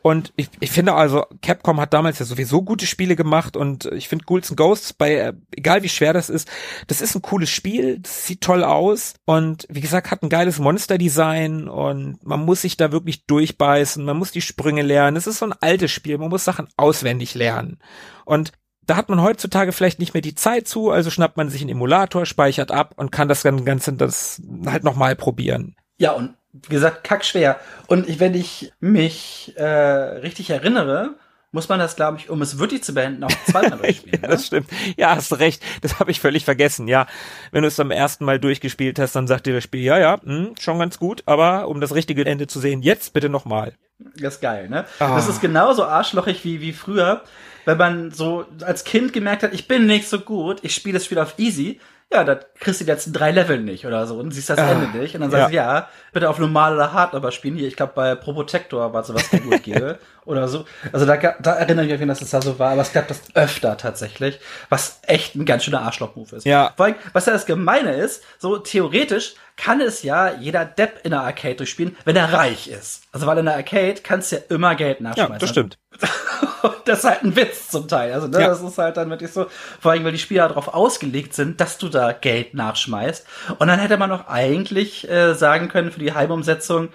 Und ich, ich finde also, Capcom hat damals ja sowieso gute Spiele gemacht und ich finde Ghouls and Ghosts bei, äh, egal wie schwer das ist, das ist ein cooles Spiel, das sieht toll aus und wie gesagt, hat ein geiles Monster-Design und man muss sich da wirklich durchbeißen, man muss die Sprünge lernen. Es ist so ein altes Spiel, man muss Sachen auswendig lernen. Und da hat man heutzutage vielleicht nicht mehr die Zeit zu, also schnappt man sich einen Emulator, speichert ab und kann das dann Ganze das halt nochmal probieren. Ja, und wie gesagt, kackschwer. Und ich, wenn ich mich äh, richtig erinnere, muss man das, glaube ich, um es wirklich zu beenden, auch zweimal durchspielen. ja, das stimmt. Ja, hast recht. Das habe ich völlig vergessen. Ja, wenn du es am ersten Mal durchgespielt hast, dann sagt dir das Spiel, ja, ja, mh, hm, schon ganz gut, aber um das richtige Ende zu sehen, jetzt bitte nochmal. Das ist geil, ne? Ah. Das ist genauso arschlochig wie, wie früher wenn man so als Kind gemerkt hat, ich bin nicht so gut, ich spiele das Spiel auf easy, ja, da kriegst du die letzten drei Level nicht oder so und siehst das ah, Ende nicht. Und dann sagst du, ja. ja, bitte auf normal oder hart aber spielen. Hier, ich glaube, bei Probotector war sowas gut gebe oder so. Also da, da erinnere ich mich, dass es da so war, aber es gab das öfter tatsächlich, was echt ein ganz schöner Arschloch-Move ist. Ja. Vor allem, was ja das Gemeine ist, so theoretisch kann es ja jeder Depp in der Arcade durchspielen, wenn er reich ist. Also weil in der Arcade kannst du ja immer Geld nachschmeißen. Ja, das stimmt. das ist halt ein Witz zum Teil. Also ne, ja. das ist halt dann wirklich so, vor allem weil die Spieler darauf ausgelegt sind, dass du da Geld nachschmeißt. Und dann hätte man noch eigentlich äh, sagen können für die Heimumsetzung,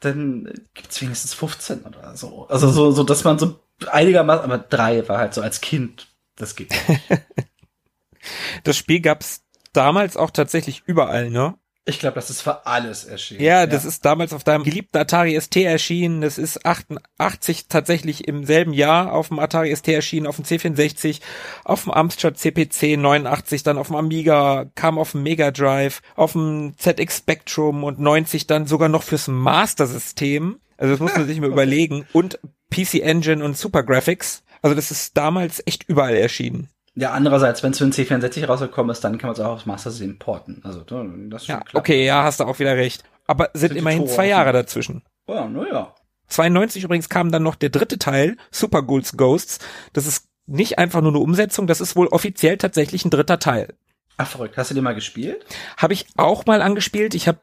dann gibt's wenigstens 15 oder so. Also so, so dass man so einigermaßen, aber drei war halt so als Kind, das geht nicht. das Spiel gab's damals auch tatsächlich überall, ne? Ich glaube, das ist für alles erschienen. Ja, das ja. ist damals auf deinem geliebten Atari ST erschienen. Das ist 88 tatsächlich im selben Jahr auf dem Atari ST erschienen, auf dem C64, auf dem Amstrad CPC 89, dann auf dem Amiga, kam auf dem Mega Drive, auf dem ZX Spectrum und 90 dann sogar noch fürs Master System. Also das muss man sich mal okay. überlegen. Und PC Engine und Super Graphics. Also das ist damals echt überall erschienen. Ja, andererseits, wenn es für ein C64 rausgekommen ist, dann kann man es auch aufs Master System porten. Also, das ist ja, klar. Okay, ja, hast du auch wieder recht. Aber sind, sind immerhin zwei Jahre dazwischen. Ja, naja. 92 übrigens kam dann noch der dritte Teil, Super Ghouls Ghosts. Das ist nicht einfach nur eine Umsetzung, das ist wohl offiziell tatsächlich ein dritter Teil. Ach verrückt, hast du den mal gespielt? Habe ich auch mal angespielt. Ich habe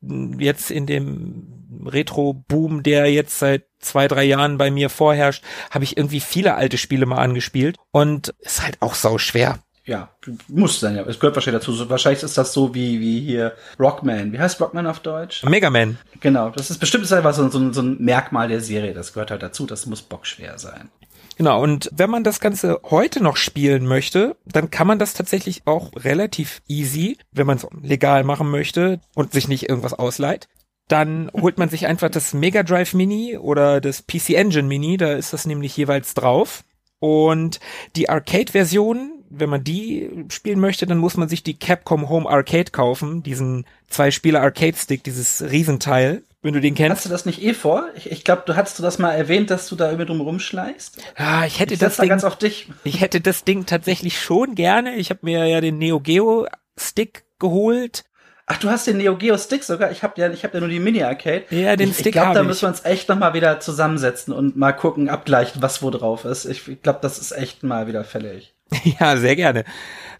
jetzt in dem Retro-Boom, der jetzt seit zwei, drei Jahren bei mir vorherrscht, habe ich irgendwie viele alte Spiele mal angespielt und ist halt auch sau schwer. Ja, muss sein, ja. Es gehört wahrscheinlich dazu. Wahrscheinlich ist das so wie, wie hier Rockman. Wie heißt Rockman auf Deutsch? Mega Man. Genau. Das ist bestimmt einfach so, so, so ein Merkmal der Serie. Das gehört halt dazu. Das muss bockschwer sein. Genau, und wenn man das Ganze heute noch spielen möchte, dann kann man das tatsächlich auch relativ easy, wenn man es legal machen möchte und sich nicht irgendwas ausleiht. Dann holt man sich einfach das Mega Drive Mini oder das PC Engine Mini, da ist das nämlich jeweils drauf. Und die Arcade-Version, wenn man die spielen möchte, dann muss man sich die Capcom Home Arcade kaufen, diesen zwei-Spieler Arcade-Stick, dieses Riesenteil, wenn du den kennst. Hast du das nicht eh vor? Ich, ich glaube, du hattest du das mal erwähnt, dass du da irgendwie drum rumschleichst. Ah, ich hätte ich das Ding, da ganz auf dich. Ich hätte das Ding tatsächlich schon gerne. Ich habe mir ja den Neo Geo Stick geholt Ach, du hast den Neo Geo Stick sogar? Ich habe ja, ich habe ja nur die Mini Arcade. Ja, den ich, Stick Ich glaube, da müssen wir uns echt noch mal wieder zusammensetzen und mal gucken, abgleichen, was wo drauf ist. Ich, ich glaube, das ist echt mal wieder fällig. Ja, sehr gerne.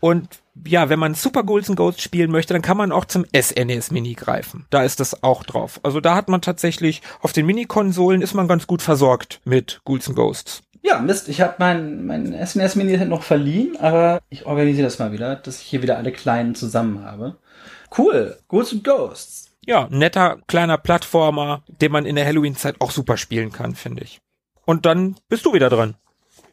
Und ja, wenn man Super Ghouls and Ghosts spielen möchte, dann kann man auch zum SNES e Mini greifen. Da ist das auch drauf. Also da hat man tatsächlich auf den Mini-Konsolen ist man ganz gut versorgt mit Ghouls and Ghosts. Ja, Mist, ich habe mein, mein SNES e Mini noch verliehen, aber ich organisiere das mal wieder, dass ich hier wieder alle kleinen zusammen habe. Cool. Ghouls and Ghosts. Ja, netter kleiner Plattformer, den man in der Halloween-Zeit auch super spielen kann, finde ich. Und dann bist du wieder dran.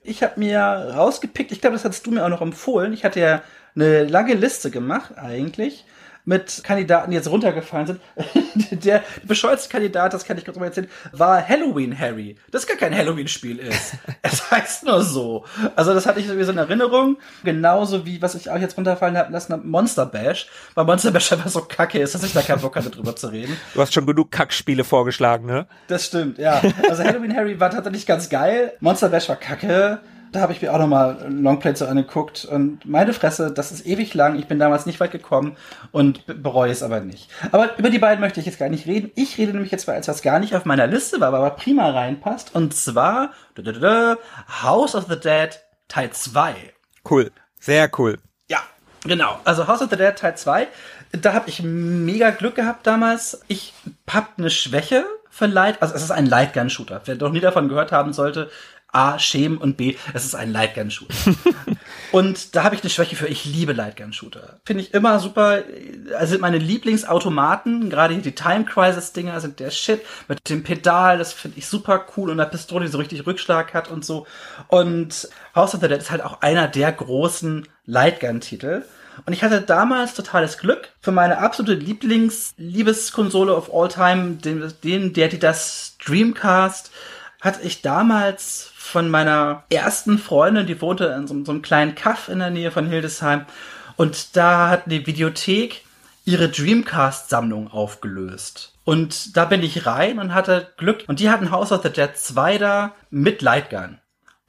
Ich habe mir rausgepickt, ich glaube, das hattest du mir auch noch empfohlen. Ich hatte ja eine lange Liste gemacht eigentlich mit Kandidaten, die jetzt runtergefallen sind. der bescheuerte Kandidat, das kann ich kurz mal erzählen, war Halloween Harry. Das gar kein Halloween-Spiel ist. es heißt nur so. Also das hatte ich sowieso in Erinnerung. Genauso wie, was ich auch jetzt runterfallen habe lassen, Monster Bash. Weil Monster Bash einfach so kacke ist, dass ich da keinen Bock hatte, drüber zu reden. Du hast schon genug Kackspiele vorgeschlagen, ne? Das stimmt, ja. Also Halloween Harry war tatsächlich ganz geil. Monster Bash war kacke da habe ich mir auch nochmal Longplay zu angeguckt und meine Fresse, das ist ewig lang. Ich bin damals nicht weit gekommen und bereue es aber nicht. Aber über die beiden möchte ich jetzt gar nicht reden. Ich rede nämlich jetzt mal als was gar nicht auf meiner Liste war, aber prima reinpasst. Und zwar House of the Dead Teil 2. Cool. Sehr cool. Ja. Genau, also House of the Dead Teil 2, da habe ich mega Glück gehabt damals. Ich hab eine Schwäche für Light, also es ist ein Lightgun-Shooter. Wer noch nie davon gehört haben sollte, A, schämen und B, es ist ein Lightgun-Shooter. und da habe ich eine Schwäche für, ich liebe Lightgun-Shooter. Finde ich immer super, also sind meine Lieblingsautomaten, gerade hier die Time Crisis-Dinger sind der Shit, mit dem Pedal, das finde ich super cool und der Pistole, die so richtig Rückschlag hat und so. Und House of the Dead ist halt auch einer der großen Lightgun-Titel. Und ich hatte damals totales Glück für meine absolute Lieblings-Liebeskonsole of all time, den, den, der die das Dreamcast, hatte ich damals von meiner ersten Freundin, die wohnte in so, so einem kleinen Kaff in der Nähe von Hildesheim. Und da hat die Videothek ihre Dreamcast-Sammlung aufgelöst. Und da bin ich rein und hatte Glück. Und die hatten House of the Dead 2 da mit Lightgun.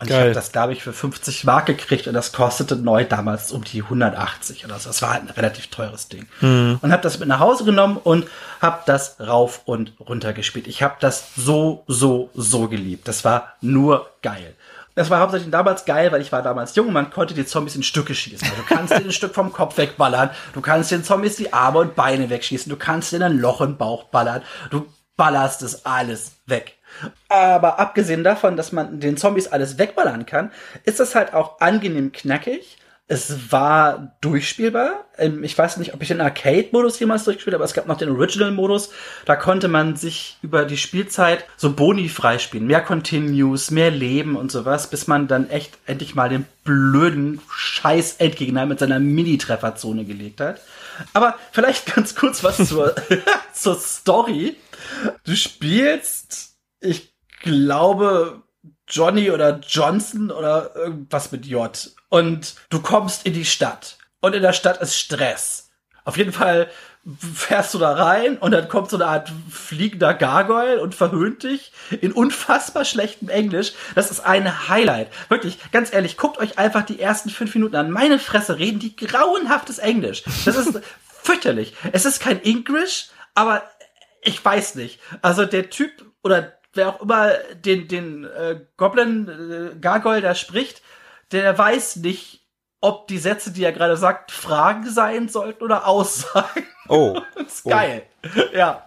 Und Geil. ich habe das, glaube ich, für 50 Mark gekriegt und das kostete neu damals um die 180 oder so. Das war halt ein relativ teures Ding. Mhm. Und habe das mit nach Hause genommen und habe das rauf und runter gespielt. Ich habe das so, so, so geliebt. Das war nur geil. Das war hauptsächlich damals geil, weil ich war damals jung und man konnte die Zombies in Stücke schießen. Also du kannst dir ein Stück vom Kopf wegballern, du kannst den Zombies die Arme und Beine wegschießen, du kannst dir ein Loch im Bauch ballern, du ballerst es alles weg. Aber abgesehen davon, dass man den Zombies alles wegballern kann, ist das halt auch angenehm knackig. Es war durchspielbar. Ähm, ich weiß nicht, ob ich den Arcade-Modus jemals durchgespielt habe, aber es gab noch den Original-Modus. Da konnte man sich über die Spielzeit so Boni freispielen. Mehr Continues, mehr Leben und sowas, bis man dann echt endlich mal den blöden Scheiß-Endgegner mit seiner Mini-Trefferzone gelegt hat. Aber vielleicht ganz kurz was zur, zur Story. Du spielst ich glaube, Johnny oder Johnson oder irgendwas mit J. Und du kommst in die Stadt. Und in der Stadt ist Stress. Auf jeden Fall fährst du da rein und dann kommt so eine Art fliegender Gargoyle und verhöhnt dich in unfassbar schlechtem Englisch. Das ist ein Highlight. Wirklich, ganz ehrlich, guckt euch einfach die ersten fünf Minuten an. Meine Fresse reden die grauenhaftes Englisch. Das ist fürchterlich. Es ist kein Englisch, aber ich weiß nicht. Also der Typ oder wer auch immer den, den äh, Goblin äh, Gargoyle da spricht, der weiß nicht, ob die Sätze, die er gerade sagt, Fragen sein sollten oder Aussagen. Oh. das ist geil. Oh. Ja.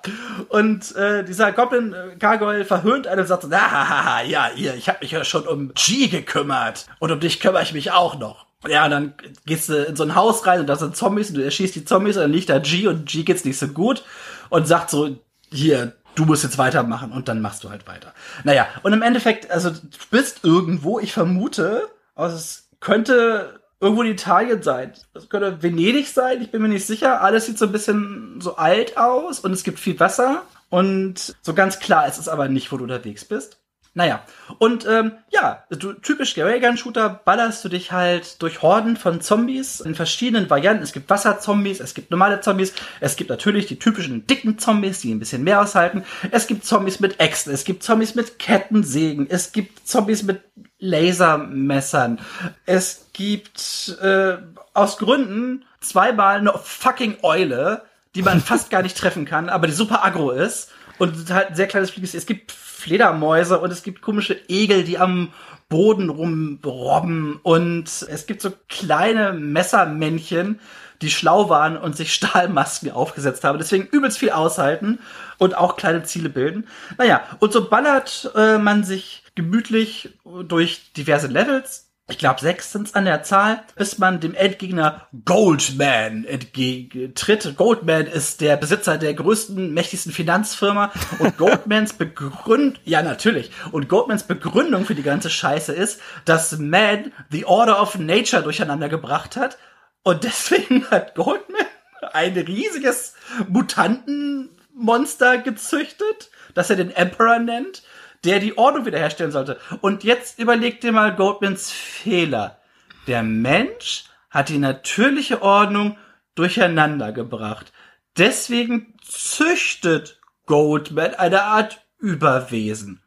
Und äh, dieser Goblin äh, Gargoyle verhöhnt einen und sagt so, ah, ja, ihr, ich habe mich ja schon um G gekümmert und um dich kümmere ich mich auch noch. Ja, und dann gehst du in so ein Haus rein und da sind Zombies und du erschießt die Zombies und dann liegt da G und G geht's nicht so gut und sagt so, hier, du musst jetzt weitermachen und dann machst du halt weiter. Naja, und im Endeffekt, also du bist irgendwo, ich vermute, also es könnte irgendwo in Italien sein. Es könnte Venedig sein, ich bin mir nicht sicher. Alles sieht so ein bisschen so alt aus und es gibt viel Wasser. Und so ganz klar ist es aber nicht, wo du unterwegs bist. Naja, und ähm, ja, du, typisch Raygun-Shooter ballerst du dich halt durch Horden von Zombies in verschiedenen Varianten. Es gibt Wasserzombies, es gibt normale Zombies, es gibt natürlich die typischen dicken Zombies, die ein bisschen mehr aushalten. Es gibt Zombies mit Äxten, es gibt Zombies mit Kettensägen, es gibt Zombies mit Lasermessern. Es gibt äh, aus Gründen zweimal eine fucking Eule, die man fast gar nicht treffen kann, aber die super aggro ist und halt ein sehr kleines Flieges. Es gibt Fledermäuse und es gibt komische Egel, die am Boden rumrobben und es gibt so kleine Messermännchen, die schlau waren und sich Stahlmasken aufgesetzt haben. Deswegen übelst viel aushalten und auch kleine Ziele bilden. Naja, und so ballert äh, man sich gemütlich durch diverse Levels ich glaube, sechs sind's an der Zahl, bis man dem Endgegner Goldman entgegentritt. Goldman ist der Besitzer der größten, mächtigsten Finanzfirma. Und Goldmans Begründung, ja natürlich, und Goldmans Begründung für die ganze Scheiße ist, dass Man the Order of Nature durcheinander gebracht hat. Und deswegen hat Goldman ein riesiges Mutantenmonster gezüchtet, das er den Emperor nennt der die Ordnung wiederherstellen sollte. Und jetzt überleg dir mal Goldmans Fehler. Der Mensch hat die natürliche Ordnung durcheinander gebracht. Deswegen züchtet Goldman eine Art Überwesen.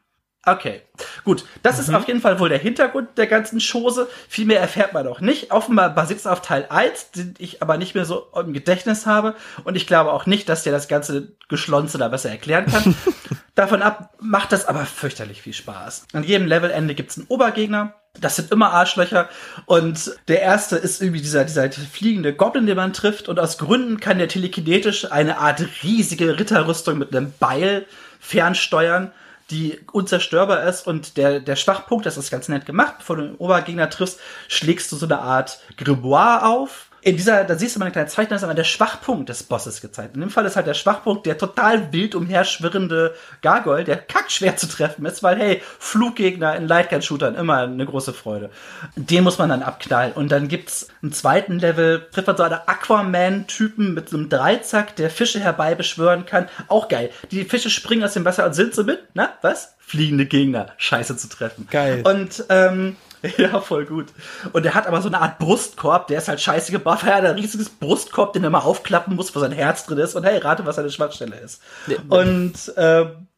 Okay, gut. Das mhm. ist auf jeden Fall wohl der Hintergrund der ganzen Chose. Viel mehr erfährt man auch nicht. Offenbar basiert es auf Teil 1, den ich aber nicht mehr so im Gedächtnis habe. Und ich glaube auch nicht, dass der das ganze Geschlonze da besser erklären kann. Davon ab macht das aber fürchterlich viel Spaß. An jedem Levelende gibt's einen Obergegner. Das sind immer Arschlöcher. Und der erste ist irgendwie dieser, dieser fliegende Goblin, den man trifft. Und aus Gründen kann der telekinetisch eine Art riesige Ritterrüstung mit einem Beil fernsteuern, die unzerstörbar ist. Und der, der Schwachpunkt, das ist ganz nett gemacht, bevor du den Obergegner triffst, schlägst du so eine Art Grimoire auf in dieser, da siehst du mal eine kleine Zeichnung, ist aber der Schwachpunkt des Bosses gezeigt. In dem Fall ist halt der Schwachpunkt der total wild umherschwirrende Gargoyle, der kackschwer zu treffen ist, weil hey, Fluggegner in Lightgun-Shootern immer eine große Freude. Den muss man dann abknallen. Und dann gibt's einen zweiten Level, trifft man so einen Aquaman-Typen mit so einem Dreizack, der Fische herbeibeschwören kann. Auch geil. Die Fische springen aus dem Wasser und sind so mit, na, was? Fliegende Gegner, scheiße zu treffen. Geil. Und, ähm, Ja, voll gut. Und er hat aber so eine Art Brustkorb, der ist halt scheiße gebaut. Er hat ein riesiges Brustkorb, den er mal aufklappen muss, wo sein Herz drin ist. Und hey, rate, was seine Schwachstelle ist. Und ähm,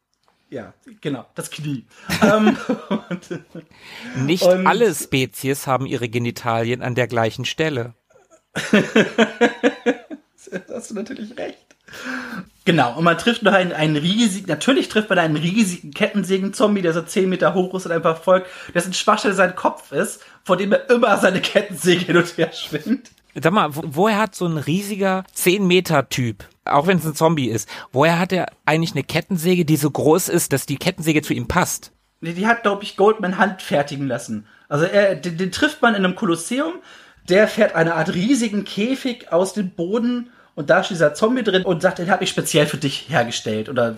ja, genau, das Knie. ähm, Nicht und, alle Spezies haben ihre Genitalien an der gleichen Stelle. hast du natürlich recht. Genau, und man trifft noch einen, einen riesigen, natürlich trifft man einen riesigen Kettensägen-Zombie, der so 10 Meter hoch ist und einfach folgt, dessen Schwachstelle sein Kopf ist, vor dem er immer seine Kettensäge hin und her schwingt. Sag mal, woher hat so ein riesiger 10 Meter Typ, auch wenn es ein Zombie ist, woher hat er eigentlich eine Kettensäge, die so groß ist, dass die Kettensäge zu ihm passt? Nee, die hat, glaube ich, Goldman handfertigen lassen. Also er, den, den trifft man in einem Kolosseum, der fährt eine Art riesigen Käfig aus dem Boden und da steht dieser Zombie drin und sagt, den habe ich speziell für dich hergestellt oder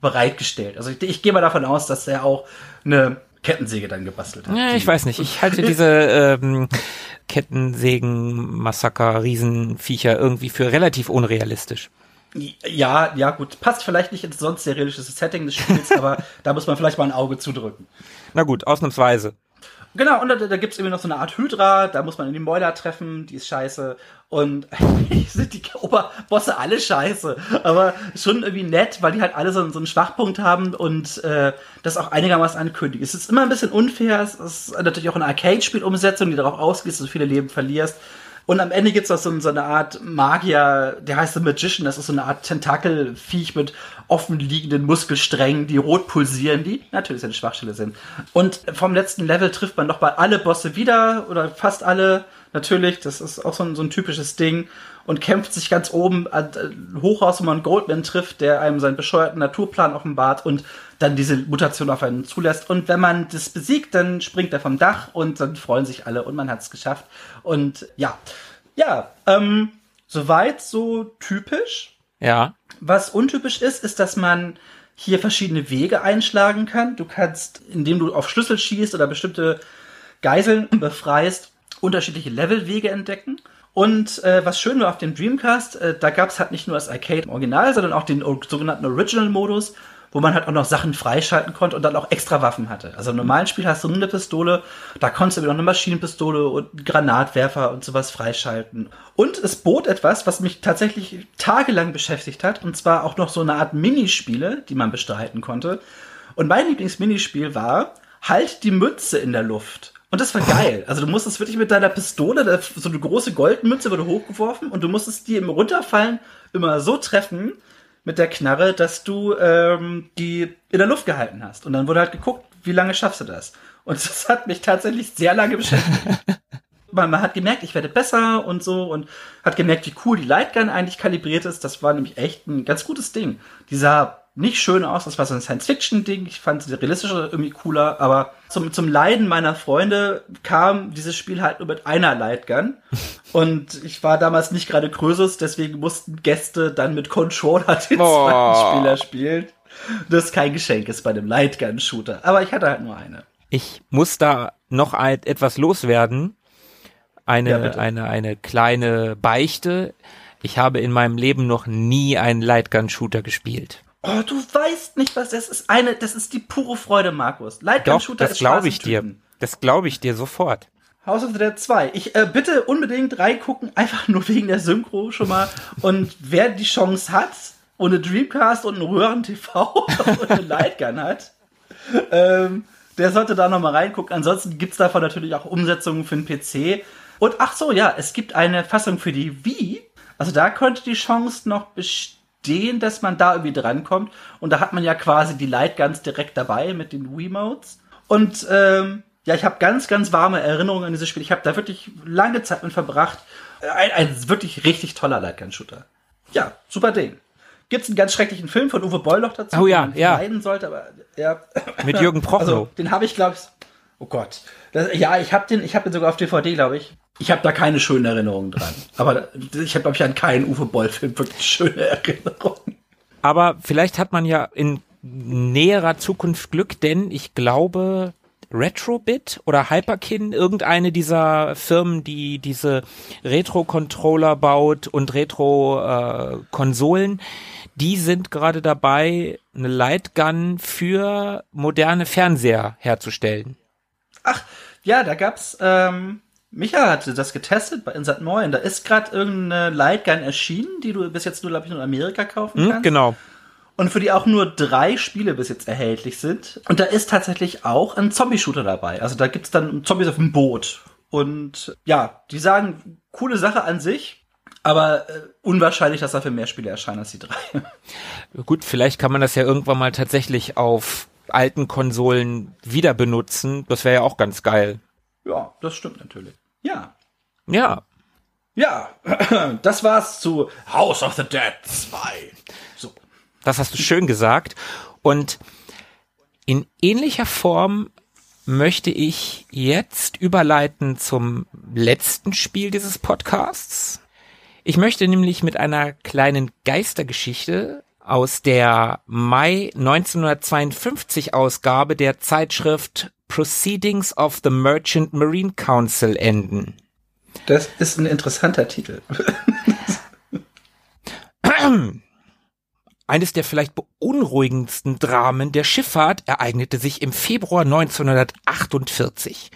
bereitgestellt. Also ich, ich gehe mal davon aus, dass er auch eine Kettensäge dann gebastelt hat. Ja, ich weiß nicht. Ich halte diese ähm, Kettensägen, Massaker, Riesenviecher irgendwie für relativ unrealistisch. Ja, ja, gut. Passt vielleicht nicht ins sonst sehr realistische Setting des Spiels, aber da muss man vielleicht mal ein Auge zudrücken. Na gut, ausnahmsweise. Genau, und da, da gibt es irgendwie noch so eine Art Hydra, da muss man in die Mäuler treffen, die ist scheiße. Und sind die Oberbosse alle scheiße. Aber schon irgendwie nett, weil die halt alle so, so einen Schwachpunkt haben und äh, das auch einigermaßen ankündigen. Es ist immer ein bisschen unfair, es ist natürlich auch eine Arcade-Spielumsetzung, die darauf ausgeht, dass du viele Leben verlierst. Und am Ende gibt's auch so, so eine Art Magier, der heißt The Magician, das ist so eine Art Tentakelviech mit offen liegenden Muskelsträngen, die rot pulsieren, die natürlich eine Schwachstelle sind. Und vom letzten Level trifft man nochmal alle Bosse wieder, oder fast alle, natürlich, das ist auch so ein, so ein typisches Ding und kämpft sich ganz oben äh, hoch aus, wo man Goldman trifft, der einem seinen bescheuerten Naturplan offenbart und dann diese Mutation auf einen zulässt. Und wenn man das besiegt, dann springt er vom Dach und dann freuen sich alle und man hat es geschafft. Und ja, ja, ähm, soweit so typisch. Ja. Was untypisch ist, ist, dass man hier verschiedene Wege einschlagen kann. Du kannst, indem du auf Schlüssel schießt oder bestimmte Geiseln befreist, unterschiedliche Levelwege entdecken. Und äh, was schön war auf dem Dreamcast, äh, da gab es halt nicht nur das Arcade im Original, sondern auch den sogenannten Original-Modus, wo man halt auch noch Sachen freischalten konnte und dann auch extra Waffen hatte. Also im normalen Spiel hast du nur eine Pistole, da konntest du wieder noch eine Maschinenpistole und Granatwerfer und sowas freischalten. Und es bot etwas, was mich tatsächlich tagelang beschäftigt hat, und zwar auch noch so eine Art Minispiele, die man bestreiten konnte. Und mein Lieblingsminispiel war, halt die Mütze in der Luft. Und das war geil. Also du musstest wirklich mit deiner Pistole, so eine große Goldmünze wurde hochgeworfen und du musstest die im Runterfallen immer so treffen mit der Knarre, dass du ähm, die in der Luft gehalten hast. Und dann wurde halt geguckt, wie lange schaffst du das? Und das hat mich tatsächlich sehr lange beschäftigt. man, man hat gemerkt, ich werde besser und so und hat gemerkt, wie cool die Lightgun eigentlich kalibriert ist. Das war nämlich echt ein ganz gutes Ding. Dieser nicht schön aus. Das war so ein Science-Fiction-Ding. Ich fand die realistische irgendwie cooler. Aber zum, zum Leiden meiner Freunde kam dieses Spiel halt nur mit einer Lightgun. Und ich war damals nicht gerade Krösus, deswegen mussten Gäste dann mit Controller den oh. zweiten Spieler spielen. Das kein Geschenk ist bei dem Lightgun-Shooter. Aber ich hatte halt nur eine. Ich muss da noch etwas loswerden. Eine, ja, eine, eine kleine Beichte. Ich habe in meinem Leben noch nie einen Lightgun-Shooter gespielt. Oh, du weißt nicht, was das ist. Eine, das ist die pure Freude, Markus. Lightgun Shooter das glaube ich dir. Das glaube ich dir sofort. House of the Dead 2. Ich äh, bitte unbedingt reingucken, einfach nur wegen der Synchro schon mal. Und wer die Chance hat, ohne Dreamcast und ein Röhren-TV und eine Lightgun hat, ähm, der sollte da noch mal reingucken. Ansonsten gibt's davon natürlich auch Umsetzungen für den PC. Und ach so, ja, es gibt eine Fassung für die Wii. Also da könnte die Chance noch bestehen verstehen, dass man da irgendwie drankommt. Und da hat man ja quasi die Lightguns direkt dabei mit den Wiimotes. Und ähm, Ja, ich habe ganz, ganz warme Erinnerungen an dieses Spiel. Ich habe da wirklich lange Zeit mit verbracht. Ein, ein wirklich richtig toller Lightgun-Shooter. Ja, super Ding. Gibt's einen ganz schrecklichen Film von Uwe Boll noch dazu, Oh ja, den man ja. leiden sollte, aber ja. Mit Jürgen Prochnow. Also, den habe ich, glaube ich. Oh Gott. Das, ja, ich habe den, ich habe den sogar auf DVD, glaube ich. Ich habe da keine schönen Erinnerungen dran. Aber ich habe, glaube ich, an keinen Uwe Boll-Film wirklich schöne Erinnerungen. Aber vielleicht hat man ja in näherer Zukunft Glück, denn ich glaube, Retrobit oder Hyperkin, irgendeine dieser Firmen, die diese Retro-Controller baut und Retro-Konsolen, die sind gerade dabei, eine Lightgun für moderne Fernseher herzustellen. Ach, ja, da gab's, ähm, Micha hatte das getestet bei Insat Moin. Da ist gerade irgendeine Lightgun erschienen, die du bis jetzt nur, glaube ich, nur in Amerika kaufen Hm, kannst. genau. Und für die auch nur drei Spiele bis jetzt erhältlich sind. Und da ist tatsächlich auch ein Zombie-Shooter dabei. Also da gibt's dann Zombies auf dem Boot. Und ja, die sagen, coole Sache an sich, aber äh, unwahrscheinlich, dass dafür mehr Spiele erscheinen als die drei. Gut, vielleicht kann man das ja irgendwann mal tatsächlich auf alten Konsolen wieder benutzen. Das wäre ja auch ganz geil. Ja, das stimmt natürlich. Ja. Ja, Ja, das war's zu House of the Dead 2. So. Das hast du schön gesagt. Und in ähnlicher Form möchte ich jetzt überleiten zum letzten Spiel dieses Podcasts. Ich möchte nämlich mit einer kleinen Geistergeschichte aus der Mai 1952 Ausgabe der Zeitschrift Proceedings of the Merchant Marine Council enden. Das ist ein interessanter Titel. Eines der vielleicht beunruhigendsten Dramen der Schifffahrt ereignete sich im Februar 1948.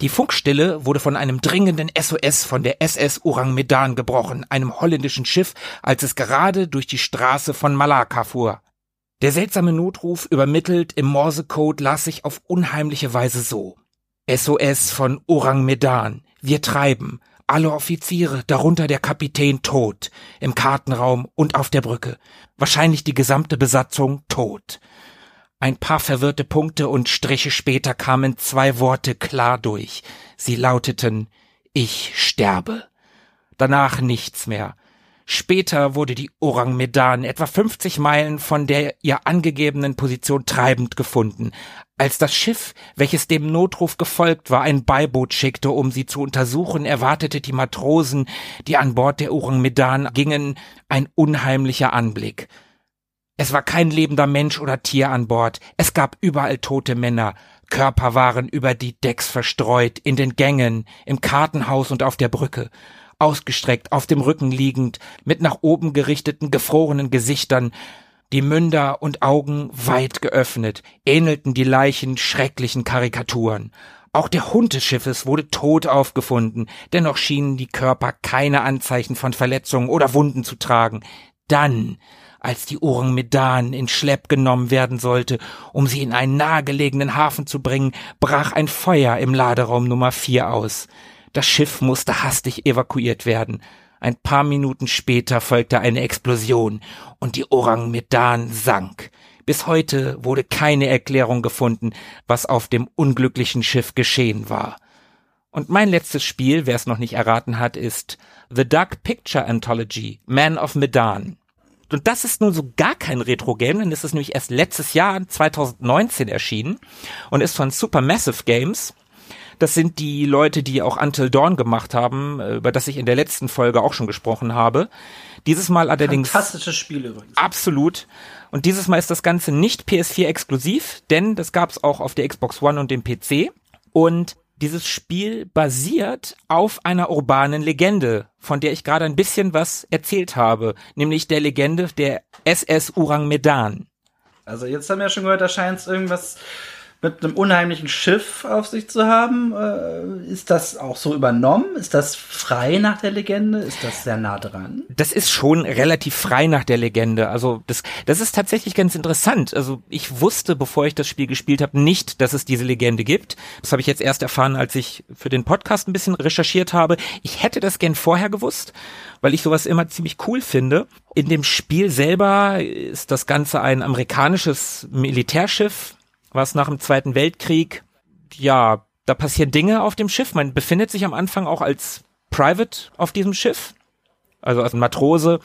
Die Funkstille wurde von einem dringenden SOS von der SS Orang Medan gebrochen, einem holländischen Schiff, als es gerade durch die Straße von Malakka fuhr. Der seltsame Notruf übermittelt im Morsecode las sich auf unheimliche Weise so. SOS von Orang Medan. Wir treiben. Alle Offiziere, darunter der Kapitän, tot. Im Kartenraum und auf der Brücke. Wahrscheinlich die gesamte Besatzung tot. Ein paar verwirrte Punkte und Striche später kamen zwei Worte klar durch. Sie lauteten Ich sterbe. Danach nichts mehr. Später wurde die Orang Medan etwa 50 Meilen von der ihr angegebenen Position treibend gefunden. Als das Schiff, welches dem Notruf gefolgt war, ein Beiboot schickte, um sie zu untersuchen, erwartete die Matrosen, die an Bord der Orang Medan gingen, ein unheimlicher Anblick. Es war kein lebender Mensch oder Tier an Bord. Es gab überall tote Männer. Körper waren über die Decks verstreut, in den Gängen, im Kartenhaus und auf der Brücke. Ausgestreckt, auf dem Rücken liegend, mit nach oben gerichteten, gefrorenen Gesichtern, die Münder und Augen weit geöffnet, ähnelten die Leichen schrecklichen Karikaturen. Auch der Hund des Schiffes wurde tot aufgefunden, dennoch schienen die Körper keine Anzeichen von Verletzungen oder Wunden zu tragen. Dann, als die Orang Medan in Schlepp genommen werden sollte, um sie in einen nahegelegenen Hafen zu bringen, brach ein Feuer im Laderaum Nummer 4 aus. Das Schiff musste hastig evakuiert werden. Ein paar Minuten später folgte eine Explosion und die Orang Medan sank. Bis heute wurde keine Erklärung gefunden, was auf dem unglücklichen Schiff geschehen war. Und mein letztes Spiel, wer es noch nicht erraten hat, ist The Dark Picture Anthology, Man of Medan. Und das ist nun so gar kein Retro-Game, denn es ist nämlich erst letztes Jahr, 2019 erschienen und ist von Supermassive Games. Das sind die Leute, die auch Until Dawn gemacht haben, äh, über das ich in der letzten Folge auch schon gesprochen habe. Dieses Mal allerdings Fantastisches Spiel übrigens. absolut. Und dieses Mal ist das Ganze nicht PS4 exklusiv, denn das gab es auch auf der Xbox One und dem PC. Und dieses Spiel basiert auf einer urbanen Legende, von der ich gerade ein bisschen was erzählt habe, nämlich der Legende der SS Urang Medan. Also jetzt haben wir ja schon gehört, da scheint es irgendwas mit einem unheimlichen Schiff auf sich zu haben. Äh, ist das auch so übernommen? Ist das frei nach der Legende? Ist das sehr nah dran? Das ist schon relativ frei nach der Legende. Also das, das ist tatsächlich ganz interessant. Also ich wusste, bevor ich das Spiel gespielt habe, nicht, dass es diese Legende gibt. Das habe ich jetzt erst erfahren, als ich für den Podcast ein bisschen recherchiert habe. Ich hätte das gern vorher gewusst, weil ich sowas immer ziemlich cool finde. In dem Spiel selber ist das Ganze ein amerikanisches Militärschiff, was nach dem Zweiten Weltkrieg ja, da passieren Dinge auf dem Schiff. Man befindet sich am Anfang auch als Private auf diesem Schiff. Also als Matrose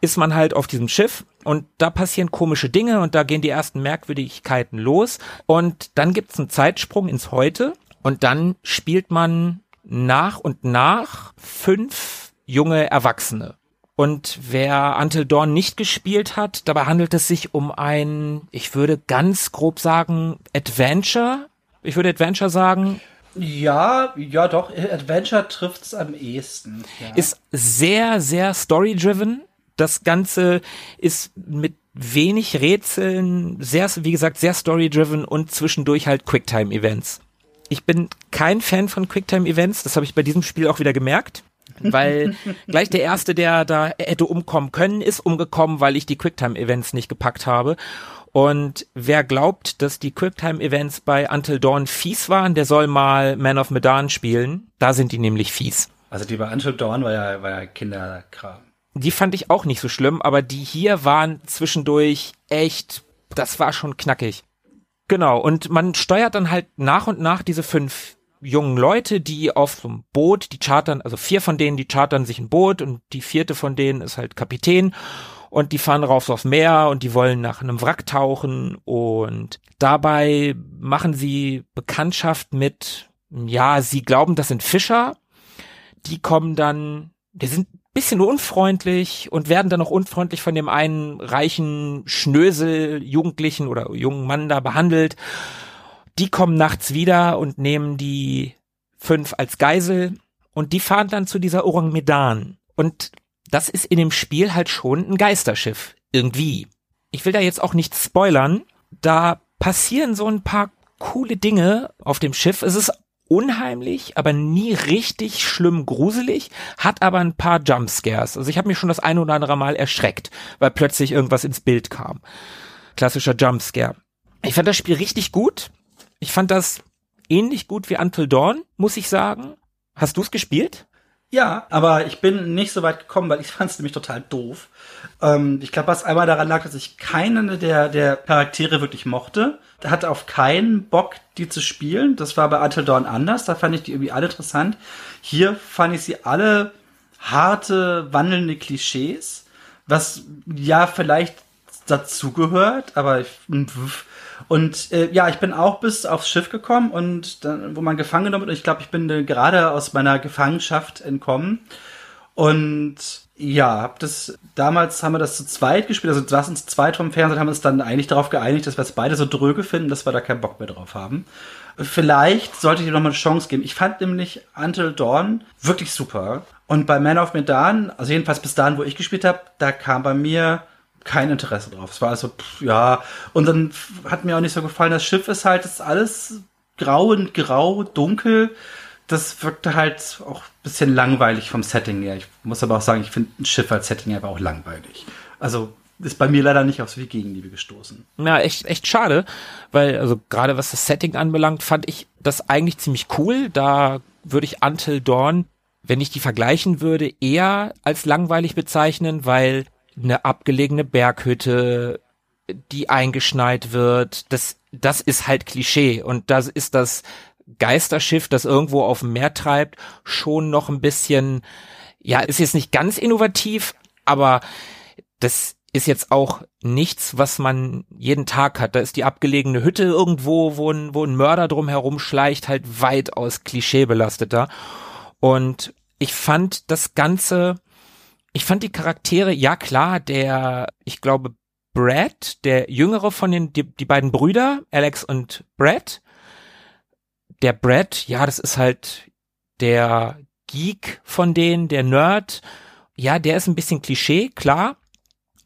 ist man halt auf diesem Schiff und da passieren komische Dinge und da gehen die ersten Merkwürdigkeiten los und dann gibt's einen Zeitsprung ins Heute und dann spielt man nach und nach fünf junge Erwachsene. Und wer Until Dawn nicht gespielt hat, dabei handelt es sich um ein, ich würde ganz grob sagen, Adventure. Ich würde Adventure sagen. Ja, ja doch, Adventure trifft's am ehesten. Ja. Ist sehr, sehr story-driven. Das Ganze ist mit wenig Rätseln, sehr, wie gesagt, sehr story-driven und zwischendurch halt Quicktime-Events. Ich bin kein Fan von Quicktime-Events, das habe ich bei diesem Spiel auch wieder gemerkt weil gleich der erste, der da hätte umkommen können, ist umgekommen, weil ich die Quicktime-Events nicht gepackt habe. Und wer glaubt, dass die Quicktime-Events bei Until Dawn fies waren, der soll mal Man of Medan spielen. Da sind die nämlich fies. Also die bei Until Dawn war ja, war ja Kinderkram. Die fand ich auch nicht so schlimm, aber die hier waren zwischendurch echt, das war schon knackig. Genau, und man steuert dann halt nach und nach diese fünf jungen Leute, die auf so einem Boot, die chartern, also vier von denen, die chartern sich ein Boot und die vierte von denen ist halt Kapitän und die fahren raus aufs Meer und die wollen nach einem Wrack tauchen und dabei machen sie Bekanntschaft mit, ja, sie glauben, das sind Fischer, die kommen dann, die sind bisschen unfreundlich und werden dann auch unfreundlich von dem einen reichen Schnösel Jugendlichen oder jungen Mann da behandelt die kommen nachts wieder und nehmen die fünf als Geisel und die fahren dann zu dieser Orang Medan. Und das ist in dem Spiel halt schon ein Geisterschiff. Irgendwie. Ich will da jetzt auch nicht spoilern. Da passieren so ein paar coole Dinge auf dem Schiff. Es ist unheimlich, aber nie richtig schlimm gruselig, hat aber ein paar Jumpscares. Also ich habe mich schon das ein oder andere Mal erschreckt, weil plötzlich irgendwas ins Bild kam. Klassischer Jumpscare. Ich fand das Spiel richtig gut. Ich fand das ähnlich gut wie Until Dawn, muss ich sagen. Hast du es gespielt? Ja, aber ich bin nicht so weit gekommen, weil ich fand es nämlich total doof. Ähm, ich glaube, was einmal daran lag, dass ich keinen der, der Charaktere wirklich mochte. Der hatte auf keinen Bock, die zu spielen. Das war bei Until Dawn anders. Da fand ich die irgendwie alle interessant. Hier fand ich sie alle harte, wandelnde Klischees. Was ja vielleicht dazugehört, aber ich, und äh, ja, ich bin auch bis aufs Schiff gekommen und dann, wo man gefangen genommen wird. Ich glaube, ich bin äh, gerade aus meiner Gefangenschaft entkommen. Und ja, hab das damals haben wir das zu zweit gespielt, also saßen zu zweit vom Fernseher, haben uns dann eigentlich darauf geeinigt, dass wir es beide so dröge finden, dass wir da keinen Bock mehr drauf haben. Vielleicht sollte ich dir noch mal eine Chance geben. Ich fand nämlich Until Dawn wirklich super. Und bei Man of Medan, also jedenfalls bis dahin, wo ich gespielt habe, da kam bei mir kein Interesse drauf. Es war also, pff, ja. Und dann hat mir auch nicht so gefallen, das Schiff ist halt, ist alles grau und grau, dunkel. Das wirkte halt auch ein bisschen langweilig vom Setting her. Ich muss aber auch sagen, ich finde ein Schiff als Setting einfach auch langweilig. Also ist bei mir leider nicht auf so viel Gegenliebe gestoßen. Ja, echt, echt schade, weil, also gerade was das Setting anbelangt, fand ich das eigentlich ziemlich cool. Da würde ich Until Dawn, wenn ich die vergleichen würde, eher als langweilig bezeichnen, weil eine abgelegene Berghütte, die eingeschneit wird. Das, das ist halt Klischee. Und das ist das Geisterschiff, das irgendwo auf dem Meer treibt, schon noch ein bisschen, ja, ist jetzt nicht ganz innovativ, aber das ist jetzt auch nichts, was man jeden Tag hat. Da ist die abgelegene Hütte irgendwo, wo ein, wo ein Mörder drum herum schleicht, halt weitaus klischeebelasteter. Und ich fand das Ganze ich fand die Charaktere, ja klar, der, ich glaube, Brad, der jüngere von den, die, die beiden Brüder, Alex und Brad. Der Brad, ja, das ist halt der Geek von denen, der Nerd. Ja, der ist ein bisschen Klischee, klar.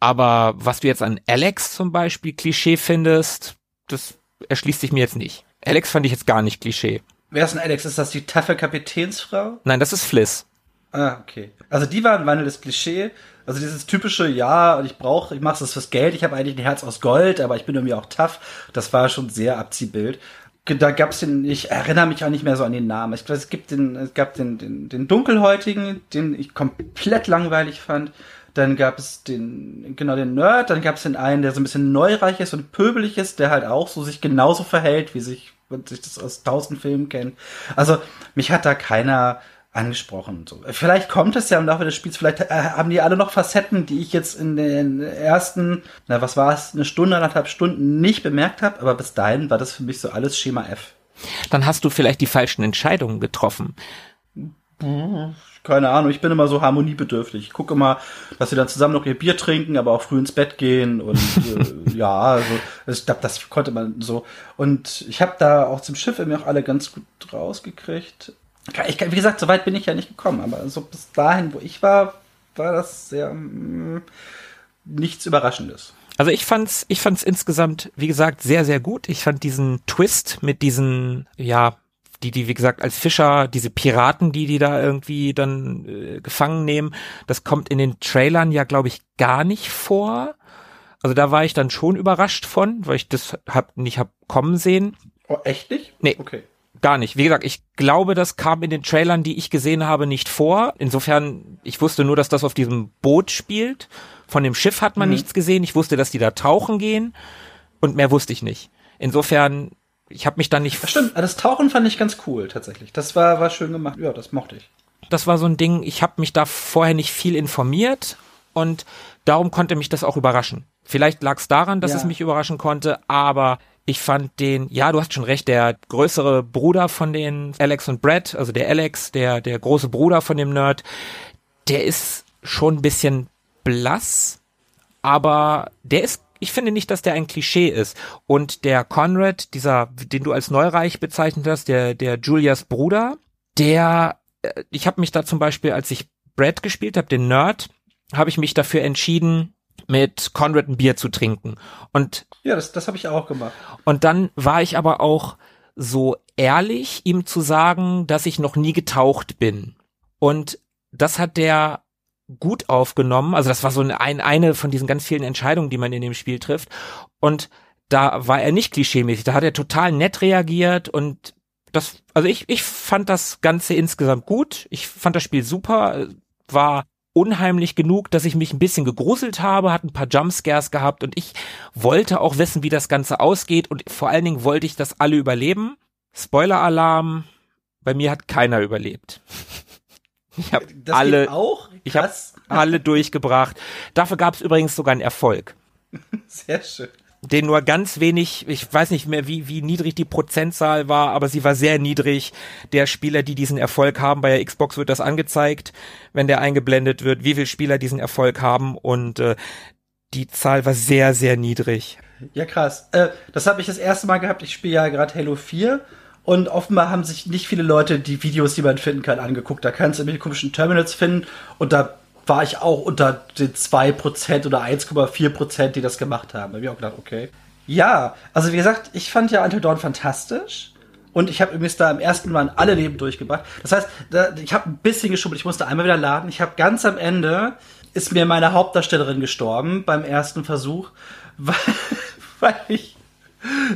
Aber was du jetzt an Alex zum Beispiel Klischee findest, das erschließt sich mir jetzt nicht. Alex fand ich jetzt gar nicht Klischee. Wer ist denn Alex? Ist das die taffe Kapitänsfrau? Nein, das ist Fliss. Ah, okay. Also die waren wandelndes Klischee. Also dieses typische, ja, ich brauche, ich mache das fürs Geld, ich habe eigentlich ein Herz aus Gold, aber ich bin irgendwie auch tough. Das war schon sehr Abziehbild. Da gab's den, ich erinnere mich auch nicht mehr so an den Namen. Ich glaube, es gibt den, es gab den, den, den Dunkelhäutigen, den ich komplett langweilig fand. Dann gab es den, genau, den Nerd. Dann gab es den einen, der so ein bisschen neureich ist und pöbelig ist, der halt auch so sich genauso verhält, wie sich man sich das aus tausend Filmen kennt. Also mich hat da keiner angesprochen. So. Vielleicht kommt es ja im Laufe des Spiels, vielleicht äh, haben die alle noch Facetten, die ich jetzt in den ersten, na was war es, eine Stunde, anderthalb Stunden nicht bemerkt habe, aber bis dahin war das für mich so alles Schema F. Dann hast du vielleicht die falschen Entscheidungen getroffen. Keine Ahnung, ich bin immer so harmoniebedürftig. Ich gucke immer, dass sie dann zusammen noch ihr Bier trinken, aber auch früh ins Bett gehen und äh, ja, also ich glaube, das konnte man so. Und ich habe da auch zum Schiff irgendwie auch alle ganz gut rausgekriegt. Ich, wie gesagt, so weit bin ich ja nicht gekommen, aber so bis dahin, wo ich war, war das sehr mh, mm, nichts Überraschendes. Also ich fand's, ich fand's insgesamt, wie gesagt, sehr, sehr gut. Ich fand diesen Twist mit diesen, ja, die, die, wie gesagt, als Fischer, diese Piraten, die die da irgendwie dann äh, gefangen nehmen, das kommt in den Trailern ja, glaube ich, gar nicht vor. Also da war ich dann schon überrascht von, weil ich das hab, nicht hab kommen sehen. Oh, echt nicht? Nee. Okay. Gar nicht. Wie gesagt, ich glaube, das kam in den Trailern, die ich gesehen habe, nicht vor. Insofern, ich wusste nur, dass das auf diesem Boot spielt. Von dem Schiff hat man mhm. nichts gesehen. Ich wusste, dass die da tauchen gehen. Und mehr wusste ich nicht. Insofern, ich habe mich dann nicht. Das stimmt, das Tauchen fand ich ganz cool, tatsächlich. Das war, war schön gemacht. Ja, das mochte ich. Das war so ein Ding, ich habe mich da vorher nicht viel informiert und darum konnte mich das auch überraschen. Vielleicht lag es daran, dass ja. es mich überraschen konnte, aber ich fand den, ja, du hast schon recht, der größere Bruder von den Alex und Brad, also der Alex, der, der große Bruder von dem Nerd, der ist schon ein bisschen blass, aber der ist, ich finde nicht, dass der ein Klischee ist. Und der Conrad, dieser, den du als Neureich bezeichnet hast, der, der Julias Bruder, der, äh, ich habe mich da zum Beispiel, als ich Brad gespielt habe, den Nerd, habe ich mich dafür entschieden, mit Conrad ein Bier zu trinken. Und ja, das, das habe ich auch gemacht. Und dann war ich aber auch so ehrlich, ihm zu sagen, dass ich noch nie getaucht bin. Und das hat der gut aufgenommen. Also das war so ein, eine von diesen ganz vielen Entscheidungen, die man in dem Spiel trifft. Und da war er nicht klischeemäßig. Da hat er total nett reagiert und das, also ich, ich fand das Ganze insgesamt gut. Ich fand das Spiel super, war unheimlich genug, dass ich mich ein bisschen gegruselt habe, hat ein paar Jumpscares gehabt und ich wollte auch wissen, wie das Ganze ausgeht und vor allen Dingen wollte ich, dass alle überleben. Spoiler-Alarm, bei mir hat keiner überlebt. Ich habe alle, auch? ich habe alle durchgebracht. Dafür gab es übrigens sogar einen Erfolg. Sehr schön den nur ganz wenig, ich weiß nicht mehr, wie, wie niedrig die Prozentzahl war, aber sie war sehr niedrig. Der Spieler, die diesen Erfolg haben, bei der Xbox wird das angezeigt, wenn der eingeblendet wird, wie viele Spieler diesen Erfolg haben und äh, die Zahl war sehr, sehr niedrig. Ja, krass. Äh, das habe ich das erste Mal gehabt. Ich spiele ja gerade Halo 4 und offenbar haben sich nicht viele Leute die Videos, die man finden kann, angeguckt. Da kannst du irgendwelche komischen Terminals finden und da war ich auch unter den 2% oder 1,4%, die das gemacht haben. Da habe ich auch gedacht, okay. Ja, also wie gesagt, ich fand ja Until Dawn fantastisch. Und ich habe übrigens da im ersten Mal alle Leben durchgebracht. Das heißt, da, ich habe ein bisschen geschummelt. Ich musste einmal wieder laden. Ich habe ganz am Ende ist mir meine Hauptdarstellerin gestorben beim ersten Versuch, weil, weil ich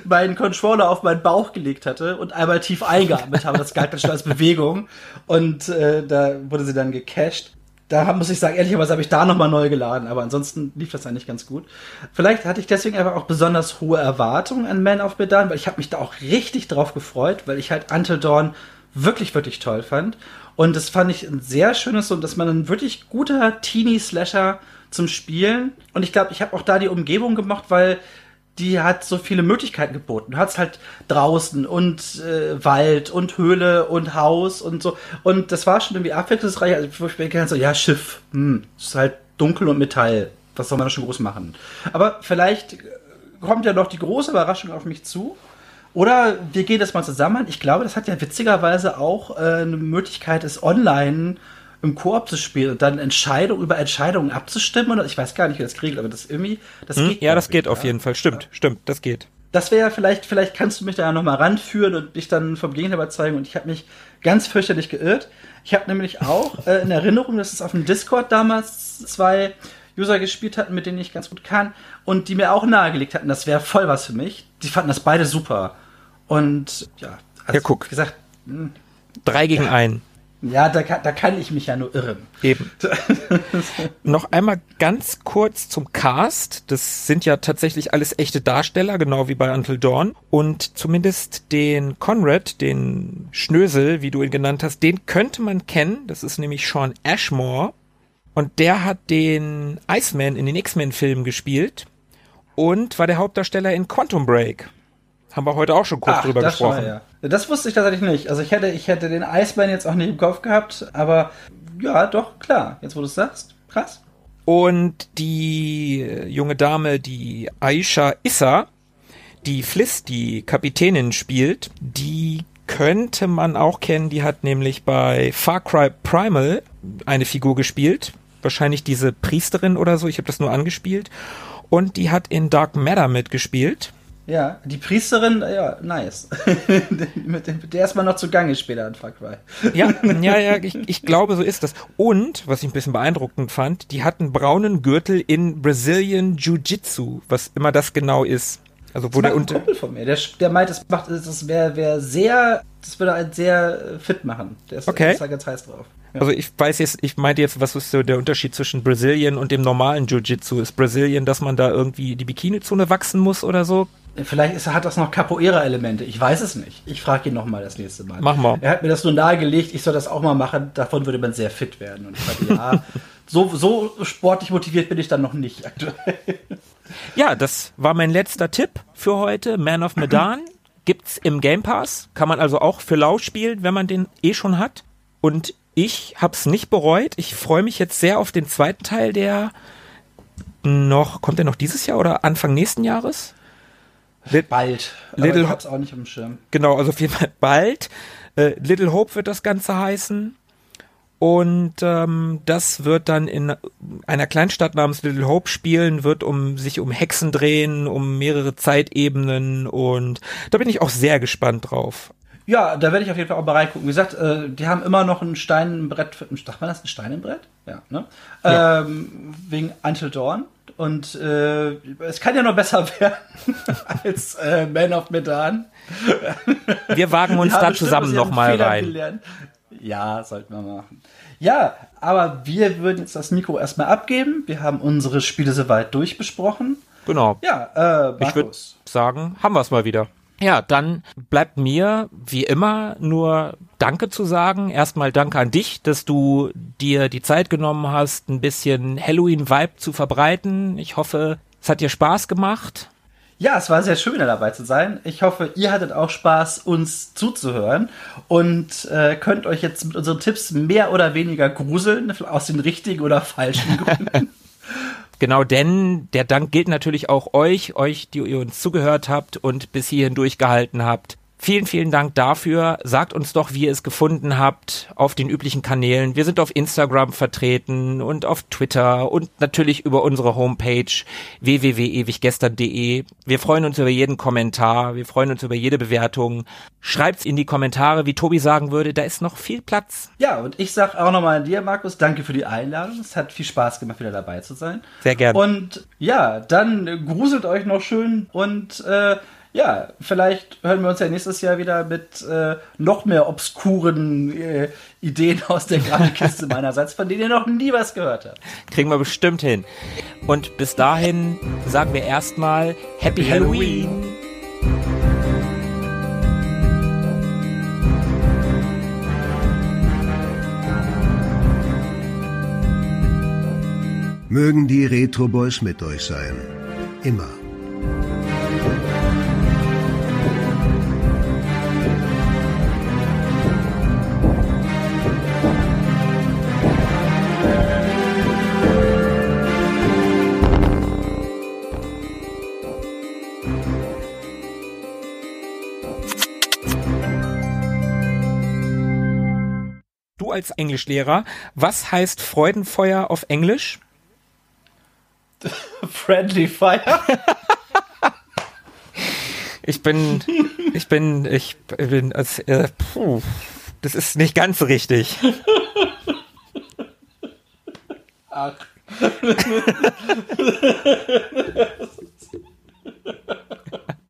meinen Controller auf meinen Bauch gelegt hatte und einmal tief eingeatmet habe. Das galt dann schon als Bewegung. Und äh, da wurde sie dann gecached da muss ich sagen, ehrlicherweise habe ich da nochmal neu geladen, aber ansonsten lief das eigentlich ganz gut. Vielleicht hatte ich deswegen einfach auch besonders hohe Erwartungen an Man of Medan, weil ich habe mich da auch richtig drauf gefreut, weil ich halt Until Dawn wirklich, wirklich toll fand. Und das fand ich ein sehr schönes, so, dass man ein wirklich guter Teenie-Slasher zum Spielen. Und ich glaube, ich habe auch da die Umgebung gemacht, weil die hat so viele Möglichkeiten geboten. Du hast halt draußen und äh, Wald und Höhle und Haus und so. Und das war schon irgendwie abwechslungsreich. Also, ich mir so, ja, Schiff, hm, ist halt dunkel und Metall. Was soll man da schon groß machen? Aber vielleicht kommt ja noch die große Überraschung auf mich zu. Oder wir gehen das mal zusammen. Ich glaube, das hat ja witzigerweise auch äh, eine Möglichkeit, es online im Koop zu spielen und dann Entscheidungen über Entscheidungen abzustimmen oder ich weiß gar nicht, wie das kriegt, aber das irgendwie, das hm? geht. Ja, das geht ja. auf jeden Fall. Stimmt, ja. stimmt, das geht. Das wäre ja vielleicht, vielleicht kannst du mich da nochmal ranführen und dich dann vom Gegenteil überzeugen. Und ich habe mich ganz fürchterlich geirrt. Ich habe nämlich auch äh, in Erinnerung, dass es auf dem Discord damals zwei User gespielt hatten, mit denen ich ganz gut kann und die mir auch nahegelegt hatten, das wäre voll was für mich. Die fanden das beide super. Und ja, also, ja, guck. gesagt, mh, hm. drei gegen ja. einen. Ja, da kann, da kann ich mich ja nur irren. Eben. Noch einmal ganz kurz zum Cast. Das sind ja tatsächlich alles echte Darsteller, genau wie bei Until Dawn. Und zumindest den Conrad, den Schnösel, wie du ihn genannt hast, den könnte man kennen. Das ist nämlich Sean Ashmore. Und der hat den Iceman in den X-Men-Filmen gespielt und war der Hauptdarsteller in Quantum Break. Haben wir heute auch schon kurz Ach, drüber gesprochen. mal, ja. Das wusste ich tatsächlich nicht. Also ich hätte, ich hätte den Eisbären jetzt auch nicht im Kopf gehabt, aber ja, doch, klar. Jetzt wo du es sagst. Krass. Und die junge Dame, die Aisha Issa, die Fliss, die Kapitänin spielt, die könnte man auch kennen. Die hat nämlich bei Far Cry Primal eine Figur gespielt. Wahrscheinlich diese Priesterin oder so. Ich habe das nur angespielt. Und die hat in Dark Matter mitgespielt. Ja, die Priesterin, ja, nice. mit, dem, mit der ist man noch zugange später in Far Cry. Ja, ja, ja, ich, ich glaube, so ist das. Und, was ich ein bisschen beeindruckend fand, die hat einen braunen Gürtel in Brazilian Jiu-Jitsu, was immer das genau ist. Also wo Das der unter Kumpel von mir, der, der meint, das macht, das wäre wär sehr, das würde einen sehr äh, fit machen. Der ist, Okay. ist da ganz heiß drauf. Also ich weiß jetzt, ich meinte jetzt, was ist so der Unterschied zwischen Brazilian und dem normalen Jiu-Jitsu? Ist Brazilian, dass man da irgendwie die Bikini-Zone wachsen muss oder so? Vielleicht ist, hat das noch Capoeira-Elemente. Ich weiß es nicht. Ich frage ihn noch mal das nächste Mal. Mach mal. Er hat mir das nur nahegelegt, ich soll das auch mal machen. Davon würde man sehr fit werden. Und ich sagte, ja, so, so sportlich motiviert bin ich dann noch nicht aktuell. Ja, das war mein letzter Tipp für heute. Man of Medan gibt's im Game Pass. Kann man also auch für lau spielen, wenn man den eh schon hat. Und ich hab's nicht bereut. Ich freue mich jetzt sehr auf den zweiten Teil, der noch, kommt der noch dieses Jahr oder Anfang nächsten Jahres? Lit- Bald. Little ich hab's auch nicht am Schirm. Genau, also auf jeden Fall bald. Äh, Little Hope wird das Ganze heißen. Und ähm, das wird dann in einer Kleinstadt namens Little Hope spielen, wird um sich um Hexen drehen, um mehrere Zeitebenen und da bin ich auch sehr gespannt drauf. Ja, da werde ich auf jeden Fall auch mal reingucken. Wie gesagt, äh, die haben immer noch ein Stein im Brett. Für, sagt man das? Ein Stein im Brett? Ja, ne? Ja. Ähm, wegen Until Dawn. Und äh, es kann ja noch besser werden als äh, Man of Medan. Wir wagen uns da zusammen nochmal rein. gelernt. Ja, sollten wir machen. Ja, aber wir würden jetzt das Mikro erstmal abgeben. Wir haben unsere Spiele soweit durchbesprochen. Genau. Ja, äh, Ich würde Markus. sagen, haben wir es mal wieder. Ja, dann bleibt mir wie immer nur Danke zu sagen. Erstmal Danke an dich, dass du dir die Zeit genommen hast, ein bisschen Halloween-Vibe zu verbreiten. Ich hoffe, es hat dir Spaß gemacht. Ja, es war sehr schön, da dabei zu sein. Ich hoffe, ihr hattet auch Spaß, uns zuzuhören und äh, könnt euch jetzt mit unseren Tipps mehr oder weniger gruseln, aus den richtigen oder falschen Gründen. Genau, denn der Dank gilt natürlich auch euch, euch, die ihr uns zugehört habt und bis hierhin durchgehalten habt. Vielen, vielen Dank dafür. Sagt uns doch, wie ihr es gefunden habt auf den üblichen Kanälen. Wir sind auf Instagram vertreten und auf Twitter und natürlich über unsere Homepage www.ewiggestern.de. Wir freuen uns über jeden Kommentar. Wir freuen uns über jede Bewertung. Schreibt's in die Kommentare, wie Tobi sagen würde. Da ist noch viel Platz. ja, und ich sag auch nochmal an dir, Markus, danke für die Einladung. Es hat viel Spaß gemacht, wieder dabei zu sein. Sehr gerne. Und ja, dann gruselt euch noch schön und äh, ja, vielleicht hören wir uns ja nächstes Jahr wieder mit äh, noch mehr obskuren äh, Ideen aus der Grafikkiste meinerseits, von denen ihr noch nie was gehört habt. Kriegen wir bestimmt hin. Und bis dahin sagen wir erstmal Happy, Happy Halloween. Mögen die Retro Boys mit euch sein. Immer. Als Englischlehrer, was heißt Freudenfeuer auf Englisch? Friendly Fire. Ich bin, ich bin, ich bin, als, äh, puh, das ist nicht ganz so richtig. Ach.